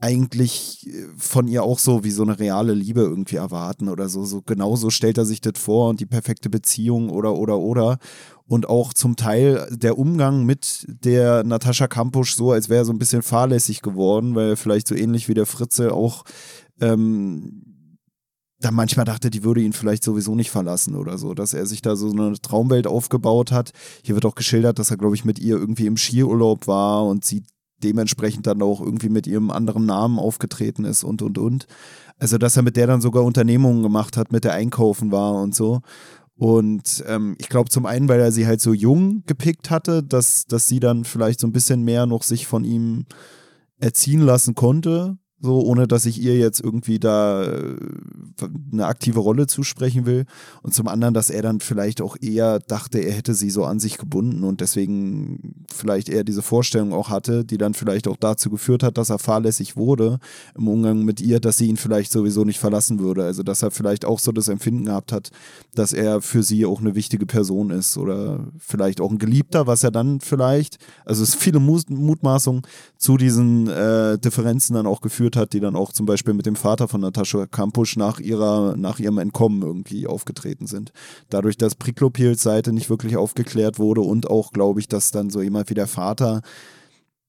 eigentlich äh, von ihr auch so wie so eine reale Liebe irgendwie erwarten oder so. So genauso stellt er sich das vor und die perfekte Beziehung oder oder oder. Und auch zum Teil der Umgang mit der Natascha Kampusch so, als wäre er so ein bisschen fahrlässig geworden, weil er vielleicht so ähnlich wie der Fritze auch ähm, da manchmal dachte, die würde ihn vielleicht sowieso nicht verlassen oder so, dass er sich da so eine Traumwelt aufgebaut hat. Hier wird auch geschildert, dass er, glaube ich, mit ihr irgendwie im Skiurlaub war und sie dementsprechend dann auch irgendwie mit ihrem anderen Namen aufgetreten ist und und und. Also, dass er mit der dann sogar Unternehmungen gemacht hat, mit der einkaufen war und so. Und ähm, ich glaube zum einen, weil er sie halt so jung gepickt hatte, dass, dass sie dann vielleicht so ein bisschen mehr noch sich von ihm erziehen lassen konnte, so ohne dass ich ihr jetzt irgendwie da äh, eine aktive Rolle zusprechen will. Und zum anderen, dass er dann vielleicht auch eher dachte, er hätte sie so an sich gebunden und deswegen vielleicht eher diese Vorstellung auch hatte, die dann vielleicht auch dazu geführt hat, dass er fahrlässig wurde im Umgang mit ihr, dass sie ihn vielleicht sowieso nicht verlassen würde. Also dass er vielleicht auch so das Empfinden gehabt hat, dass er für sie auch eine wichtige Person ist oder vielleicht auch ein Geliebter, was er dann vielleicht, also es viele Mutmaßungen zu diesen äh, Differenzen dann auch geführt hat, die dann auch zum Beispiel mit dem Vater von Natascha Kampusch nach ihrer, nach ihrem Entkommen irgendwie aufgetreten sind. Dadurch, dass Priklopils Seite nicht wirklich aufgeklärt wurde und auch, glaube ich, dass dann so jemand wie der Vater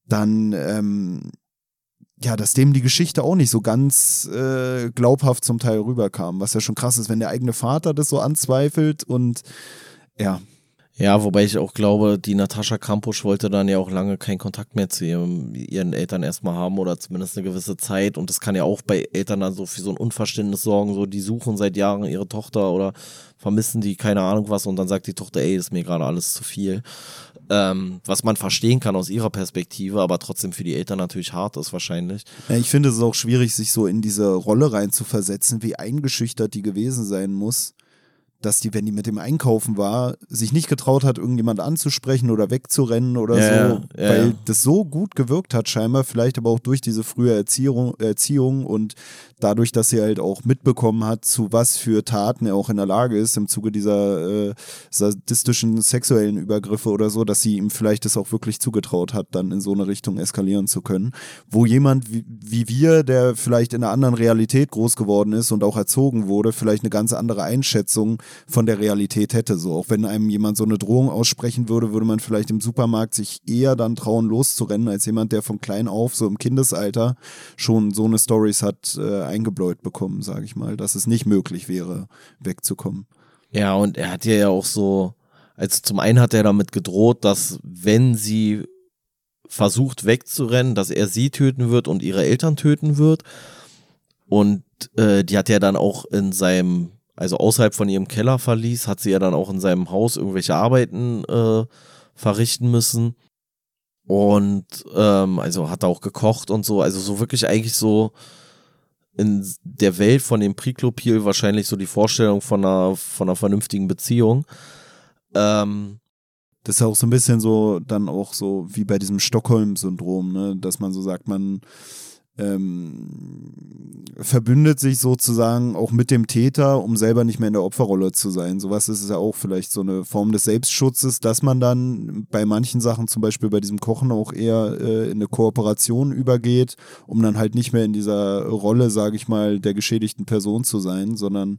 dann ähm, ja, dass dem die Geschichte auch nicht so ganz äh, glaubhaft zum Teil rüberkam, was ja schon krass ist, wenn der eigene Vater das so anzweifelt und ja, Ja, wobei ich auch glaube, die Natascha Kampusch wollte dann ja auch lange keinen Kontakt mehr zu ihrem, ihren Eltern erstmal haben oder zumindest eine gewisse Zeit. Und das kann ja auch bei Eltern dann so für so ein Unverständnis sorgen. So, die suchen seit Jahren ihre Tochter oder vermissen die, keine Ahnung was. Und dann sagt die Tochter, ey, ist mir gerade alles zu viel. Ähm, was man verstehen kann aus ihrer Perspektive, aber trotzdem für die Eltern natürlich hart ist wahrscheinlich. Ja, ich finde es auch schwierig, sich so in diese Rolle rein zu versetzen, wie eingeschüchtert die gewesen sein muss, dass die, wenn die mit dem Einkaufen war, sich nicht getraut hat, irgendjemand anzusprechen oder wegzurennen oder Ja, so, ja, weil ja. das so gut gewirkt hat, scheinbar, vielleicht aber auch durch diese frühe Erziehung, Erziehung und dadurch, dass sie halt auch mitbekommen hat, zu was für Taten er auch in der Lage ist, im Zuge dieser äh, sadistischen sexuellen Übergriffe oder so, dass sie ihm vielleicht das auch wirklich zugetraut hat, dann in so eine Richtung eskalieren zu können. Wo jemand wie, wie wir, der vielleicht in einer anderen Realität groß geworden ist und auch erzogen wurde, vielleicht eine ganz andere Einschätzung von der Realität hätte. So, auch wenn einem jemand so eine Drohung aussprechen würde, würde man vielleicht im Supermarkt sich eher dann trauen, loszurennen, als jemand, der von klein auf, so im Kindesalter, schon so eine Stories hat äh, eingebläut bekommen, sage ich mal, dass es nicht möglich wäre, wegzukommen. Ja, und er hat ja auch so, also zum einen hat er damit gedroht, dass wenn sie versucht wegzurennen, dass er sie töten wird und ihre Eltern töten wird. Und äh, die hat ja dann auch in seinem, also außerhalb von ihrem Kellerverlies, hat sie ja dann auch in seinem Haus irgendwelche Arbeiten äh, verrichten müssen. Und ähm, also hat er auch gekocht und so, also so wirklich eigentlich so in der Welt von dem Priklopil wahrscheinlich so die Vorstellung von einer, von einer vernünftigen Beziehung. Ähm, Das ist ja auch so ein bisschen so, dann auch so wie bei diesem Stockholm-Syndrom, ne? dass man so sagt, man ähm, verbündet sich sozusagen auch mit dem Täter, um selber nicht mehr in der Opferrolle zu sein. Sowas ist es ja auch vielleicht so eine Form des Selbstschutzes, dass man dann bei manchen Sachen, zum Beispiel bei diesem Kochen, auch eher äh, in eine Kooperation übergeht, um dann halt nicht mehr in dieser Rolle, sage ich mal, der geschädigten Person zu sein, sondern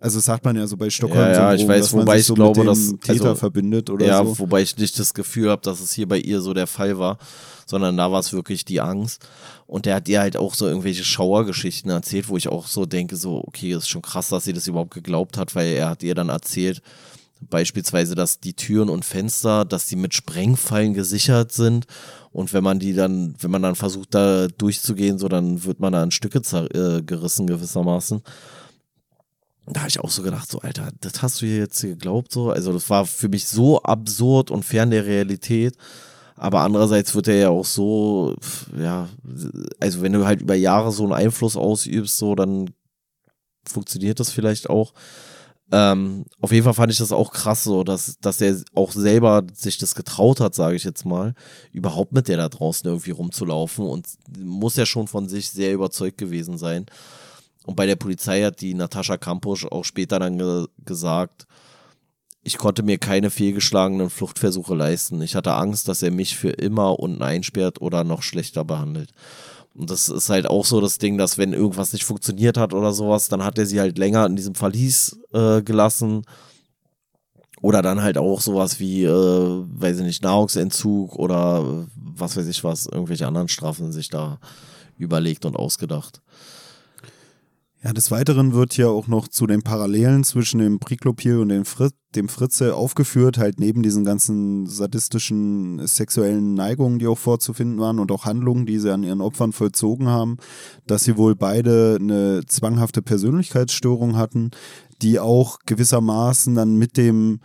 also sagt man ja so bei Stockholm, Ja, ja, ich weiß, dass man wobei ich so glaube, dass- Täter also- verbindet oder ja, so. wobei ich nicht das Gefühl habe, dass es hier bei ihr so der Fall war, sondern da war es wirklich die Angst. Und der hat ihr halt auch so irgendwelche Schauergeschichten erzählt, wo ich auch so denke, so, okay, ist schon krass, dass sie das überhaupt geglaubt hat, weil er hat ihr dann erzählt, beispielsweise, dass die Türen und Fenster, dass die mit Sprengfallen gesichert sind. Und wenn man die dann, wenn man dann versucht, da durchzugehen, so, dann wird man da in Stücke äh, gerissen gewissermaßen. Da habe ich auch so gedacht, so, Alter, das hast du hier jetzt geglaubt, so. Also, das war für mich so absurd und fern der Realität. Aber andererseits wird er ja auch so, ja, also wenn du halt über Jahre so einen Einfluss ausübst, so, dann funktioniert das vielleicht auch. Ähm, auf jeden Fall fand ich das auch krass so, dass, dass er auch selber sich das getraut hat, sage ich jetzt mal, überhaupt mit der da draußen irgendwie rumzulaufen und muss ja schon von sich sehr überzeugt gewesen sein. Und bei der Polizei hat die Natascha Kampusch auch später dann ge gesagt, ich konnte mir keine fehlgeschlagenen Fluchtversuche leisten. Ich hatte Angst, dass er mich für immer unten einsperrt oder noch schlechter behandelt. Und das ist halt auch so das Ding, dass wenn irgendwas nicht funktioniert hat oder sowas, dann hat er sie halt länger in diesem Verlies äh, gelassen. Oder dann halt auch sowas wie, äh, weiß ich nicht, Nahrungsentzug oder was weiß ich was, irgendwelche anderen Strafen sich da überlegt und ausgedacht. Ja, des Weiteren wird ja auch noch zu den Parallelen zwischen dem Priklopil und dem, Fritz, dem Fritze aufgeführt, halt neben diesen ganzen sadistischen sexuellen Neigungen, die auch vorzufinden waren und auch Handlungen, die sie an ihren Opfern vollzogen haben, dass sie wohl beide eine zwanghafte Persönlichkeitsstörung hatten, die auch gewissermaßen dann mit dem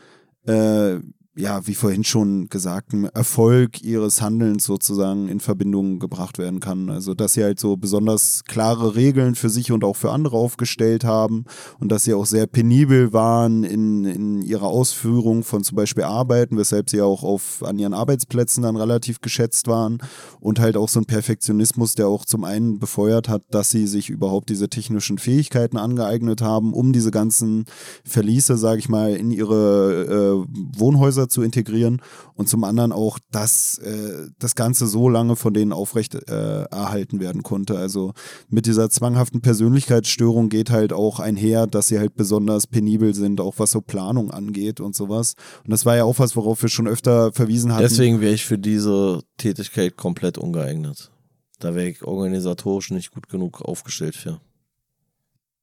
äh, ja, wie vorhin schon gesagten Erfolg ihres Handelns sozusagen in Verbindung gebracht werden kann. Also, dass sie halt so besonders klare Regeln für sich und auch für andere aufgestellt haben und dass sie auch sehr penibel waren in, in ihrer Ausführung von zum Beispiel Arbeiten, weshalb sie auch auf, an ihren Arbeitsplätzen dann relativ geschätzt waren und halt auch so ein Perfektionismus, der auch zum einen befeuert hat, dass sie sich überhaupt diese technischen Fähigkeiten angeeignet haben, um diese ganzen Verliese, sage ich mal, in ihre äh, Wohnhäuser zu integrieren und zum anderen auch, dass äh, das Ganze so lange von denen aufrecht äh, erhalten werden konnte. Also mit dieser zwanghaften Persönlichkeitsstörung geht halt auch einher, dass sie halt besonders penibel sind, auch was so Planung angeht und sowas. Und das war ja auch was, worauf wir schon öfter verwiesen hatten. Deswegen wäre ich für diese Tätigkeit komplett ungeeignet. Da wäre ich organisatorisch nicht gut genug aufgestellt für.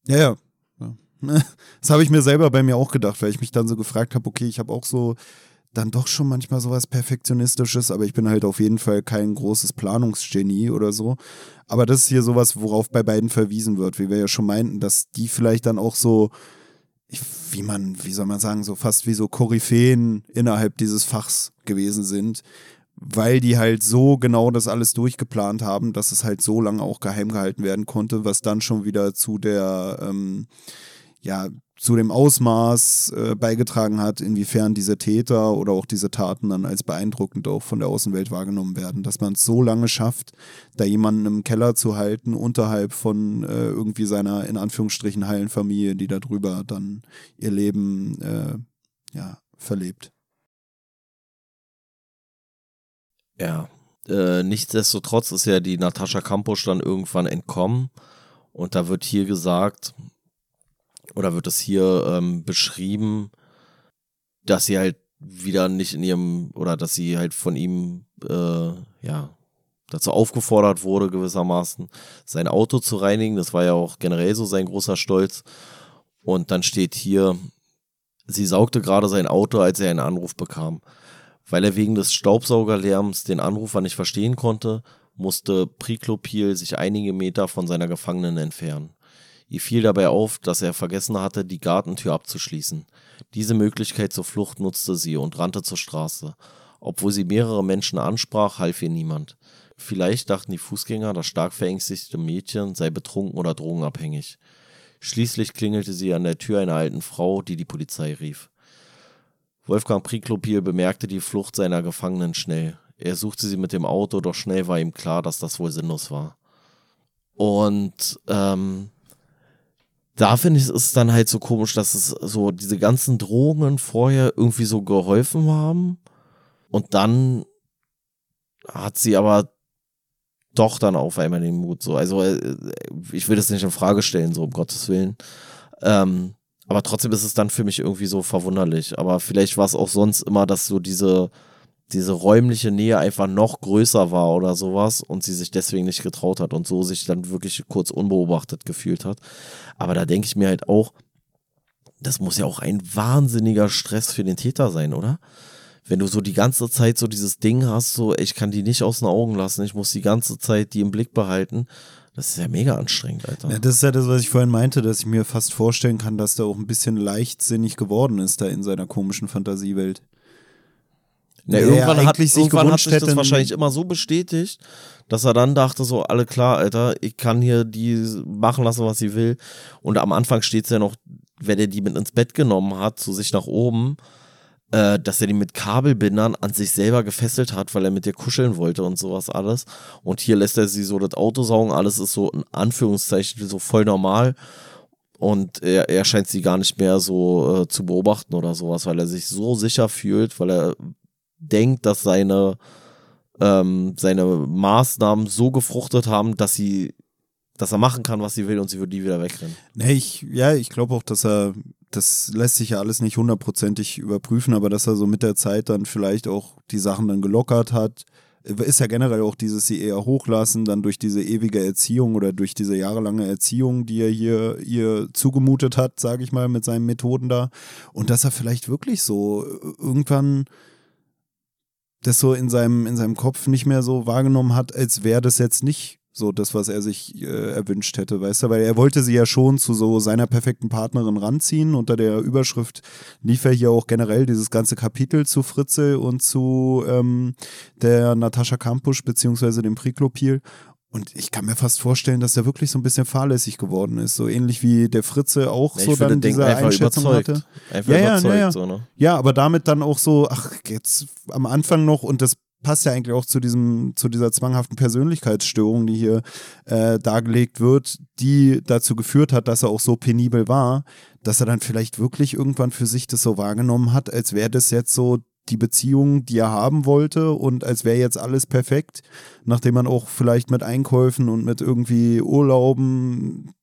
Ja, ja. [laughs] Das habe ich mir selber bei mir auch gedacht, weil ich mich dann so gefragt habe, okay, ich habe auch so dann doch schon manchmal sowas Perfektionistisches, aber ich bin halt auf jeden Fall kein großes Planungsgenie oder so. Aber das ist hier sowas, worauf bei beiden verwiesen wird, wie wir ja schon meinten, dass die vielleicht dann auch so, wie man, wie soll man sagen, so fast wie so Koryphäen innerhalb dieses Fachs gewesen sind, weil die halt so genau das alles durchgeplant haben, dass es halt so lange auch geheim gehalten werden konnte, was dann schon wieder zu der, ähm, ja, zu dem Ausmaß äh, beigetragen hat, inwiefern diese Täter oder auch diese Taten dann als beeindruckend auch von der Außenwelt wahrgenommen werden. Dass man es so lange schafft, da jemanden im Keller zu halten, unterhalb von äh, irgendwie seiner in Anführungsstrichen heilen Familie, die darüber dann ihr Leben äh, ja, verlebt. Ja, äh, nichtsdestotrotz ist ja die Natascha Kampusch dann irgendwann entkommen und da wird hier gesagt, oder wird es hier ähm, beschrieben, dass sie halt wieder nicht in ihrem, oder dass sie halt von ihm, äh, ja, dazu aufgefordert wurde, gewissermaßen sein Auto zu reinigen. Das war ja auch generell so sein großer Stolz. Und dann steht hier, sie saugte gerade sein Auto, als er einen Anruf bekam. Weil er wegen des Staubsaugerlärms den Anrufer nicht verstehen konnte, musste Priklopil sich einige Meter von seiner Gefangenen entfernen. Ihr fiel dabei auf, dass er vergessen hatte, die Gartentür abzuschließen. Diese Möglichkeit zur Flucht nutzte sie und rannte zur Straße. Obwohl sie mehrere Menschen ansprach, half ihr niemand. Vielleicht dachten die Fußgänger, das stark verängstigte Mädchen sei betrunken oder drogenabhängig. Schließlich klingelte sie an der Tür einer alten Frau, die die Polizei rief. Wolfgang Priklopil bemerkte die Flucht seiner Gefangenen schnell. Er suchte sie mit dem Auto, doch schnell war ihm klar, dass das wohl sinnlos war. Und ähm, da finde ich es dann halt so komisch, dass es so diese ganzen Drohungen vorher irgendwie so geholfen haben. Und dann hat sie aber doch dann auf einmal den Mut so. Also äh, ich will das nicht in Frage stellen, so um Gottes Willen. Ähm, aber trotzdem ist es dann für mich irgendwie so verwunderlich. Aber vielleicht war es auch sonst immer, dass so diese diese räumliche Nähe einfach noch größer war oder sowas und sie sich deswegen nicht getraut hat und so sich dann wirklich kurz unbeobachtet gefühlt hat. Aber da denke ich mir halt auch, das muss ja auch ein wahnsinniger Stress für den Täter sein, oder? Wenn du so die ganze Zeit so dieses Ding hast, so ich kann die nicht aus den Augen lassen, ich muss die ganze Zeit die im Blick behalten. Das ist ja mega anstrengend, Alter. Ja, das ist ja das, was ich vorhin meinte, dass ich mir fast vorstellen kann, dass der auch ein bisschen leichtsinnig geworden ist da in seiner komischen Fantasiewelt. Ja, Ja, irgendwann hat, sich irgendwann hat sich das wahrscheinlich immer so bestätigt, dass er dann dachte so, alle klar, Alter, ich kann hier die machen lassen, was sie will. Und am Anfang steht es ja noch, wenn er die mit ins Bett genommen hat, zu sich nach oben, äh, dass er die mit Kabelbindern an sich selber gefesselt hat, weil er mit ihr kuscheln wollte und sowas alles. Und hier lässt er sie so das Auto saugen, alles ist so in Anführungszeichen so voll normal. Und er, er scheint sie gar nicht mehr so äh, zu beobachten oder sowas, weil er sich so sicher fühlt, weil er denkt, dass seine, ähm, seine Maßnahmen so gefruchtet haben, dass sie, dass er machen kann, was sie will und sie würde die wieder wegrennen. Nee, ich, ja, ich glaube auch, dass er, das lässt sich ja alles nicht hundertprozentig überprüfen, aber dass er so mit der Zeit dann vielleicht auch die Sachen dann gelockert hat. Ist ja generell auch dieses sie eher hochlassen, dann durch diese ewige Erziehung oder durch diese jahrelange Erziehung, die er hier ihr zugemutet hat, sage ich mal, mit seinen Methoden da. Und dass er vielleicht wirklich so irgendwann das so in seinem, in seinem Kopf nicht mehr so wahrgenommen hat, als wäre das jetzt nicht so das, was er sich äh, erwünscht hätte, weißt du, weil er wollte sie ja schon zu so seiner perfekten Partnerin ranziehen. Unter der Überschrift lief er hier auch generell dieses ganze Kapitel zu Fritzel und zu ähm, der Natascha Kampusch beziehungsweise dem Priklopil. Und ich kann mir fast vorstellen, dass er wirklich so ein bisschen fahrlässig geworden ist. So ähnlich wie der Fritze auch Ja, so dann denken, diese einfach Einschätzung hatte. Einfach Ja, ja, überzeugt, ja, ja. so, ne? Ja, aber damit dann auch so, ach, jetzt am Anfang noch, und das passt ja eigentlich auch zu diesem, zu dieser zwanghaften Persönlichkeitsstörung, die hier äh, dargelegt wird, die dazu geführt hat, dass er auch so penibel war, dass er dann vielleicht wirklich irgendwann für sich das so wahrgenommen hat, als wäre das jetzt so die Beziehung, die er haben wollte und als wäre jetzt alles perfekt, nachdem man auch vielleicht mit Einkäufen und mit irgendwie Urlauben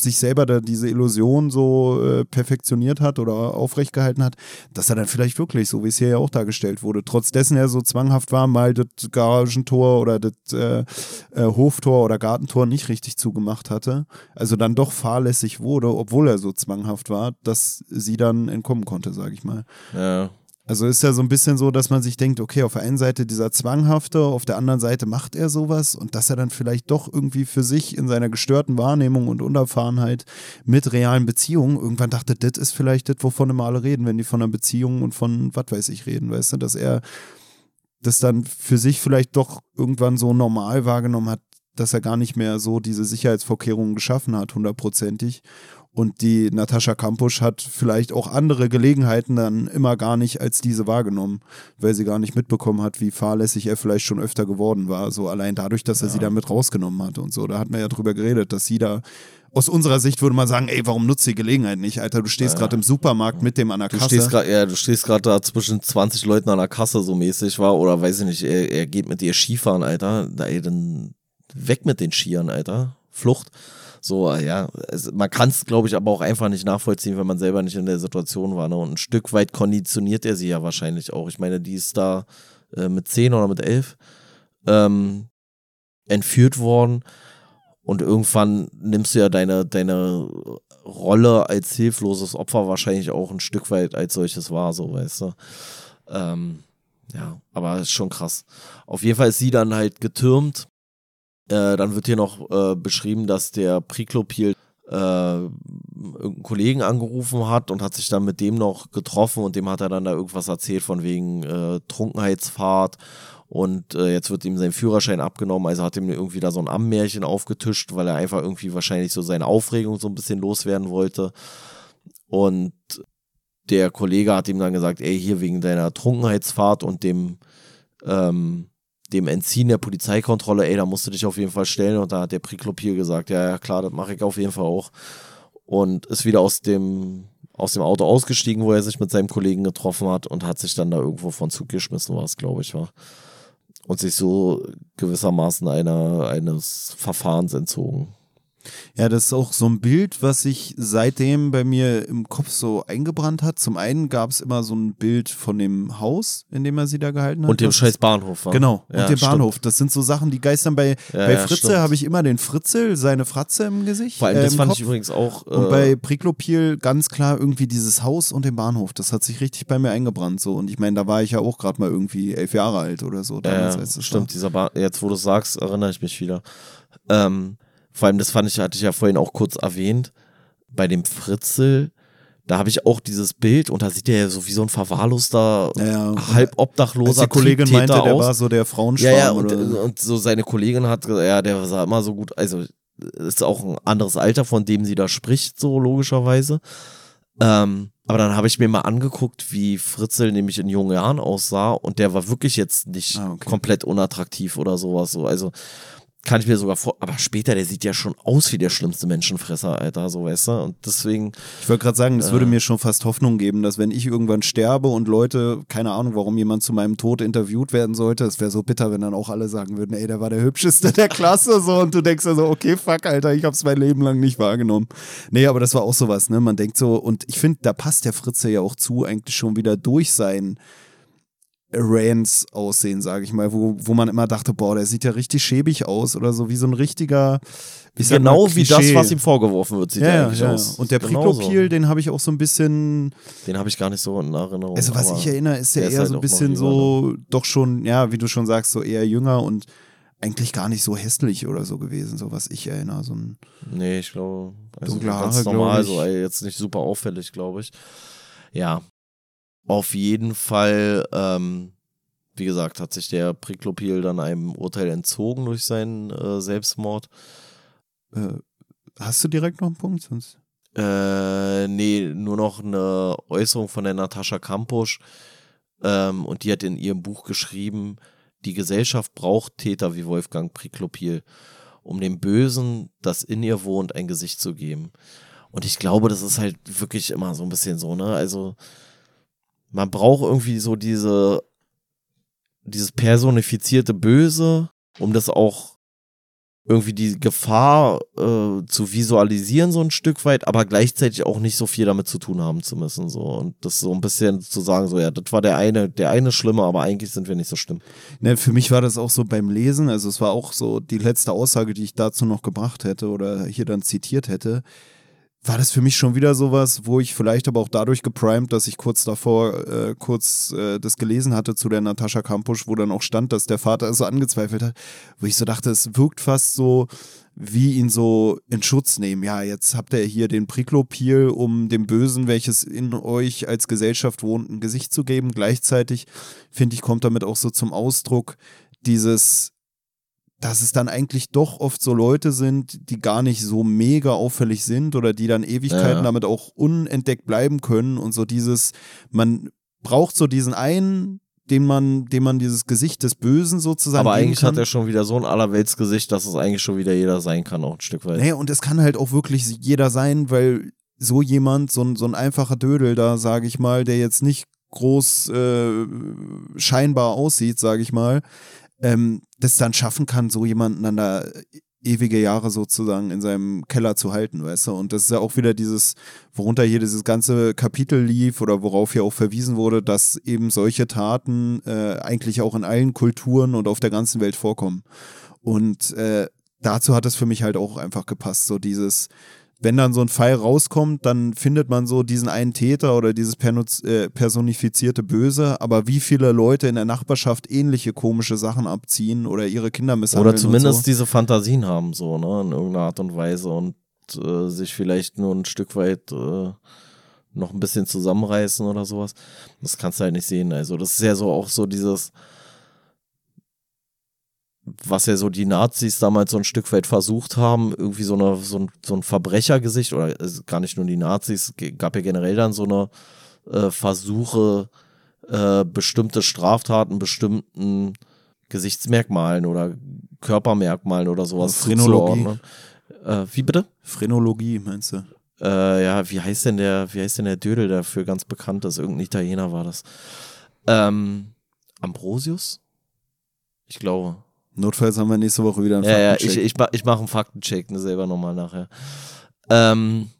sich selber da diese Illusion so äh, perfektioniert hat oder aufrecht gehalten hat, dass er dann vielleicht wirklich, so wie es hier ja auch dargestellt wurde, trotz dessen er so zwanghaft war, mal das Garagentor oder das äh, äh, Hoftor oder Gartentor nicht richtig zugemacht hatte, also dann doch fahrlässig wurde, obwohl er so zwanghaft war, dass sie dann entkommen konnte, sage ich mal. Ja. Also ist ja so ein bisschen so, dass man sich denkt, okay, auf der einen Seite dieser Zwanghafte, auf der anderen Seite macht er sowas und dass er dann vielleicht doch irgendwie für sich in seiner gestörten Wahrnehmung und Unerfahrenheit mit realen Beziehungen irgendwann dachte, das ist vielleicht das, wovon immer alle reden, wenn die von einer Beziehung und von was weiß ich reden, weißt du, dass er das dann für sich vielleicht doch irgendwann so normal wahrgenommen hat, dass er gar nicht mehr so diese Sicherheitsvorkehrungen geschaffen hat, hundertprozentig. Und die Natascha Kampusch hat vielleicht auch andere Gelegenheiten dann immer gar nicht als diese wahrgenommen, weil sie gar nicht mitbekommen hat, wie fahrlässig er vielleicht schon öfter geworden war. So allein dadurch, dass er sie da mit rausgenommen hat und so. Da hat man ja drüber geredet, dass sie da aus unserer Sicht würde man sagen, ey, warum nutzt die Gelegenheit nicht? Alter, du stehst gerade im Supermarkt mit dem an der Du Kasse. stehst gerade, ja, du stehst gerade da zwischen 20 Leuten an der Kasse so mäßig war oder weiß ich nicht, er, er geht mit dir Skifahren, Alter. Da, ey, dann weg mit den Skiern, Alter. Flucht. So, ja, es, man kann es, glaube ich, aber auch einfach nicht nachvollziehen, wenn man selber nicht in der Situation war. Ne? Und ein Stück weit konditioniert er sie ja wahrscheinlich auch. Ich meine, die ist da äh, mit 10 oder mit 11 ähm, entführt worden. Und irgendwann nimmst du ja deine, deine Rolle als hilfloses Opfer wahrscheinlich auch ein Stück weit als solches wahr, so weißt du. Ähm, ja, aber ist schon krass. Auf jeden Fall ist sie dann halt getürmt. Äh, dann wird hier noch äh, beschrieben, dass der Priklopil äh, irgendeinen Kollegen angerufen hat und hat sich dann mit dem noch getroffen und dem hat er dann da irgendwas erzählt von wegen äh, Trunkenheitsfahrt und äh, jetzt wird ihm sein Führerschein abgenommen, also hat ihm irgendwie da so ein Ammärchen aufgetischt, weil er einfach irgendwie wahrscheinlich so seine Aufregung so ein bisschen loswerden wollte. Und der Kollege hat ihm dann gesagt, ey, hier wegen deiner Trunkenheitsfahrt und dem ähm, dem Entziehen der Polizeikontrolle, ey, da musst du dich auf jeden Fall stellen. Und da hat der Priklopil gesagt, ja, ja, klar, das mache ich auf jeden Fall auch. Und ist wieder aus dem, aus dem Auto ausgestiegen, wo er sich mit seinem Kollegen getroffen hat und hat sich dann da irgendwo von Zug geschmissen, war es, glaube ich, war. Und sich so gewissermaßen einer, eines Verfahrens entzogen. Ja, das ist auch so ein Bild, was sich seitdem bei mir im Kopf so eingebrannt hat. Zum einen gab es immer so ein Bild von dem Haus, in dem er sie da gehalten hat. Und dem scheiß Bahnhof war. Genau, Ja, und stimmt. Bahnhof. Das sind so Sachen, die geistern bei, Ja, bei ja, Fritze stimmt. habe ich immer den Fritzel, seine Fratze im Gesicht. Vor allem, äh, das fand Kopf. ich übrigens auch. Und äh, bei Priklopil ganz klar irgendwie dieses Haus und den Bahnhof. Das hat sich richtig bei mir eingebrannt. So. Und ich meine, da war ich ja auch gerade mal irgendwie elf Jahre alt oder so. Damals, Ja, stimmt, dieser ba jetzt wo du es sagst, erinnere ich mich wieder. Ähm, vor allem, das fand ich, hatte ich ja vorhin auch kurz erwähnt, bei dem Fritzel, da habe ich auch dieses Bild und da sieht er ja so wie so ein verwahrloster, Ja, halb obdachloser Als die Kollegin Triebtäter meinte, der aus. war so der Frauenschwarm. Ja, ja, und, oder? und so seine Kollegin hat gesagt, ja, der sah immer so gut, also ist auch ein anderes Alter, von dem sie da spricht, so logischerweise. Ähm, aber dann habe ich mir mal angeguckt, wie Fritzl nämlich in jungen Jahren aussah und der war wirklich jetzt nicht Ah, okay. komplett unattraktiv oder sowas. So. Also kann ich mir sogar vor, aber später, der sieht ja schon aus wie der schlimmste Menschenfresser, Alter, so weißt du. Und deswegen, Ich wollte gerade sagen, es würde Äh. mir schon fast Hoffnung geben, dass wenn ich irgendwann sterbe und Leute, keine Ahnung, warum jemand zu meinem Tod interviewt werden sollte, es wäre so bitter, wenn dann auch alle sagen würden, ey, der war der hübscheste der [laughs] Klasse so und du denkst ja so, okay, fuck, Alter, ich hab's mein Leben lang nicht wahrgenommen. Nee, aber das war auch sowas, ne? Man denkt so, und ich finde, da passt der Fritze ja auch zu, eigentlich schon wieder durch sein Rans aussehen, sage ich mal, wo, wo man immer dachte, boah, der sieht ja richtig schäbig aus oder so, wie so ein richtiger, genau mal, wie das, was ihm vorgeworfen wird, sieht ja, er eigentlich ja. aus. Und der Genauso. Priklopil, den habe ich auch so ein bisschen, Den habe ich gar nicht so in Erinnerung. also was ich erinnere, ist der, der ist eher halt so ein bisschen so, doch schon, ja, wie du schon sagst, so eher jünger und eigentlich gar nicht so hässlich oder so gewesen, so was ich erinnere. So ein, Nee, ich glaube, also Dunkle ganz Haare, normal, glaub ich. so ey, jetzt nicht super auffällig, glaube ich. Ja, auf jeden Fall, ähm, wie gesagt, hat sich der Priklopil dann einem Urteil entzogen durch seinen äh, Selbstmord. äh, hast du direkt noch einen Punkt? Sonst? Äh, nee, nur noch eine Äußerung von der Natascha Kampusch. Ähm, und die hat in ihrem Buch geschrieben, die Gesellschaft braucht Täter wie Wolfgang Priklopil, um dem Bösen, das in ihr wohnt, ein Gesicht zu geben. Und ich glaube, das ist halt wirklich immer so ein bisschen so, ne? Also, man braucht irgendwie so diese, dieses personifizierte Böse, um das auch irgendwie die Gefahr äh, zu visualisieren, so ein Stück weit, aber gleichzeitig auch nicht so viel damit zu tun haben zu müssen. So. Und das so ein bisschen zu sagen, so, ja, das war der eine, der eine Schlimme, aber eigentlich sind wir nicht so schlimm. Ne, für mich war das auch so beim Lesen, also es war auch so die letzte Aussage, die ich dazu noch gebracht hätte oder hier dann zitiert hätte, war das für mich schon wieder sowas, wo ich vielleicht aber auch dadurch geprimed, dass ich kurz davor äh, kurz äh, das gelesen hatte zu der Natascha Kampusch, wo dann auch stand, dass der Vater es so angezweifelt hat, wo ich so dachte, es wirkt fast so, wie ihn so in Schutz nehmen. Ja, jetzt habt ihr hier den Priklopil, um dem Bösen, welches in euch als Gesellschaft wohnt, ein Gesicht zu geben. Gleichzeitig, finde ich, kommt damit auch so zum Ausdruck dieses, dass es dann eigentlich doch oft so Leute sind, die gar nicht so mega auffällig sind oder die dann Ewigkeiten Ja. damit auch unentdeckt bleiben können und so dieses, man braucht so diesen einen, den man, dem man dieses Gesicht des Bösen sozusagen aber eigentlich kann. hat er schon wieder so ein Allerweltsgesicht, dass es eigentlich schon wieder jeder sein kann, auch ein Stück weit. Nee, und es kann halt auch wirklich jeder sein, weil so jemand, so ein, so ein einfacher Dödel da, sage ich mal, der jetzt nicht groß äh, scheinbar aussieht, sage ich mal, ähm, das dann schaffen kann, so jemanden dann da ewige Jahre sozusagen in seinem Keller zu halten, weißt du? Und das ist ja auch wieder dieses, worunter hier dieses ganze Kapitel lief oder worauf hier auch verwiesen wurde, dass eben solche Taten äh, eigentlich auch in allen Kulturen und auf der ganzen Welt vorkommen. Und äh, dazu hat es für mich halt auch einfach gepasst, so dieses, wenn dann so ein Fall rauskommt, dann findet man so diesen einen Täter oder dieses äh, personifizierte Böse, aber wie viele Leute in der Nachbarschaft ähnliche komische Sachen abziehen oder ihre Kinder misshandeln Oder zumindest so. diese Fantasien haben, so, ne, in irgendeiner Art und Weise und äh, sich vielleicht nur ein Stück weit äh, noch ein bisschen zusammenreißen oder sowas. Das kannst du halt nicht sehen. Also, das ist ja so auch so dieses, was ja so die Nazis damals so ein Stück weit versucht haben, irgendwie so, eine, so, ein, so ein Verbrechergesicht, oder also gar nicht nur die Nazis, gab ja generell dann so eine äh, Versuche, äh, bestimmte Straftaten, bestimmten Gesichtsmerkmalen oder Körpermerkmalen oder sowas Phrenologie. zuzuordnen. Äh, wie bitte? Phrenologie, meinst du? Äh, ja, wie heißt denn der, wie heißt denn der Dödel, der dafür ganz bekannt ist? Irgendein Italiener war das. Ähm, Ambrosius? Ich glaube. Notfalls haben wir nächste Woche wieder einen Ja, ja, Faktencheck. ich, ich, mach- ich mache einen Faktencheck ne, selber nochmal nachher. Ähm,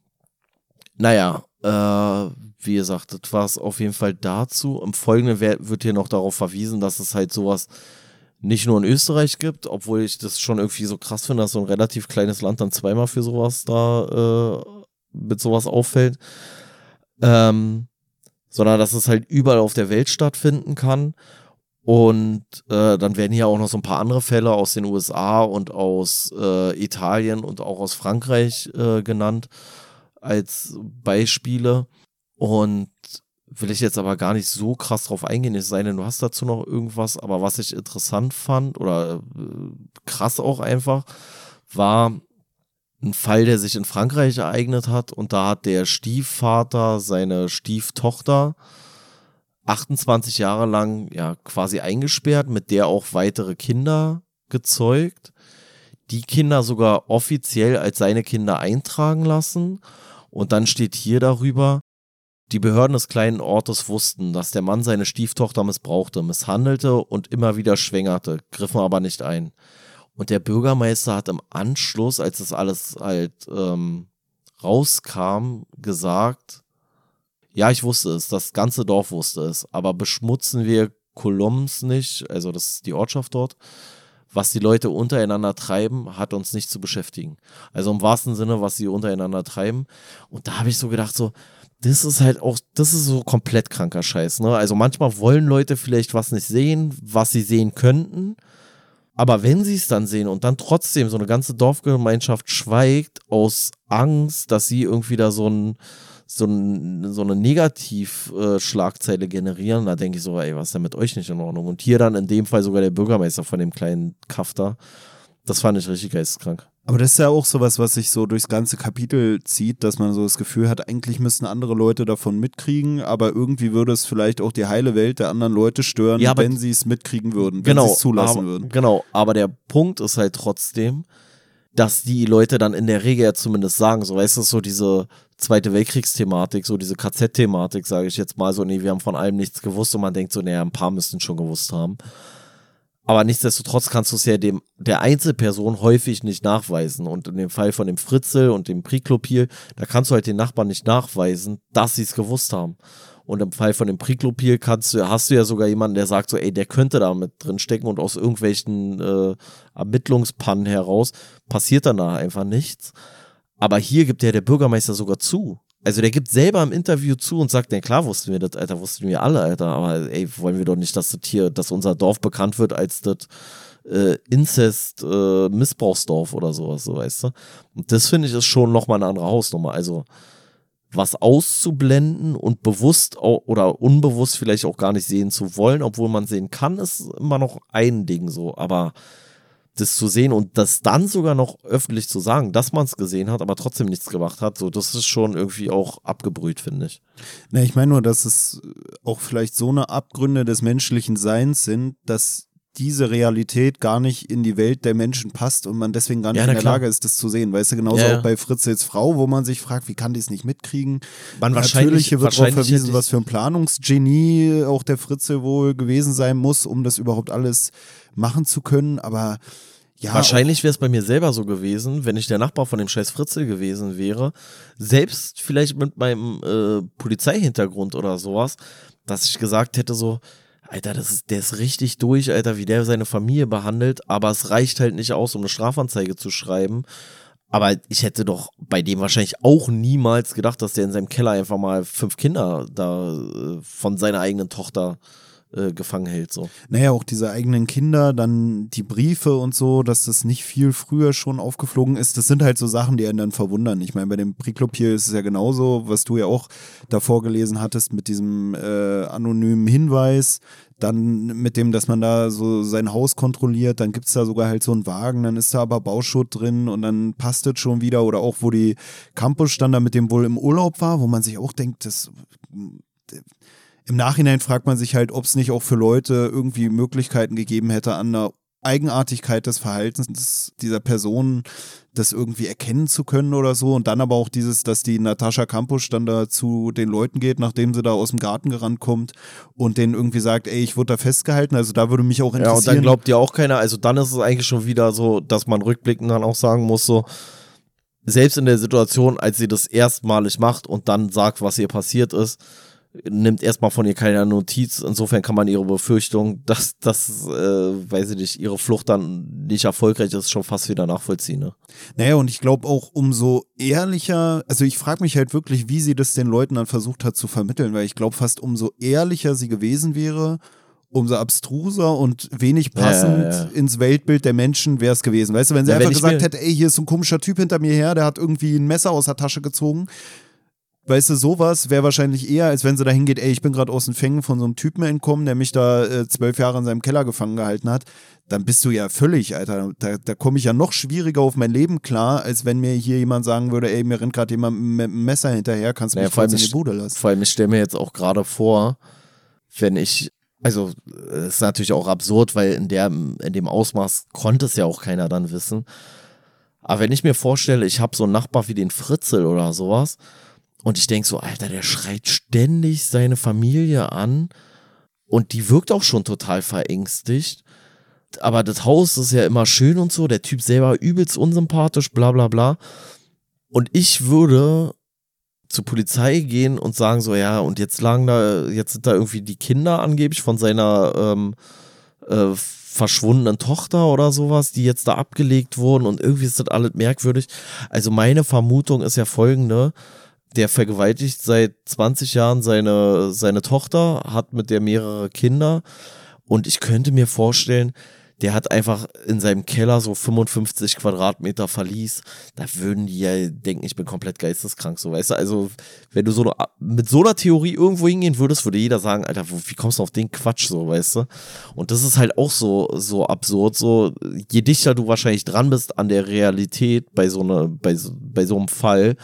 naja, äh, wie gesagt, das war es auf jeden Fall dazu. Im Folgenden wird hier noch darauf verwiesen, dass es halt sowas nicht nur in Österreich gibt, obwohl ich das schon irgendwie so krass finde, dass so ein relativ kleines Land dann zweimal für sowas da äh, mit sowas auffällt. Ähm, sondern dass es halt überall auf der Welt stattfinden kann. Und äh, dann werden hier auch noch so ein paar andere Fälle aus den USA und aus äh, Italien und auch aus Frankreich äh, genannt als Beispiele. Und will ich jetzt aber gar nicht so krass drauf eingehen, es sei denn, du hast dazu noch irgendwas, aber was ich interessant fand oder äh, krass auch einfach, war ein Fall, der sich in Frankreich ereignet hat und da hat der Stiefvater seine Stieftochter 28 Jahre lang ja quasi eingesperrt, mit der auch weitere Kinder gezeugt, die Kinder sogar offiziell als seine Kinder eintragen lassen und dann steht hier darüber, die Behörden des kleinen Ortes wussten, dass der Mann seine Stieftochter missbrauchte, misshandelte und immer wieder schwängerte, griffen aber nicht ein. Und der Bürgermeister hat im Anschluss, als das alles halt ähm, rauskam, gesagt, ja, ich wusste es, das ganze Dorf wusste es, aber beschmutzen wir Colombs nicht, also das ist die Ortschaft dort, was die Leute untereinander treiben, hat uns nicht zu beschäftigen. Also im wahrsten Sinne, was sie untereinander treiben. Und da habe ich so gedacht, so, das ist halt auch, das ist so komplett kranker Scheiß. Ne? Also manchmal wollen Leute vielleicht was nicht sehen, was sie sehen könnten. Aber wenn sie es dann sehen und dann trotzdem so eine ganze Dorfgemeinschaft schweigt aus Angst, dass sie irgendwie da so, ein, so, so eine Negativschlagzeile generieren, da denke ich so, ey, was ist denn mit euch nicht in Ordnung? Und hier dann in dem Fall sogar der Bürgermeister von dem kleinen Kafter. Das fand ich richtig geisteskrank. Aber das ist ja auch sowas, was sich so durchs ganze Kapitel zieht, dass man so das Gefühl hat, eigentlich müssten andere Leute davon mitkriegen, aber irgendwie würde es vielleicht auch die heile Welt der anderen Leute stören, ja, wenn sie es mitkriegen würden, wenn genau, sie es zulassen aber, würden. Genau, aber der Punkt ist halt trotzdem, dass die Leute dann in der Regel ja zumindest sagen, so weißt du, so diese Zweite Weltkriegsthematik, so diese KZ-Thematik, sage ich jetzt mal so, nee, wir haben von allem nichts gewusst und man denkt so, naja, ein paar müssten schon gewusst haben. Aber nichtsdestotrotz kannst du es ja dem, der Einzelperson häufig nicht nachweisen. Und in dem Fall von dem Fritzel und dem Priklopil, da kannst du halt den Nachbarn nicht nachweisen, dass sie es gewusst haben. Und im Fall von dem Priklopil kannst du, hast du ja sogar jemanden, der sagt so, ey, der könnte da mit drin stecken und aus irgendwelchen äh, Ermittlungspannen heraus passiert danach einfach nichts. Aber hier gibt ja der Bürgermeister sogar zu. Also der gibt selber im Interview zu und sagt, ja klar wussten wir das, Alter, wussten wir alle, Alter, aber ey, wollen wir doch nicht, dass das hier, dass unser Dorf bekannt wird als das äh, Inzest äh, Missbrauchsdorf oder sowas, so weißt du. Und das finde ich ist schon nochmal eine andere Hausnummer. Also was auszublenden und bewusst oder unbewusst vielleicht auch gar nicht sehen zu wollen, obwohl man sehen kann, ist immer noch ein Ding so, aber das zu sehen und das dann sogar noch öffentlich zu sagen, dass man es gesehen hat, aber trotzdem nichts gemacht hat, so das ist schon irgendwie auch abgebrüht, finde ich. Ne, ich meine nur, dass es auch vielleicht so eine Abgründe des menschlichen Seins sind, dass diese Realität gar nicht in die Welt der Menschen passt und man deswegen gar nicht ja, in der klar. Lage ist, das zu sehen. Weißt du, genauso ja, ja. auch bei Fritzels Frau, wo man sich fragt, wie kann die es nicht mitkriegen? Man Natürlich wird darauf verwiesen, was für ein Planungsgenie auch der Fritzel wohl gewesen sein muss, um das überhaupt alles machen zu können, aber ja, Wahrscheinlich wäre es bei mir selber so gewesen, wenn ich der Nachbar von dem scheiß Fritzel gewesen wäre, selbst vielleicht mit meinem äh, Polizeihintergrund oder sowas, dass ich gesagt hätte so, Alter, das ist, der ist richtig durch, Alter, wie der seine Familie behandelt, aber es reicht halt nicht aus, um eine Strafanzeige zu schreiben. Aber ich hätte doch bei dem wahrscheinlich auch niemals gedacht, dass der in seinem Keller einfach mal fünf Kinder da äh, von seiner eigenen Tochter äh, gefangen hält. So. Naja, auch diese eigenen Kinder, dann die Briefe und so, dass das nicht viel früher schon aufgeflogen ist, das sind halt so Sachen, die einen dann verwundern. Ich meine, bei dem Priklopir ist es ja genauso, was du ja auch davor gelesen hattest mit diesem äh, anonymen Hinweis, dann mit dem, dass man da so sein Haus kontrolliert, dann gibt es da sogar halt so einen Wagen, dann ist da aber Bauschutt drin und dann passt es schon wieder. Oder auch, wo die Campus stand, da mit dem wohl im Urlaub war, wo man sich auch denkt, das im Nachhinein fragt man sich halt, ob es nicht auch für Leute irgendwie Möglichkeiten gegeben hätte, an der Eigenartigkeit des Verhaltens dieser Person das irgendwie erkennen zu können oder so. Und dann aber auch dieses, dass die Natascha Campus dann da zu den Leuten geht, nachdem sie da aus dem Garten gerannt kommt und denen irgendwie sagt, ey, ich wurde da festgehalten. Also da würde mich auch interessieren. Ja, und dann glaubt ja auch keiner. Also dann ist es eigentlich schon wieder so, dass man rückblickend dann auch sagen muss, so, selbst in der Situation, als sie das erstmalig macht und dann sagt, was ihr passiert ist, nimmt erstmal von ihr keine Notiz. Insofern kann man ihre Befürchtung, dass, dass äh, weiß ich nicht, ihre Flucht dann nicht erfolgreich ist, schon fast wieder nachvollziehen. Ne? Naja, und ich glaube auch umso ehrlicher, also ich frage mich halt wirklich, wie sie das den Leuten dann versucht hat zu vermitteln, weil ich glaube fast umso ehrlicher sie gewesen wäre, umso abstruser und wenig passend ja, ja, ja. ins Weltbild der Menschen wäre es gewesen. Weißt du, wenn sie einfach gesagt hätte, ey, hier ist so ein komischer Typ hinter mir her, der hat irgendwie ein Messer aus der Tasche gezogen, weißt du, sowas wäre wahrscheinlich eher, als wenn sie da hingeht, ey, ich bin gerade aus den Fängen von so einem Typen entkommen, der mich da äh, zwölf Jahre in seinem Keller gefangen gehalten hat. Dann bist du ja völlig, Alter. Da, da komme ich ja noch schwieriger auf mein Leben klar, als wenn mir hier jemand sagen würde, ey, mir rennt gerade jemand mit einem Messer hinterher, kannst du Naja, mich vor allem in die Bude lassen. Vor allem, ich stelle mir jetzt auch gerade vor, wenn ich, also es ist natürlich auch absurd, weil in, der, in dem Ausmaß konnte es ja auch keiner dann wissen. Aber wenn ich mir vorstelle, ich habe so einen Nachbar wie den Fritzel oder sowas und ich denke so, Alter, der schreit ständig seine Familie an und die wirkt auch schon total verängstigt. Aber das Haus ist ja immer schön und so, der Typ selber übelst unsympathisch, bla bla bla. Und ich würde zur Polizei gehen und sagen so, ja, und jetzt lagen da, jetzt sind da irgendwie die Kinder angeblich von seiner ähm, äh, verschwundenen Tochter oder sowas, die jetzt da abgelegt wurden und irgendwie ist das alles merkwürdig. Also meine Vermutung ist ja folgende, der vergewaltigt seit 20 Jahren seine, seine Tochter, hat mit der mehrere Kinder und ich könnte mir vorstellen, der hat einfach in seinem Keller so 55 Quadratmeter Verlies. Da würden die ja denken, ich bin komplett geisteskrank, so weißt du. Also, wenn du so eine, mit so einer Theorie irgendwo hingehen würdest, würde jeder sagen, Alter, wie kommst du auf den Quatsch, so weißt du? Und das ist halt auch so, so absurd. So, je dichter du wahrscheinlich dran bist an der Realität bei so, einer, bei, so- bei so einem Fall,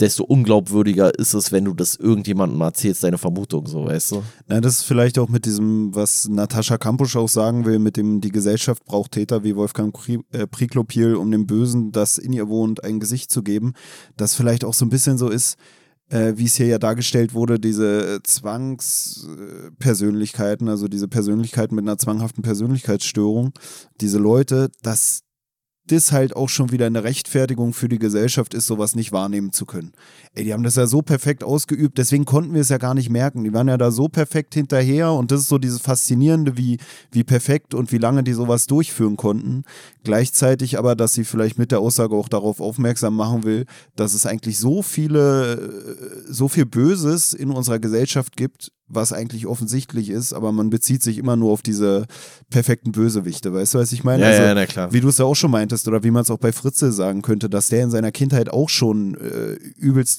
desto unglaubwürdiger ist es, wenn du das irgendjemandem erzählst, deine Vermutung, so weißt du. Na, das ist vielleicht auch mit diesem, was Natascha Kampusch auch sagen will, mit dem, die Gesellschaft braucht Täter wie Wolfgang äh, Priklopil, um dem Bösen, das in ihr wohnt, ein Gesicht zu geben. Das vielleicht auch so ein bisschen so ist, äh, wie es hier ja dargestellt wurde, diese äh, Zwangspersönlichkeiten, also diese Persönlichkeiten mit einer zwanghaften Persönlichkeitsstörung, diese Leute, dass das halt auch schon wieder eine Rechtfertigung für die Gesellschaft ist, sowas nicht wahrnehmen zu können. Ey, die haben das ja so perfekt ausgeübt, deswegen konnten wir es ja gar nicht merken. Die waren ja da so perfekt hinterher und das ist so dieses Faszinierende, wie, wie perfekt und wie lange die sowas durchführen konnten. Gleichzeitig aber, dass sie vielleicht mit der Aussage auch darauf aufmerksam machen will, dass es eigentlich so viele, äh, so viel Böses in unserer Gesellschaft gibt, was eigentlich offensichtlich ist, aber man bezieht sich immer nur auf diese perfekten Bösewichte. Weißt du, was ich meine? Also, na klar. wie du es ja auch schon meintest, oder wie man es auch bei Fritze sagen könnte, dass der in seiner Kindheit auch schon äh,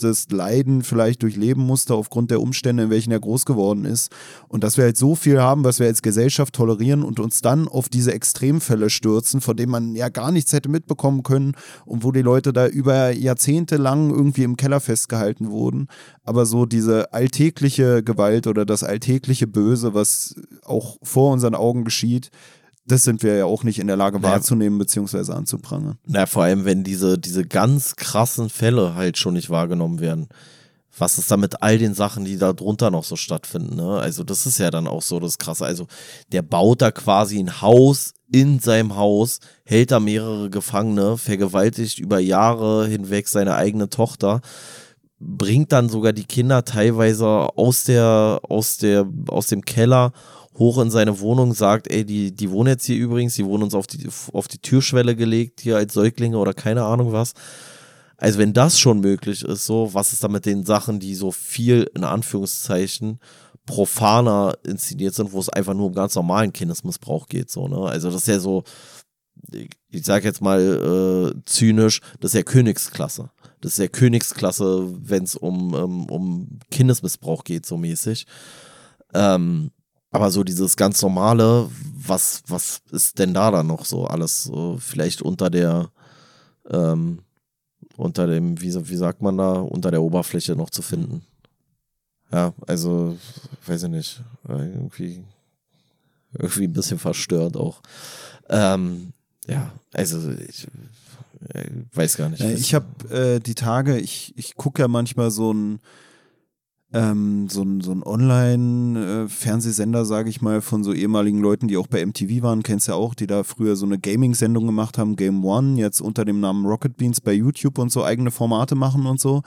übelstes Leiden vielleicht durchleben musste aufgrund der Umstände, in welchen er groß geworden ist. Und dass wir halt so viel haben, was wir als Gesellschaft tolerieren und uns dann auf diese Extremfälle stürzen, von denen man ja gar nichts hätte mitbekommen können und wo die Leute da über Jahrzehnte lang irgendwie im Keller festgehalten wurden. Aber so diese alltägliche Gewalt oder das alltägliche Böse, was auch vor unseren Augen geschieht, das sind wir ja auch nicht in der Lage wahrzunehmen bzw. anzuprangern. Na, vor allem, wenn diese, diese ganz krassen Fälle halt schon nicht wahrgenommen werden. Was ist da mit all den Sachen, die da drunter noch so stattfinden? Ne? Also, das ist ja dann auch so das Krasse. Also, der baut da quasi ein Haus in seinem Haus, hält da mehrere Gefangene, vergewaltigt über Jahre hinweg seine eigene Tochter, bringt dann sogar die Kinder teilweise aus der, aus der, aus dem Keller hoch in seine Wohnung, sagt, ey, die, die wohnen jetzt hier übrigens, die wurden uns auf die, auf die Türschwelle gelegt, hier als Säuglinge oder keine Ahnung was. Also wenn das schon möglich ist, so, was ist da mit den Sachen, die so viel, in Anführungszeichen, profaner inszeniert sind, wo es einfach nur um ganz normalen Kindesmissbrauch geht, so, ne? Also das ist ja so, ich- sag jetzt mal äh, zynisch, das ist ja Königsklasse. Das ist ja Königsklasse, wenn es um, um, um Kindesmissbrauch geht, so mäßig. Ähm, aber so dieses ganz normale, was, was ist denn da dann noch so alles so vielleicht unter der, ähm, unter dem, wie, wie sagt man da, unter der Oberfläche noch zu finden? Ja, also, weiß ich nicht, irgendwie, irgendwie ein bisschen verstört auch. Ähm, ja, also ich äh, weiß gar nicht. Ich habe äh, die Tage, ich, ich gucke ja manchmal so ein ähm, so ein, so ein Online-Fernsehsender, sage ich mal, von so ehemaligen Leuten, die auch bei MTV waren, kennst ja auch, die da früher so eine Gaming-Sendung gemacht haben, Game One, jetzt unter dem Namen Rocket Beans bei YouTube und so eigene Formate machen und so.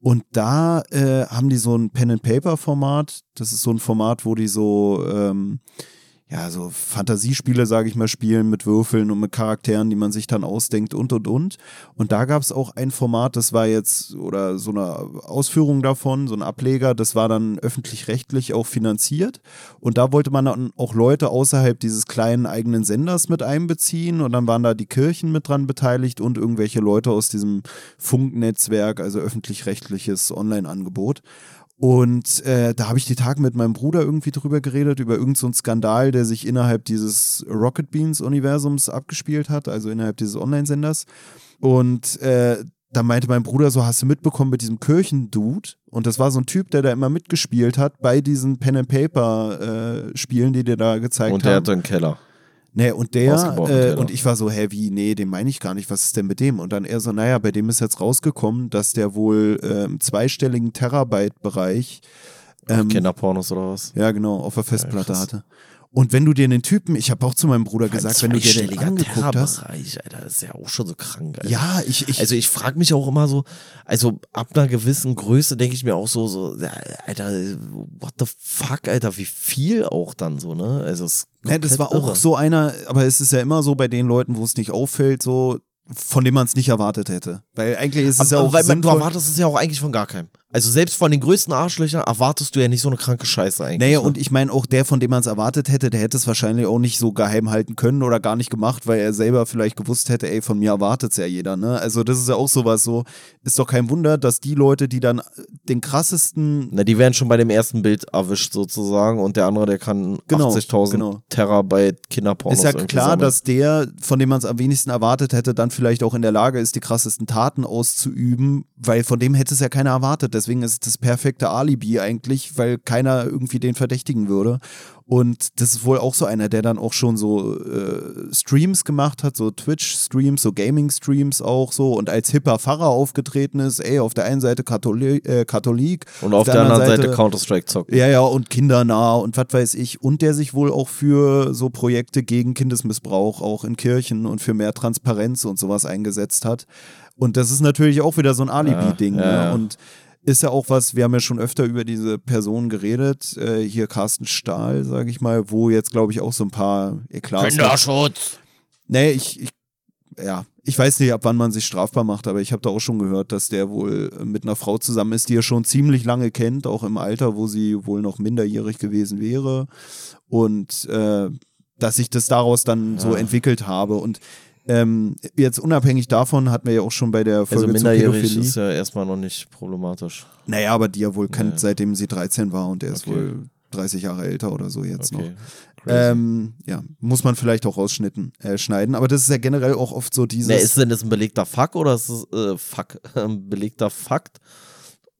Und da äh, haben die so ein Pen-and-Paper-Format. Das ist so ein Format, wo die so, ähm, ja, so Fantasiespiele, sage ich mal, spielen mit Würfeln und mit Charakteren, die man sich dann ausdenkt und und und. Und da gab es auch ein Format, das war jetzt, oder so eine Ausführung davon, so ein Ableger, das war dann öffentlich-rechtlich auch finanziert. Und da wollte man dann auch Leute außerhalb dieses kleinen eigenen Senders mit einbeziehen. Und dann waren da die Kirchen mit dran beteiligt und irgendwelche Leute aus diesem Funknetzwerk, also öffentlich-rechtliches Online-Angebot. Und äh, da habe ich die Tage mit meinem Bruder irgendwie drüber geredet, über irgendeinen so Skandal, der sich innerhalb dieses Rocket Beans-Universums abgespielt hat, also innerhalb dieses Online-Senders. Und äh, da meinte mein Bruder so, hast du mitbekommen mit diesem Kirchendude? Und das war so ein Typ, der da immer mitgespielt hat bei diesen Pen-and-Paper-Spielen, äh, die dir da gezeigt haben. Und der hatte einen Keller. Nee, und der, äh, und ich war so, hä, wie, nee, den meine ich gar nicht, was ist denn mit dem? Und dann er so, naja, bei dem ist jetzt rausgekommen, dass der wohl äh, im zweistelligen Terabyte-Bereich ähm, Kinderpornos oder was? Ja, genau, auf der Festplatte ja, hatte. Und wenn du dir den Typen, ich habe auch zu meinem Bruder gesagt, wenn du dir den angeguckt hast, Alter, das ist ja auch schon so krank. Alter. Ja, ich, ich also ich frage mich auch immer so, also ab einer gewissen Größe denke ich mir auch so, so, Alter, what the fuck, Alter, wie viel auch dann so, ne? Also es ja, das war irre. auch so einer, aber es ist ja immer so bei den Leuten, wo es nicht auffällt, so von dem man es nicht erwartet hätte. Weil eigentlich ist es aber, ja auch. Weil man, du erwartest es ja auch eigentlich von gar keinem. Also selbst von den größten Arschlöchern erwartest du ja nicht so eine kranke Scheiße eigentlich. Naja, ne? und ich meine auch der, von dem man es erwartet hätte, der hätte es wahrscheinlich auch nicht so geheim halten können oder gar nicht gemacht, weil er selber vielleicht gewusst hätte, ey, von mir erwartet es ja jeder, ne? Also das ist ja auch sowas so, ist doch kein Wunder, dass die Leute, die dann den krassesten... Na, die werden schon bei dem ersten Bild erwischt sozusagen und der andere, der kann genau, 80.000 genau. Terabyte Kinderpornos Ist ja klar, sammeln. dass der, von dem man es am wenigsten erwartet hätte, dann vielleicht auch in der Lage ist, die krassesten Taten auszuüben, weil von dem hätte es ja keiner erwartet. Deswegen ist das perfekte Alibi eigentlich, weil keiner irgendwie den verdächtigen würde. Und das ist wohl auch so einer, der dann auch schon so äh, Streams gemacht hat, so Twitch-Streams, so Gaming-Streams auch so und als hipper Pfarrer aufgetreten ist, ey, auf der einen Seite Katholik, äh, Katholik und auf, auf der, der, anderen Seite, Seite Counter-Strike zockt. Ja, ja, und kindernah und was weiß ich. Und der sich wohl auch für so Projekte gegen Kindesmissbrauch auch in Kirchen und für mehr Transparenz und sowas eingesetzt hat. Und das ist natürlich auch wieder so ein Alibi-Ding. Ja, ja. Ne? Und ist ja auch was, wir haben ja schon öfter über diese Person geredet, äh, hier Carsten Stahl, sage ich mal, wo jetzt glaube ich auch so ein paar Eklats Kinderschutz! Nee, ich, ich, ja, ich weiß nicht, ab wann man sich strafbar macht, aber ich habe da auch schon gehört, dass der wohl mit einer Frau zusammen ist, die er schon ziemlich lange kennt, auch im Alter, wo sie wohl noch minderjährig gewesen wäre und äh, dass sich das daraus dann ja. so entwickelt habe und ähm, jetzt unabhängig davon hatten wir ja auch schon bei der Folge also minderjährig ist ja erstmal noch nicht problematisch. Naja, aber die ja wohl kennt, naja. seitdem sie 13 war und er ist okay. wohl 30 Jahre älter oder so jetzt okay. noch. Ähm, ja, muss man vielleicht auch rausschneiden, äh, schneiden, aber das ist ja generell auch oft so dieses. Nee, ist denn das ein belegter Fakt oder ist es äh, Fuck, [laughs] ein belegter Fakt?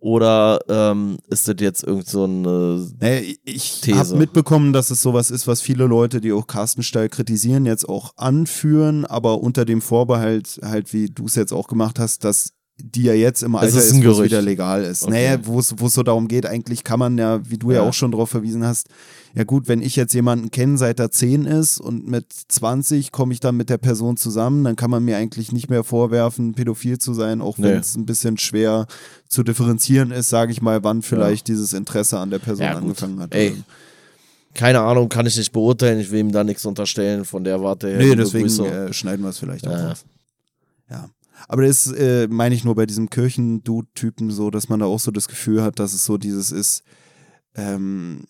Oder ähm, ist das jetzt irgend so eine naja, Ich habe mitbekommen, dass es sowas ist, was viele Leute, die auch Carsten Steil kritisieren, jetzt auch anführen, aber unter dem Vorbehalt, halt wie du es jetzt auch gemacht hast, dass die ja jetzt im Alter ist, ist wo es wieder legal ist. Okay. Naja, wo es so darum geht, eigentlich kann man ja, wie du ja, ja auch schon darauf verwiesen hast, ja gut, wenn ich jetzt jemanden kenne, seit er 10 ist und mit 20 komme ich dann mit der Person zusammen, dann kann man mir eigentlich nicht mehr vorwerfen, pädophil zu sein, auch wenn es ein bisschen schwer zu differenzieren ist, sage ich mal, wann vielleicht ja. dieses Interesse an der Person ja, angefangen hat. Ey. Keine Ahnung, kann ich nicht beurteilen, ich will ihm da nichts unterstellen, von der Warte her. Nee, deswegen äh, schneiden wir es vielleicht auch. Auf. Ja. Aber das äh, meine ich nur bei diesem Kirchendude-Typen so, dass man da auch so das Gefühl hat, dass es so dieses ist, ähm,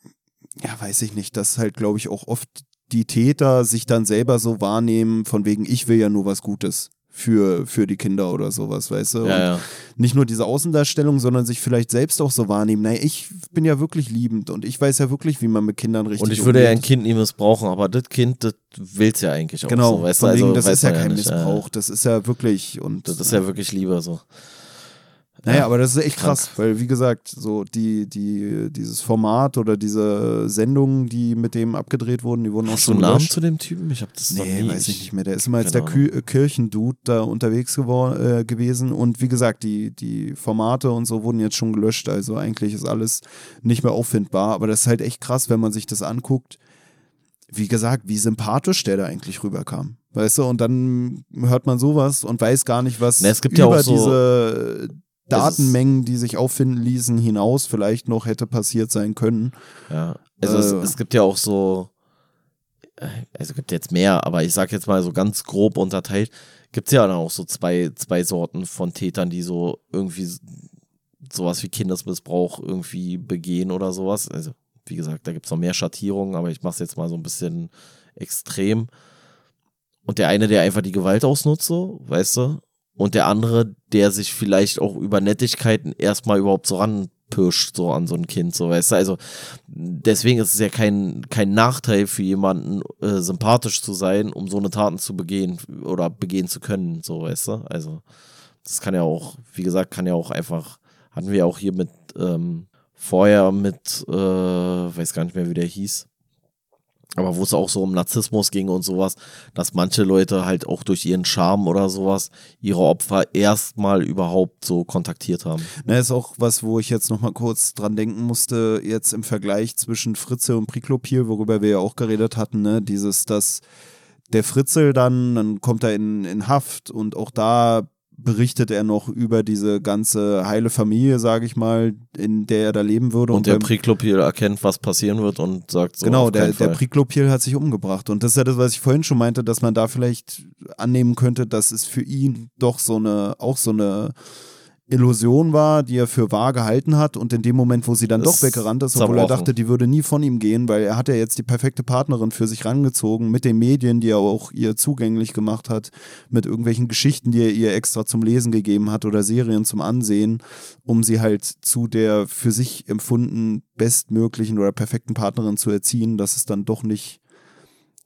ja, weiß ich nicht, dass halt, glaube ich, auch oft die Täter sich dann selber so wahrnehmen, von wegen, ich will ja nur was Gutes für, für die Kinder oder sowas, weißt du? Ja, ja. Nicht nur diese Außendarstellung, sondern sich vielleicht selbst auch so wahrnehmen. Naja, ich bin ja wirklich liebend und ich weiß ja wirklich, wie man mit Kindern richtig Und ich würde umgeht. ja ein Kind nie missbrauchen, aber das Kind, das will es ja eigentlich auch genau, so, weißt du? Also, das ist ja kein Missbrauch, das ist ja wirklich und das ist ja wirklich lieber so. Naja, aber das ist echt krass, weil wie gesagt, so die, die, dieses Format oder diese Sendungen, die mit dem abgedreht wurden, die wurden Hast auch schon. Hast du einen Namen zu dem Typen? Ich habe das nee, noch nie. weiß ich nicht mehr. Der ist immer als der Kü Kirchendude da unterwegs äh, gewesen und wie gesagt, die, die Formate und so wurden jetzt schon gelöscht. Also eigentlich ist alles nicht mehr auffindbar, aber das ist halt echt krass, wenn man sich das anguckt. Wie gesagt, wie sympathisch der da eigentlich rüberkam. Weißt du, und dann hört man sowas und weiß gar nicht, was Na, es gibt über ja auch so diese Datenmengen, die sich auffinden ließen, hinaus vielleicht noch hätte passiert sein können. Ja, also äh, es, es, gibt ja auch so also gibt jetzt mehr, aber ich sag jetzt mal so ganz grob unterteilt, gibt es ja dann auch so zwei, zwei Sorten von Tätern, die so irgendwie sowas wie Kindesmissbrauch irgendwie begehen oder sowas. Also, wie gesagt, da gibt es noch mehr Schattierungen, aber ich mache es jetzt mal so ein bisschen extrem. Und der eine, der einfach die Gewalt ausnutzt, so, weißt du? Und der andere, der sich vielleicht auch über Nettigkeiten erstmal überhaupt so ranpirscht, so an so ein Kind, so, weißt du? Also, deswegen ist es ja kein, kein Nachteil für jemanden, äh, sympathisch zu sein, um so eine Taten zu begehen oder begehen zu können, so, weißt du? Also, das kann ja auch, wie gesagt, kann ja auch einfach hatten wir auch hier mit ähm, vorher mit, äh, weiß gar nicht mehr, wie der hieß. Aber wo es auch so um Narzissmus ging und sowas, dass manche Leute halt auch durch ihren Charme oder sowas ihre Opfer erstmal überhaupt so kontaktiert haben. Na, ist auch was, wo ich jetzt nochmal kurz dran denken musste, jetzt im Vergleich zwischen Fritze und Priklopil, worüber wir ja auch geredet hatten, ne, dieses, dass der Fritzel dann, dann kommt er in, in Haft und auch da berichtet er noch über diese ganze heile Familie, sage ich mal, in der er da leben würde. Und, und der Priklopil erkennt, was passieren wird und sagt so. Genau, der, der Priklopil hat sich umgebracht. Und das ist ja das, was ich vorhin schon meinte, dass man da vielleicht annehmen könnte, dass es für ihn doch so eine, auch so eine Illusion war, die er für wahr gehalten hat und in dem Moment, wo sie dann doch weggerannt ist, obwohl er dachte, die würde nie von ihm gehen, weil er hat ja jetzt die perfekte Partnerin für sich rangezogen mit den Medien, die er auch ihr zugänglich gemacht hat, mit irgendwelchen Geschichten, die er ihr extra zum Lesen gegeben hat oder Serien zum Ansehen, um sie halt zu der für sich empfunden bestmöglichen oder perfekten Partnerin zu erziehen, dass es dann doch nicht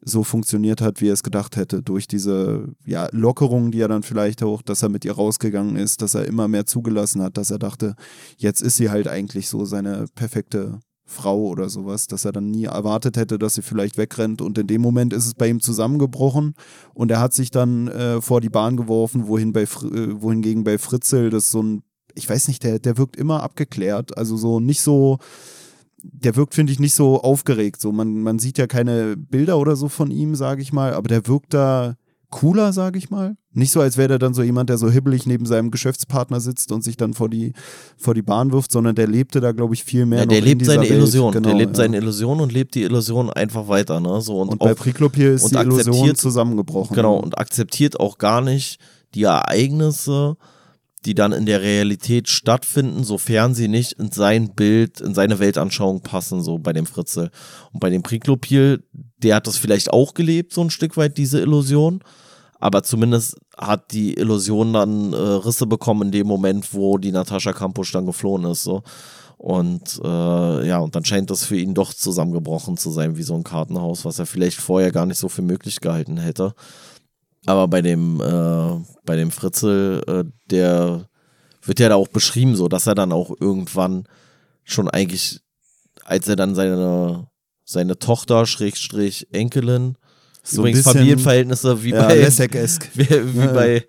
so funktioniert hat, wie er es gedacht hätte, durch diese ja, Lockerung, die er dann vielleicht auch, dass er mit ihr rausgegangen ist, dass er immer mehr zugelassen hat, dass er dachte, jetzt ist sie halt eigentlich so seine perfekte Frau oder sowas, dass er dann nie erwartet hätte, dass sie vielleicht wegrennt. Und in dem Moment ist es bei ihm zusammengebrochen. Und er hat sich dann äh, vor die Bahn geworfen, wohin bei, äh, wohingegen bei Fritzel das so ein, ich weiß nicht, der, der wirkt immer abgeklärt, also so nicht so, der wirkt, finde ich, nicht so aufgeregt. So, man, man sieht ja keine Bilder oder so von ihm, sage ich mal, aber der wirkt da cooler, sage ich mal. Nicht so, als wäre der dann so jemand, der so hibbelig neben seinem Geschäftspartner sitzt und sich dann vor die, vor die Bahn wirft, sondern der lebte da, glaube ich, viel mehr. Ja, der lebt seine Welt. Illusion. Genau, der lebt ja. seine Illusion und lebt die Illusion einfach weiter. Ne? So, und, und bei Priklopir ist die Illusion zusammengebrochen. Genau, und akzeptiert auch gar nicht die Ereignisse, die dann in der Realität stattfinden, sofern sie nicht in sein Bild, in seine Weltanschauung passen, so bei dem Fritzel. Und bei dem Priklopil, der hat das vielleicht auch gelebt, so ein Stück weit, diese Illusion. Aber zumindest hat die Illusion dann äh, Risse bekommen in dem Moment, wo die Natascha Kampusch dann geflohen ist. So. Und äh, ja, und dann scheint das für ihn doch zusammengebrochen zu sein, wie so ein Kartenhaus, was er vielleicht vorher gar nicht so für möglich gehalten hätte. Aber bei dem, äh, bei dem Fritzel, äh, der wird ja da auch beschrieben, so dass er dann auch irgendwann schon eigentlich, als er dann seine, seine Tochter, Schrägstrich, Enkelin, so übrigens Familienverhältnisse wie ja, bei [laughs] wie, wie ja. bei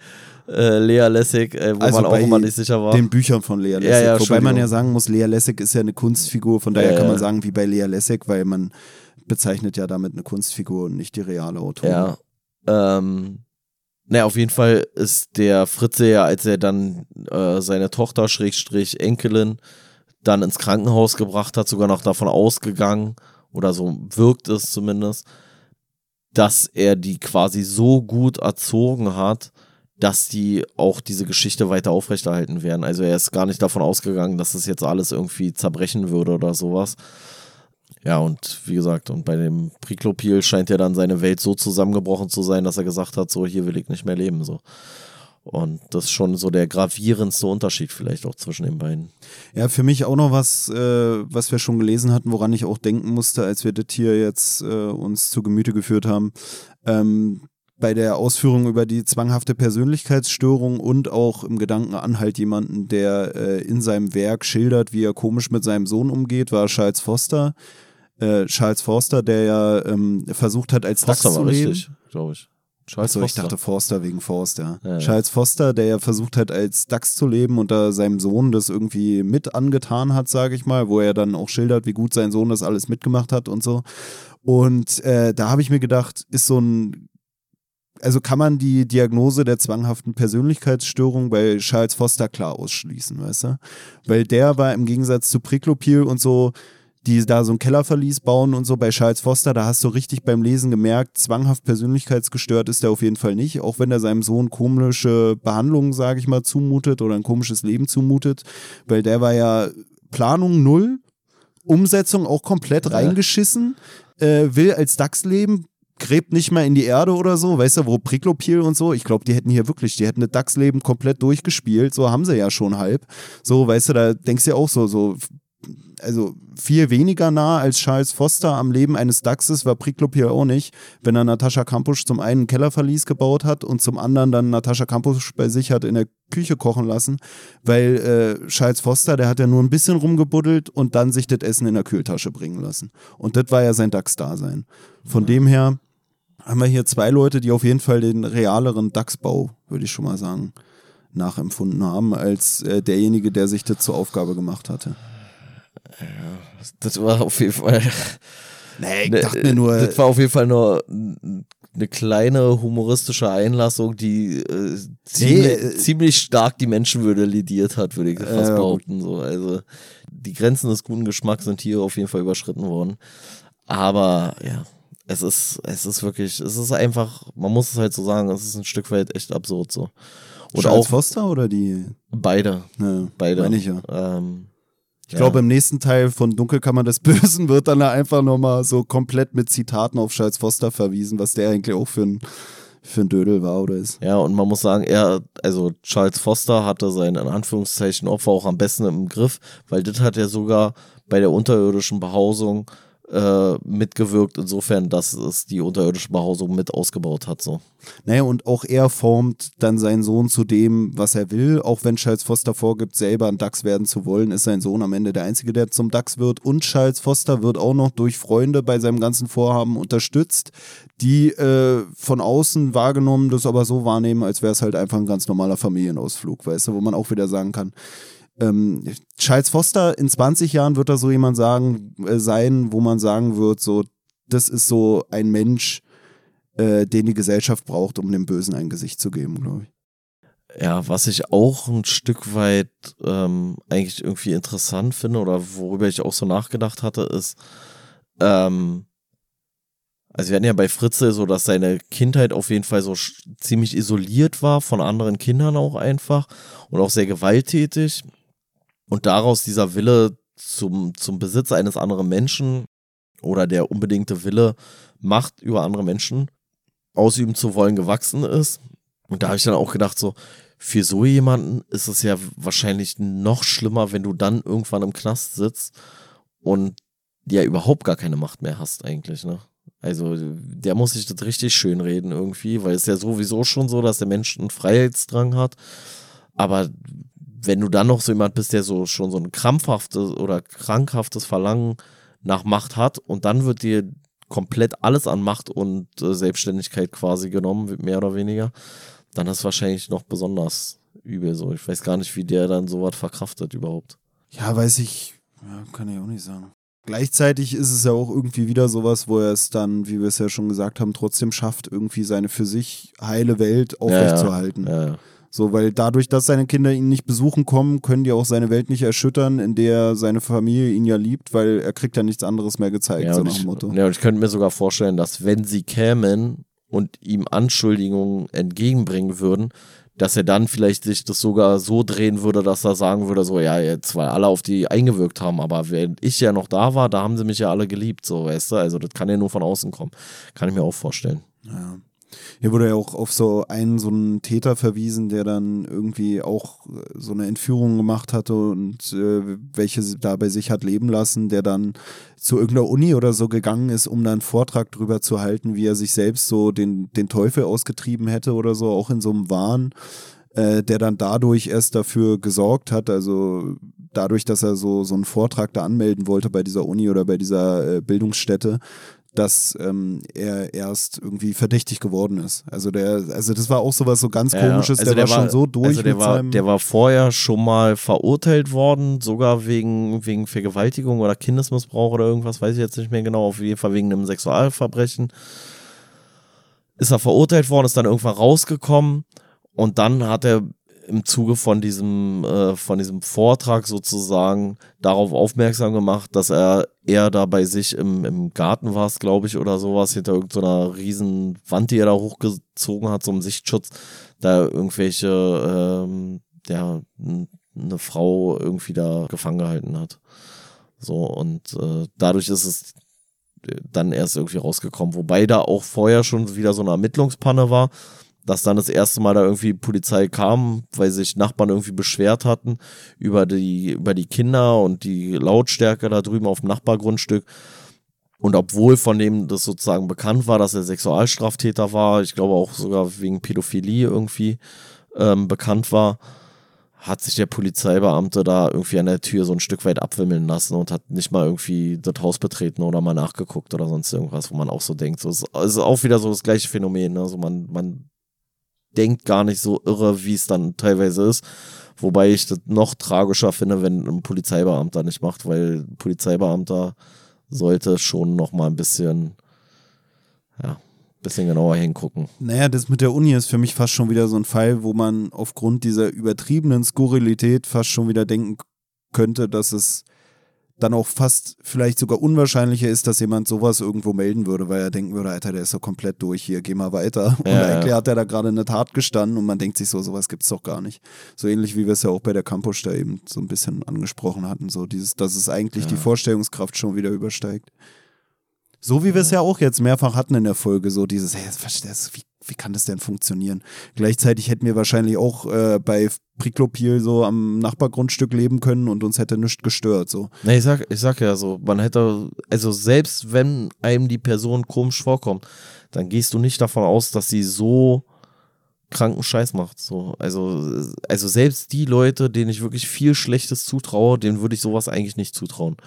äh, Lea Lessig, äh, wo also man auch immer nicht sicher war. Den Büchern von Lea Lessig. Ja, ja, Wobei man ja sagen muss, Lea Lessig ist ja eine Kunstfigur, von daher kann man sagen, wie bei Lea Lessig, weil man bezeichnet ja damit eine Kunstfigur und nicht die reale Autorin. Ja, ähm, naja, auf jeden Fall ist der Fritze ja, als er dann äh, seine Tochter, Schrägstrich, Enkelin, dann ins Krankenhaus gebracht hat, sogar noch davon ausgegangen, oder so wirkt es zumindest, dass er die quasi so gut erzogen hat, dass die auch diese Geschichte weiter aufrechterhalten werden. Also er ist gar nicht davon ausgegangen, dass es jetzt alles irgendwie zerbrechen würde oder sowas, ja, und wie gesagt, und bei dem Priklopil scheint ja dann seine Welt so zusammengebrochen zu sein, dass er gesagt hat, so hier will ich nicht mehr leben. So. Und das ist schon so der gravierendste Unterschied vielleicht auch zwischen den beiden. Ja, für mich auch noch was, äh, was wir schon gelesen hatten, woran ich auch denken musste, als wir das hier jetzt äh, uns zu Gemüte geführt haben. Ähm, bei der Ausführung über die zwanghafte Persönlichkeitsstörung und auch im Gedanken an halt jemanden, der äh, in seinem Werk schildert, wie er komisch mit seinem Sohn umgeht, war Charles Foster äh, Charles Forster, der ja ähm, versucht hat, als Forster Dachs zu leben. glaube ich. Charles Achso, ich dachte Forster wegen Forster. Ja, ja. Charles Foster, der ja versucht hat, als Dachs zu leben und da seinem Sohn das irgendwie mit angetan hat, sage ich mal, wo er dann auch schildert, wie gut sein Sohn das alles mitgemacht hat und so. Und äh, da habe ich mir gedacht, ist so ein also kann man die Diagnose der zwanghaften Persönlichkeitsstörung bei Charles Foster klar ausschließen, weißt du? Weil der war im Gegensatz zu Priklopil und so die da so ein Kellerverlies bauen und so bei Charles Foster, da hast du richtig beim Lesen gemerkt, zwanghaft persönlichkeitsgestört ist er auf jeden Fall nicht, auch wenn er seinem Sohn komische Behandlungen, sage ich mal, zumutet oder ein komisches Leben zumutet, weil der war ja Planung null, Umsetzung auch komplett reingeschissen, äh, will als DAX leben, gräbt nicht mal in die Erde oder so, weißt du, wo Priklopil und so, ich glaube, die hätten hier wirklich, die hätten das DAX-Leben komplett durchgespielt, so haben sie ja schon halb. So, weißt du, da denkst du ja auch so, so, also viel weniger nah als Charles Foster am Leben eines Dachses war Priklopil auch nicht, wenn er Natascha Kampusch zum einen Kellerverlies gebaut hat und zum anderen dann Natascha Kampusch bei sich hat in der Küche kochen lassen, weil äh, Charles Foster, der hat ja nur ein bisschen rumgebuddelt und dann sich das Essen in der Kühltasche bringen lassen. Und das war ja sein Dachs-Dasein. Von dem her haben wir hier zwei Leute, die auf jeden Fall den realeren Dachsbau, würde ich schon mal sagen, nachempfunden haben, als äh, derjenige, der sich das zur Aufgabe gemacht hatte. Ja, das war auf jeden Fall. Nee, ich dachte mir nur. Das war auf jeden Fall nur eine kleine humoristische Einlassung, die äh, ziemlich, Nee, äh, ziemlich stark die Menschenwürde lidiert hat, würde ich fast Ja, behaupten. So. Also die Grenzen des guten Geschmacks sind hier auf jeden Fall überschritten worden. Aber ja, es ist, es ist wirklich, es ist einfach, man muss es halt so sagen, es ist ein Stück weit echt absurd so. Und Charles auch Foster oder die? beide, Ja, beide. Meine ich ja. Ähm, Ich glaube, im nächsten Teil von Dunkelkammer des [laughs] Bösen wird dann einfach nochmal so komplett mit Zitaten auf Charles Foster verwiesen, was der eigentlich auch für ein, für ein Dödel war oder ist. Ja, und man muss sagen, er, also Charles Foster hatte sein in Anführungszeichen Opfer auch am besten im Griff, weil das hat er sogar bei der unterirdischen Behausung äh, mitgewirkt, insofern, dass es die unterirdische Behausung mit ausgebaut hat. So. Naja, und auch er formt dann seinen Sohn zu dem, was er will. Auch wenn Charles Foster vorgibt, selber ein Dachs werden zu wollen, ist sein Sohn am Ende der Einzige, der zum Dachs wird. Und Charles Foster wird auch noch durch Freunde bei seinem ganzen Vorhaben unterstützt, die äh, von außen wahrgenommen das aber so wahrnehmen, als wäre es halt einfach ein ganz normaler Familienausflug, weißt du, wo man auch wieder sagen kann, ähm, Charles Foster in 20 Jahren wird da so jemand sagen, äh, sein, wo man sagen wird, so, das ist so ein Mensch, äh, den die Gesellschaft braucht, um dem Bösen ein Gesicht zu geben, glaube ich. Ja, was ich auch ein Stück weit ähm, eigentlich irgendwie interessant finde oder worüber ich auch so nachgedacht hatte, ist, ähm, also wir hatten ja bei Fritze so, dass seine Kindheit auf jeden Fall so ziemlich isoliert war von anderen Kindern auch einfach und auch sehr gewalttätig und daraus dieser Wille zum, zum Besitz eines anderen Menschen oder der unbedingte Wille, Macht über andere Menschen ausüben zu wollen, gewachsen ist. Und da habe ich dann auch gedacht, so, für so jemanden ist es ja wahrscheinlich noch schlimmer, wenn du dann irgendwann im Knast sitzt und ja überhaupt gar keine Macht mehr hast eigentlich, ne? Also der muss sich das richtig schön reden irgendwie, weil es ja sowieso schon so, dass der Mensch einen Freiheitsdrang hat. Aber wenn du dann noch so jemand bist, der so schon so ein krampfhaftes oder krankhaftes Verlangen nach Macht hat und dann wird dir komplett alles an Macht und äh, Selbstständigkeit quasi genommen, mehr oder weniger, dann ist es wahrscheinlich noch besonders übel so. Ich weiß gar nicht, wie der dann sowas verkraftet überhaupt. Ja, weiß ich, ja, kann ich auch nicht sagen. Gleichzeitig ist es ja auch irgendwie wieder sowas, wo er es dann, wie wir es ja schon gesagt haben, trotzdem schafft, irgendwie seine für sich heile Welt aufrechtzuerhalten. Ja, ja. So, weil dadurch, dass seine Kinder ihn nicht besuchen kommen, können die auch seine Welt nicht erschüttern, in der seine Familie ihn ja liebt, weil er kriegt ja nichts anderes mehr gezeigt, Ja, so nach ich, dem Motto. ja, und ich könnte mir sogar vorstellen, dass wenn sie kämen und ihm Anschuldigungen entgegenbringen würden, dass er dann vielleicht sich das sogar so drehen würde, dass er sagen würde, so, ja, jetzt, weil alle auf die eingewirkt haben, aber wenn ich ja noch da war, da haben sie mich ja alle geliebt, so, weißt du, also das kann ja nur von außen kommen. Kann ich mir auch vorstellen. Ja. Hier wurde ja auch auf so einen so einen Täter verwiesen, der dann irgendwie auch äh, so eine Entführung gemacht hatte und äh, welche da bei sich hat leben lassen, der dann zu irgendeiner Uni oder so gegangen ist, um dann einen Vortrag drüber zu halten, wie er sich selbst so den, den Teufel ausgetrieben hätte oder so, auch in so einem Wahn, äh, der dann dadurch erst dafür gesorgt hat, also dadurch, dass er so, so einen Vortrag da anmelden wollte bei dieser Uni oder bei dieser äh, Bildungsstätte, dass ähm, er erst irgendwie verdächtig geworden ist. Also der, also das war auch sowas so ganz Ja, komisches, also der, war schon so durch also der war. Der war vorher schon mal verurteilt worden, sogar wegen, wegen Vergewaltigung oder Kindesmissbrauch oder irgendwas, weiß ich jetzt nicht mehr genau, auf jeden Fall wegen einem Sexualverbrechen. Ist er verurteilt worden, ist dann irgendwann rausgekommen und dann hat er im Zuge von diesem, äh, von diesem Vortrag sozusagen darauf aufmerksam gemacht, dass er eher da bei sich im, im Garten war, glaube ich, oder sowas, hinter irgendeiner so riesen Wand, die er da hochgezogen hat, so einem Sichtschutz, da irgendwelche, ähm, ja, eine Frau irgendwie da gefangen gehalten hat. So, und äh, dadurch ist es dann erst irgendwie rausgekommen. Wobei da auch vorher schon wieder so eine Ermittlungspanne war, dass dann das erste Mal da irgendwie Polizei kam, weil sich Nachbarn irgendwie beschwert hatten über die, über die Kinder und die Lautstärke da drüben auf dem Nachbargrundstück. Und obwohl von dem das sozusagen bekannt war, dass er Sexualstraftäter war, ich glaube auch sogar wegen Pädophilie irgendwie ähm, bekannt war, hat sich der Polizeibeamte da irgendwie an der Tür so ein Stück weit abwimmeln lassen und hat nicht mal irgendwie das Haus betreten oder mal nachgeguckt oder sonst irgendwas, wo man auch so denkt. So es ist auch wieder so das gleiche Phänomen. Ne? Also man, man denkt gar nicht so irre, wie es dann teilweise ist. Wobei ich das noch tragischer finde, wenn ein Polizeibeamter nicht macht, weil ein Polizeibeamter sollte schon noch mal ein bisschen, ja, bisschen genauer hingucken. Naja, das mit der Uni ist für mich fast schon wieder so ein Fall, wo man aufgrund dieser übertriebenen Skurrilität fast schon wieder denken könnte, dass es dann auch fast vielleicht sogar unwahrscheinlicher ist, dass jemand sowas irgendwo melden würde, weil er denken würde, Alter, der ist doch komplett durch hier, geh mal weiter. [laughs] Und ja, eigentlich ja. hat er da gerade eine Tat gestanden und man denkt sich so, sowas gibt es doch gar nicht. So ähnlich wie wir es ja auch bei der Campus da eben so ein bisschen angesprochen hatten, so dieses, dass es eigentlich ja. die Vorstellungskraft schon wieder übersteigt. So wie wir es ja auch jetzt mehrfach hatten in der Folge, so dieses, hey, wie, wie kann das denn funktionieren? Gleichzeitig hätten wir wahrscheinlich auch äh, bei Priklopil so am Nachbargrundstück leben können und uns hätte nichts gestört. So. Nee, ich sag, ich sag ja so, man hätte, also selbst wenn einem die Person komisch vorkommt, dann gehst du nicht davon aus, dass sie so kranken Scheiß macht. So. Also, also selbst die Leute, denen ich wirklich viel Schlechtes zutraue, denen würde ich sowas eigentlich nicht zutrauen.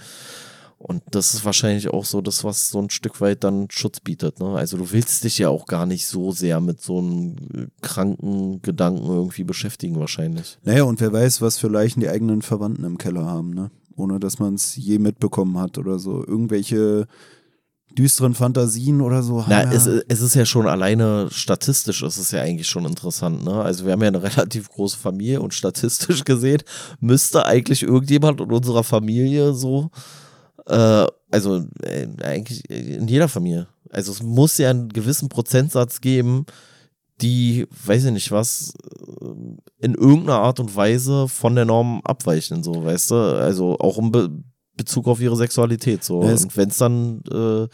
Und das ist wahrscheinlich auch so das, was so ein Stück weit dann Schutz bietet. Ne? Also du willst dich ja auch gar nicht so sehr mit so einem äh, kranken Gedanken irgendwie beschäftigen wahrscheinlich. Naja, und wer weiß, was für Leichen die eigenen Verwandten im Keller haben, ne? Ohne dass man es je mitbekommen hat oder so. Irgendwelche düsteren Fantasien oder so. Na, ja. es, es, ist ja schon alleine statistisch, ist es ja eigentlich schon interessant. Ne? Also wir haben ja eine [laughs] relativ große Familie und statistisch gesehen müsste eigentlich irgendjemand in unserer Familie so äh, also äh, eigentlich in jeder Familie. Also es muss ja einen gewissen Prozentsatz geben, die, weiß ich nicht was, äh, in irgendeiner Art und Weise von der Norm abweichen, so, weißt du? Also auch im Be Bezug auf ihre Sexualität, so. Ja, und wenn es dann äh,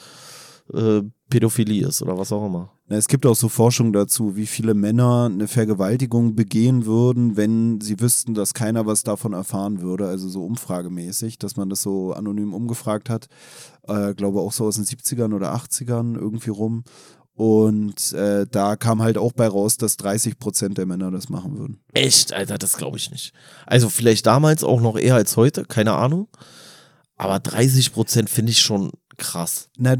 äh, Pädophilie ist oder was auch immer. Es gibt auch so Forschung dazu, wie viele Männer eine Vergewaltigung begehen würden, wenn sie wüssten, dass keiner was davon erfahren würde. Also so umfragemäßig, dass man das so anonym umgefragt hat. Äh, glaube auch so aus den 70ern oder 80ern irgendwie rum. Und äh, da kam halt auch bei raus, dass 30 Prozent der Männer das machen würden. Echt, Alter, das glaube ich nicht. Also vielleicht damals auch noch eher als heute, keine Ahnung. Aber 30 Prozent finde ich schon krass. Na,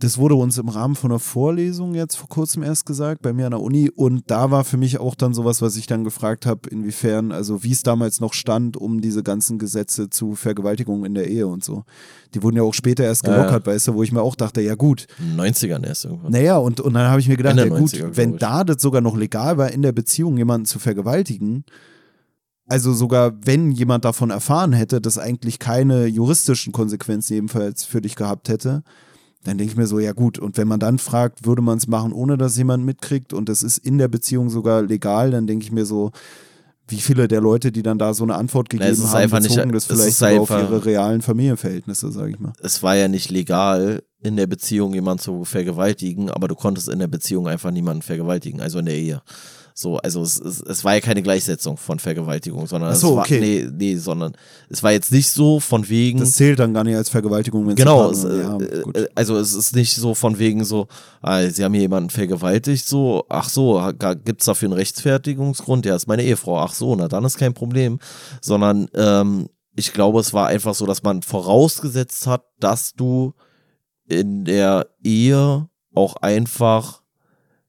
das wurde uns im Rahmen von einer Vorlesung jetzt vor kurzem erst gesagt, bei mir an der Uni. Und da war für mich auch dann sowas, was ich dann gefragt habe, inwiefern, also wie es damals noch stand, um diese ganzen Gesetze zu Vergewaltigung in der Ehe und so. Die wurden ja auch später erst gelockert, ja. weißt du, wo ich mir auch dachte, ja gut. 90ern erst irgendwann. Naja, und, und dann habe ich mir gedacht, ja gut, 90er, wenn da das sogar noch legal war, in der Beziehung jemanden zu vergewaltigen, also sogar wenn jemand davon erfahren hätte, dass eigentlich keine juristischen Konsequenzen jedenfalls für dich gehabt hätte, dann denke ich mir so, ja gut, und wenn man dann fragt, würde man es machen, ohne dass jemand mitkriegt und es ist in der Beziehung sogar legal, dann denke ich mir so, wie viele der Leute, die dann da so eine Antwort gegeben haben, einfach bezogen nicht, das vielleicht auf ihre realen Familienverhältnisse, sage ich mal. Es war ja nicht legal, in der Beziehung jemanden zu vergewaltigen, aber du konntest in der Beziehung einfach niemanden vergewaltigen, also in der Ehe. So, also es, es, es war ja keine Gleichsetzung von Vergewaltigung, sondern so, es war, okay. nee, nee, sondern es war jetzt nicht so von wegen. Das zählt dann gar nicht als Vergewaltigung, wenn Genau, es, ja, äh, also es ist nicht so von wegen so, ah, sie haben hier jemanden vergewaltigt, so, ach so, gibt es dafür einen Rechtfertigungsgrund? Ja, ist meine Ehefrau, ach so, na dann ist kein Problem. Sondern ähm, ich glaube, es war einfach so, dass man vorausgesetzt hat, dass du in der Ehe auch einfach,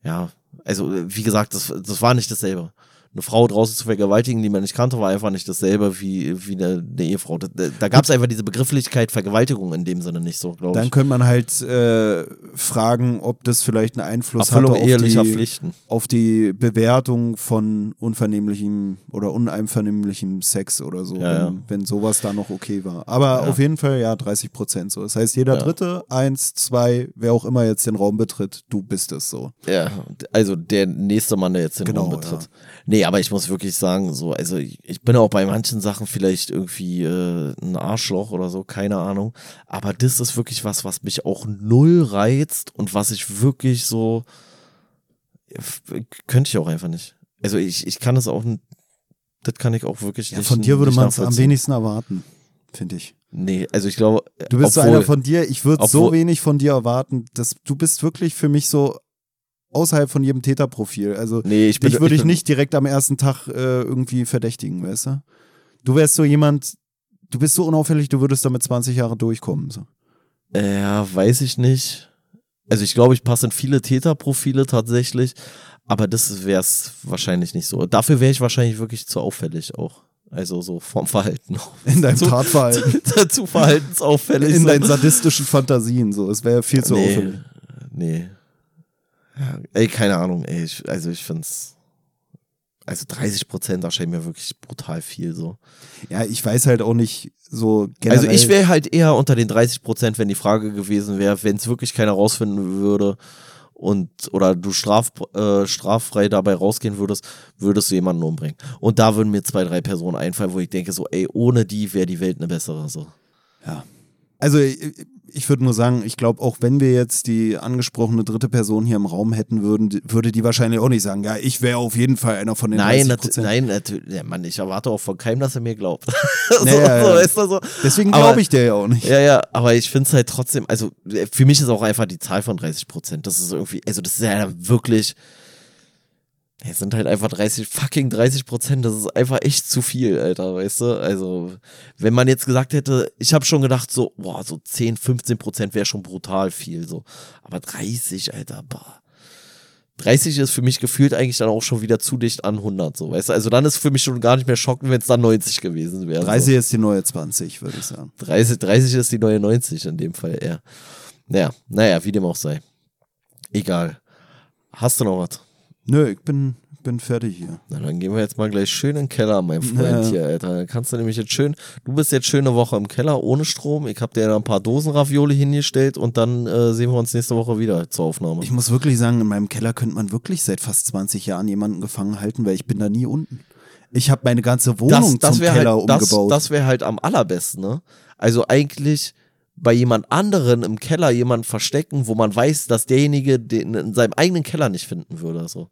ja, also wie gesagt, das, das war nicht dasselbe. Eine Frau draußen zu vergewaltigen, die man nicht kannte, war einfach nicht dasselbe wie, wie eine, eine Ehefrau. Da, da gab es einfach diese Begrifflichkeit Vergewaltigung in dem Sinne nicht so, glaube ich. Dann könnte man halt äh, fragen, ob das vielleicht einen Einfluss Erfüllung hatte auf die, Pflichten. auf die Bewertung von unvernehmlichem oder uneinvernehmlichem Sex oder so, Ja, wenn, ja. wenn sowas da noch okay war. Aber Ja. auf jeden Fall ja 30 Prozent so. Das heißt, jeder. Dritte, eins, zwei, wer auch immer jetzt den Raum betritt, du bist es so. Ja, also der nächste Mann, der jetzt den Genau, Raum betritt. Nee, aber ich muss wirklich sagen, so, also ich, ich bin auch bei manchen Sachen vielleicht irgendwie äh, ein Arschloch oder so, keine Ahnung. Aber das ist wirklich was, was mich auch null reizt und was ich wirklich so könnte ich auch einfach nicht. Also ich, ich kann das auch das kann ich auch wirklich Ja, nicht. von dir würde man es am wenigsten erwarten, finde ich. Nee, also ich glaube, Du bist so obwohl- einer von dir, ich würde so wenig von dir erwarten, dass du bist wirklich für mich so außerhalb von jedem Täterprofil. Also Nee, ich bin dich würde ich bin- nicht direkt am ersten Tag äh, irgendwie verdächtigen, weißt du? Du wärst so jemand, du bist so unauffällig, du würdest damit 20 Jahre durchkommen. So. Äh, Ja, weiß ich nicht. Also ich glaube, ich passe in viele Täterprofile tatsächlich, aber das wäre es wahrscheinlich nicht so. Dafür wäre ich wahrscheinlich wirklich zu auffällig auch. Also so vom Verhalten. In deinem zu, Tatverhalten. [laughs] zu, zu verhaltensauffällig. In so. deinen sadistischen Fantasien. So. Es wäre viel zu nee, auffällig. nee. Ja, ey, keine Ahnung, ey. Ich, also ich find's. Also 30 Prozent erscheint mir wirklich brutal viel so. Ja, ich weiß halt auch nicht so generell. Also ich wäre halt eher unter den 30 Prozent, wenn die Frage gewesen wäre, wenn es wirklich keiner rausfinden würde und oder du straf, äh, straffrei dabei rausgehen würdest, würdest du jemanden umbringen. Und da würden mir zwei, drei Personen einfallen, wo ich denke so, ey, ohne die wäre die Welt eine bessere. So. Ja. Also ich, würde nur sagen, ich glaube, auch wenn wir jetzt die angesprochene dritte Person hier im Raum hätten würden, die- würde die wahrscheinlich auch nicht sagen, ja, ich wäre auf jeden Fall einer von den Nein, 30 nat Prozent. nein, natürlich, ja, Mann, ich erwarte auch von keinem, dass er mir glaubt. so, [laughs] Naja, so, ja. du, so. Deswegen glaube ich dir ja auch nicht. Ja, ja, aber ich finde es halt trotzdem, also äh, für mich ist auch einfach die Zahl von 30 Prozent. Das ist irgendwie, also das ist ja wirklich, es sind halt einfach 30, fucking 30 Prozent. Das ist einfach echt zu viel, Alter, weißt du? Also, wenn man jetzt gesagt hätte, ich habe schon gedacht, so, boah, so 10, 15 Prozent wäre schon brutal viel, so. Aber 30, Alter, boah. 30 ist für mich gefühlt eigentlich dann auch schon wieder zu dicht an 100, so, weißt du? Also dann ist für mich schon gar nicht mehr schockend, wenn es dann 90 gewesen wäre. 30 ist die neue 20, würde ich sagen. 30, 30 ist die neue 90 in dem Fall eher. Naja, naja, wie dem auch sei. Egal. Hast du noch was? Nö, ich bin, bin fertig hier. Na, dann gehen wir jetzt mal gleich schön in den Keller, mein Freund Ja. hier, Alter. Dann kannst du nämlich jetzt schön, du bist jetzt schöne Woche im Keller ohne Strom. Ich habe dir da ein paar Dosen Ravioli hingestellt und dann äh, sehen wir uns nächste Woche wieder zur Aufnahme. Ich muss wirklich sagen, in meinem Keller könnte man wirklich seit fast 20 Jahren jemanden gefangen halten, weil ich bin da nie unten. Ich habe meine ganze Wohnung zum wär Keller halt, das, umgebaut. das wäre halt am allerbesten, ne? Also eigentlich bei jemand anderen im Keller jemanden verstecken, wo man weiß, dass derjenige den in seinem eigenen Keller nicht finden würde. So.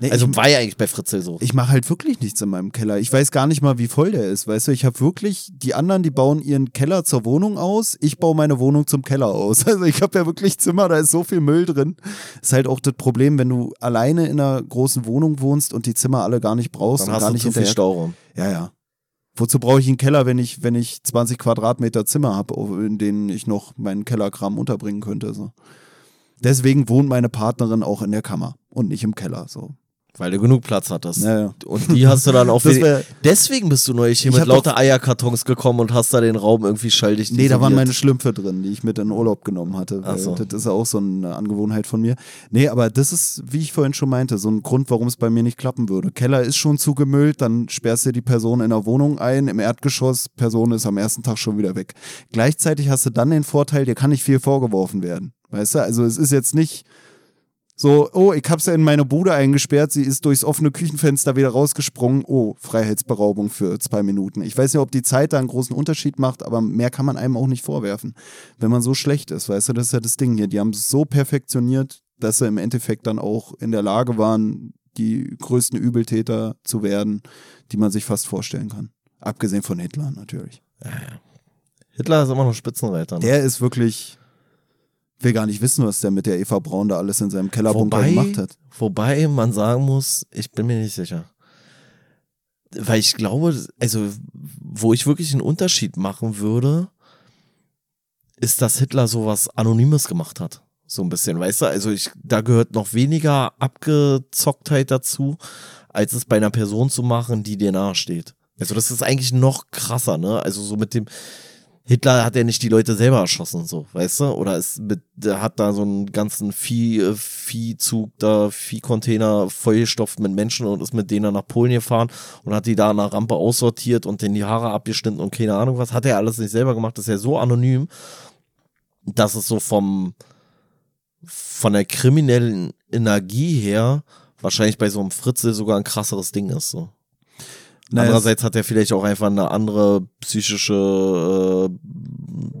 Nee, Also ich, war ja eigentlich bei Fritzel so. ich mache halt wirklich nichts in meinem Keller. Ich weiß gar nicht mal, wie voll der ist. Weißt du, ich habe wirklich, die anderen, die bauen ihren Keller zur Wohnung aus. Ich baue meine Wohnung zum Keller aus. [laughs] Also ich habe ja wirklich Zimmer, da ist so viel Müll drin. Ist halt auch das Problem, wenn du alleine in einer großen Wohnung wohnst und die Zimmer alle gar nicht brauchst Dann und hast gar du nicht zu viel. Stauraum. Ja, ja. Wozu brauche ich einen Keller, wenn ich, wenn ich 20 Quadratmeter Zimmer habe, in denen ich noch meinen Kellerkram unterbringen könnte? So. Deswegen wohnt meine Partnerin auch in der Kammer und nicht im Keller. So. Weil du genug Platz hattest. Naja. Und die hast du dann auch [laughs] Deswegen bist du neulich hier mit lauter Eierkartons gekommen und hast da den Raum irgendwie schalldicht Nee, da waren meine Schlümpfe drin, die ich mit in Urlaub genommen hatte. So. Das ist ja auch so eine Angewohnheit von mir. Nee, aber das ist, wie ich vorhin schon meinte, so ein Grund, warum es bei mir nicht klappen würde. Keller ist schon zugemüllt, dann sperrst du die Person in der Wohnung ein, im Erdgeschoss, Person ist am ersten Tag schon wieder weg. Gleichzeitig hast du dann den Vorteil, dir kann nicht viel vorgeworfen werden. Weißt du, also es ist jetzt nicht so, oh, ich hab's ja in meine Bude eingesperrt, sie ist durchs offene Küchenfenster wieder rausgesprungen. Oh, Freiheitsberaubung für zwei Minuten. Ich weiß nicht, ob die Zeit da einen großen Unterschied macht, aber mehr kann man einem auch nicht vorwerfen, wenn man so schlecht ist. Weißt du, das ist ja das Ding hier. Die haben es so perfektioniert, dass sie im Endeffekt dann auch in der Lage waren, die größten Übeltäter zu werden, die man sich fast vorstellen kann. Abgesehen von Hitler natürlich. Hitler ist immer noch Spitzenreiter. Ne? Der ist wirklich, will gar nicht wissen, was der mit der Eva Braun da alles in seinem Kellerbunker Wobei- gemacht hat. Wobei man sagen muss, ich bin mir nicht sicher. Weil ich glaube, also wo ich wirklich einen Unterschied machen würde, ist, dass Hitler sowas Anonymes gemacht hat. So ein bisschen, weißt du? Also ich, da gehört noch weniger Abgezocktheit dazu, als es bei einer Person zu machen, die dir nahesteht. Also das ist eigentlich noch krasser, ne? Also so mit dem, Hitler hat ja nicht die Leute selber erschossen, so, weißt du? Oder ist mit, der hat da so einen ganzen Vieh, äh, Viehzug da, Viehcontainer vollgestopft mit Menschen und ist mit denen nach Polen gefahren und hat die da an der Rampe aussortiert und denen die Haare abgeschnitten und keine Ahnung was. Hat er alles nicht selber gemacht, das ist ja so anonym, dass es so vom, von der kriminellen Energie her wahrscheinlich bei so einem Fritzel sogar ein krasseres Ding ist, so. Naja, Andererseits hat er vielleicht auch einfach eine andere psychische äh,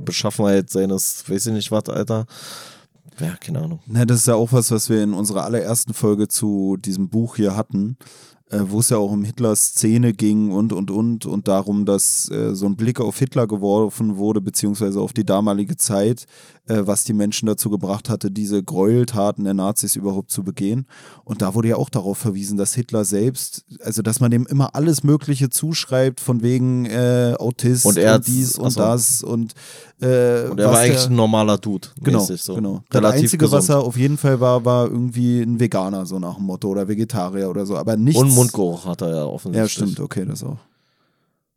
Beschaffenheit seines, weiß ich nicht was, Alter. Ja, keine Ahnung. Na, das ist ja auch was, was wir in unserer allerersten Folge zu diesem Buch hier hatten, wo es ja auch um Hitlers Szene ging und, und, und, und darum, dass äh, so ein Blick auf Hitler geworfen wurde, beziehungsweise auf die damalige Zeit, äh, was die Menschen dazu gebracht hatte, diese Gräueltaten der Nazis überhaupt zu begehen. Und da wurde ja auch darauf verwiesen, dass Hitler selbst, also dass man dem immer alles Mögliche zuschreibt, von wegen äh, Autist Und und dies und achso. das und, äh, Und er was war eigentlich der- ein normaler Dude. Genau, so. genau. Das Relativ Einzige, was gesund. er auf jeden Fall war, war irgendwie ein Veganer, so nach dem Motto, oder Vegetarier oder so. Aber nichts. Und Mundgeruch hat er ja offensichtlich. Ja, stimmt, okay, das auch.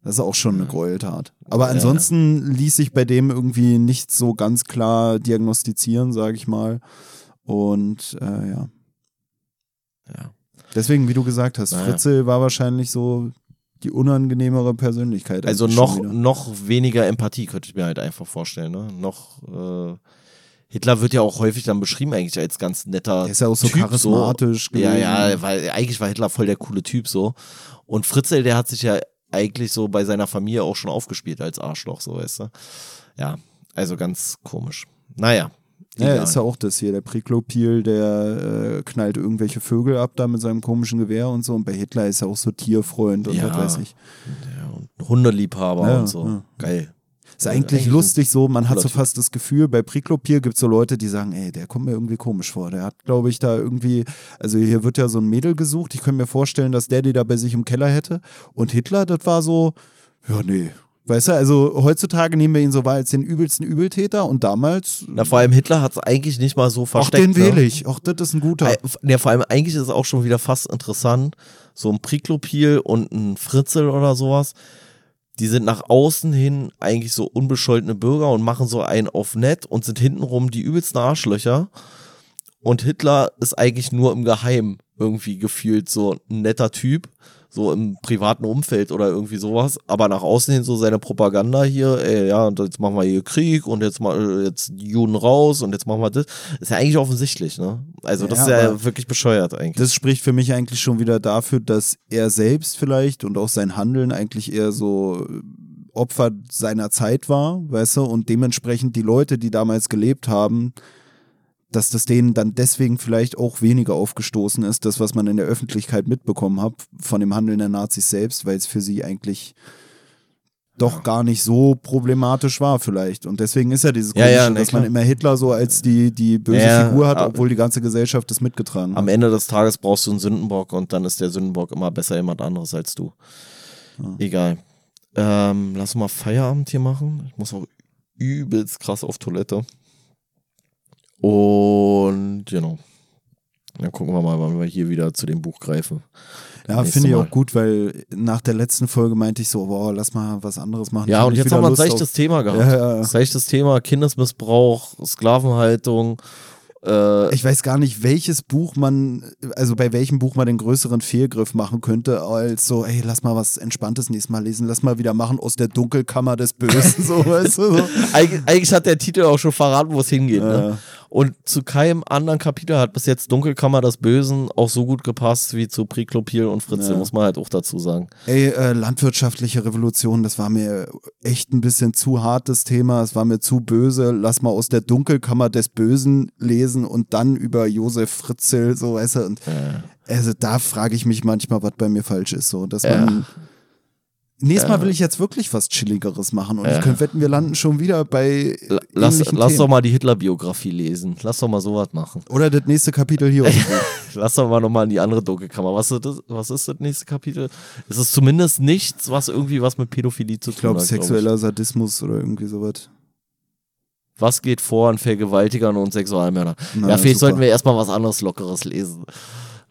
Das ist auch schon eine Gräueltat. Aber ansonsten ließ sich bei dem irgendwie nicht so ganz klar diagnostizieren, sage ich mal. Und äh, ja. Ja. Deswegen, wie du gesagt hast, Naja. Fritzel war wahrscheinlich so die unangenehmere Persönlichkeit. Also noch, noch weniger Empathie könnte ich mir halt einfach vorstellen. Ne? Noch äh, Hitler wird ja auch häufig dann beschrieben eigentlich als ganz netter Der ist ja auch so typ, charismatisch So. Ja, ja, weil eigentlich war Hitler voll der coole Typ so. Und Fritzl, der hat sich ja eigentlich so bei seiner Familie auch schon aufgespielt als Arschloch, so weißt du. Ja, also ganz komisch. Naja. Ja, ist ja auch das hier. Der Priklopil, der äh, knallt irgendwelche Vögel ab da mit seinem komischen Gewehr und so. Und bei Hitler ist er auch so Tierfreund und Ja. was weiß ich. ja, und Hundeliebhaber Ja, und so. ja. Geil. Ist eigentlich eigentlich lustig so, man hat so fast das Gefühl, bei Priklopil gibt es so Leute, die sagen, ey, der kommt mir irgendwie komisch vor. Der hat, glaube ich, da irgendwie, also hier wird ja so ein Mädel gesucht. Ich könnte mir vorstellen, dass der die da bei sich im Keller hätte. Und Hitler, das war so, ja, nee. Weißt du, also heutzutage nehmen wir ihn so wahr als den übelsten Übeltäter und damals, Na, vor allem Hitler hat es eigentlich nicht mal so auch versteckt. den ne? wähle ich. Auch das ist ein guter. Ja, vor allem eigentlich ist es auch schon wieder fast interessant, so ein Priklopil und ein Fritzel oder sowas, die sind nach außen hin eigentlich so unbescholtene Bürger und machen so einen auf nett und sind hintenrum die übelsten Arschlöcher. Und Hitler ist eigentlich nur im Geheimen irgendwie gefühlt so ein netter Typ, so im privaten Umfeld oder irgendwie sowas, aber nach außen hin so seine Propaganda hier, ey, ja, und jetzt machen wir hier Krieg und jetzt mal jetzt Juden raus und jetzt machen wir das. Ist ja eigentlich offensichtlich, ne? Also das Ja, ist ja wirklich bescheuert eigentlich. Das spricht für mich eigentlich schon wieder dafür, dass er selbst vielleicht und auch sein Handeln eigentlich eher so äh, Opfer seiner Zeit war, weißt du, und dementsprechend die Leute, die damals gelebt haben, dass das denen dann deswegen vielleicht auch weniger aufgestoßen ist, das, was man in der Öffentlichkeit mitbekommen hat von dem Handeln der Nazis selbst, weil es für sie eigentlich doch gar nicht so problematisch war vielleicht. Und deswegen ist ja dieses Ja, Komische, ja, ne, dass man immer Hitler so als die, die böse Ja, Figur hat, obwohl die ganze Gesellschaft das mitgetragen hat. Am Ende des Tages brauchst du einen Sündenbock und dann ist der Sündenbock immer besser jemand anderes als du. Egal. Ähm, lass mal Feierabend hier machen. Ich muss auch übelst krass auf Toilette. Und genau. Dann gucken wir mal, wann wir hier wieder zu dem Buch greifen. Ja, finde ich auch gut, weil nach der letzten Folge meinte ich so, boah, lass mal was anderes machen. Ja, und jetzt haben wir ein seichtes auf- Thema gehabt. Ja, ja. Seichtes Thema, Kindesmissbrauch, Sklavenhaltung. Äh, Ich weiß gar nicht, welches Buch man, also bei welchem Buch man den größeren Fehlgriff machen könnte, als so, ey, lass mal was Entspanntes nächstes Mal lesen, lass mal wieder machen aus der Dunkelkammer des Bösen, so, weißt du? So. [laughs] Eig eigentlich hat der Titel auch schon verraten, wo es hingeht. Ne? Ja. Und zu keinem anderen Kapitel hat bis jetzt Dunkelkammer des Bösen auch so gut gepasst wie zu Priklopil und Fritze, Ja. muss man halt auch dazu sagen. Ey, äh, landwirtschaftliche Revolution, das war mir echt ein bisschen zu hart, das Thema. Es war mir zu böse. Lass mal aus der Dunkelkammer des Bösen lesen und dann über Josef Fritzl, so weißt du. Und also da frage ich mich manchmal, was bei mir falsch ist. So, dass Ja. man. Nächstes Mal will ich jetzt wirklich was Chilligeres machen und Ja. ich könnte wetten, wir landen schon wieder bei. Lass lass Themen. doch mal die Hitler-Biografie lesen. Lass doch mal sowas machen. Oder das nächste Kapitel hier. [laughs] Lass doch mal nochmal in die andere Dunkelkammer. Was ist, das, was ist das nächste Kapitel? Es ist zumindest nichts, was irgendwie was mit Pädophilie zu Ich tun glaube, hat. glaub sexueller Sadismus oder irgendwie sowas. Was geht vor an Vergewaltigern und Sexualmördern? Na, ja, vielleicht super. sollten wir erstmal was anderes Lockeres lesen.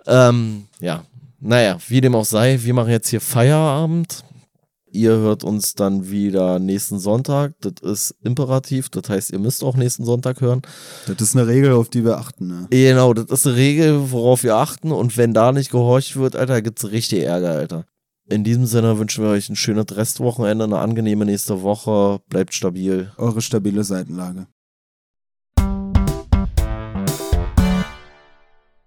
Ähm, ja, naja, wie dem auch sei, wir machen jetzt hier Feierabend. Ihr hört uns dann wieder nächsten Sonntag. Das ist imperativ. Das heißt, ihr müsst auch nächsten Sonntag hören. Das ist eine Regel, auf die wir achten. Ne? Genau, das ist eine Regel, worauf wir achten. Und wenn da nicht gehorcht wird, Alter, gibt's richtig Ärger, Alter. In diesem Sinne wünschen wir euch ein schönes Restwochenende, eine angenehme nächste Woche. Bleibt stabil. Eure stabile Seitenlage.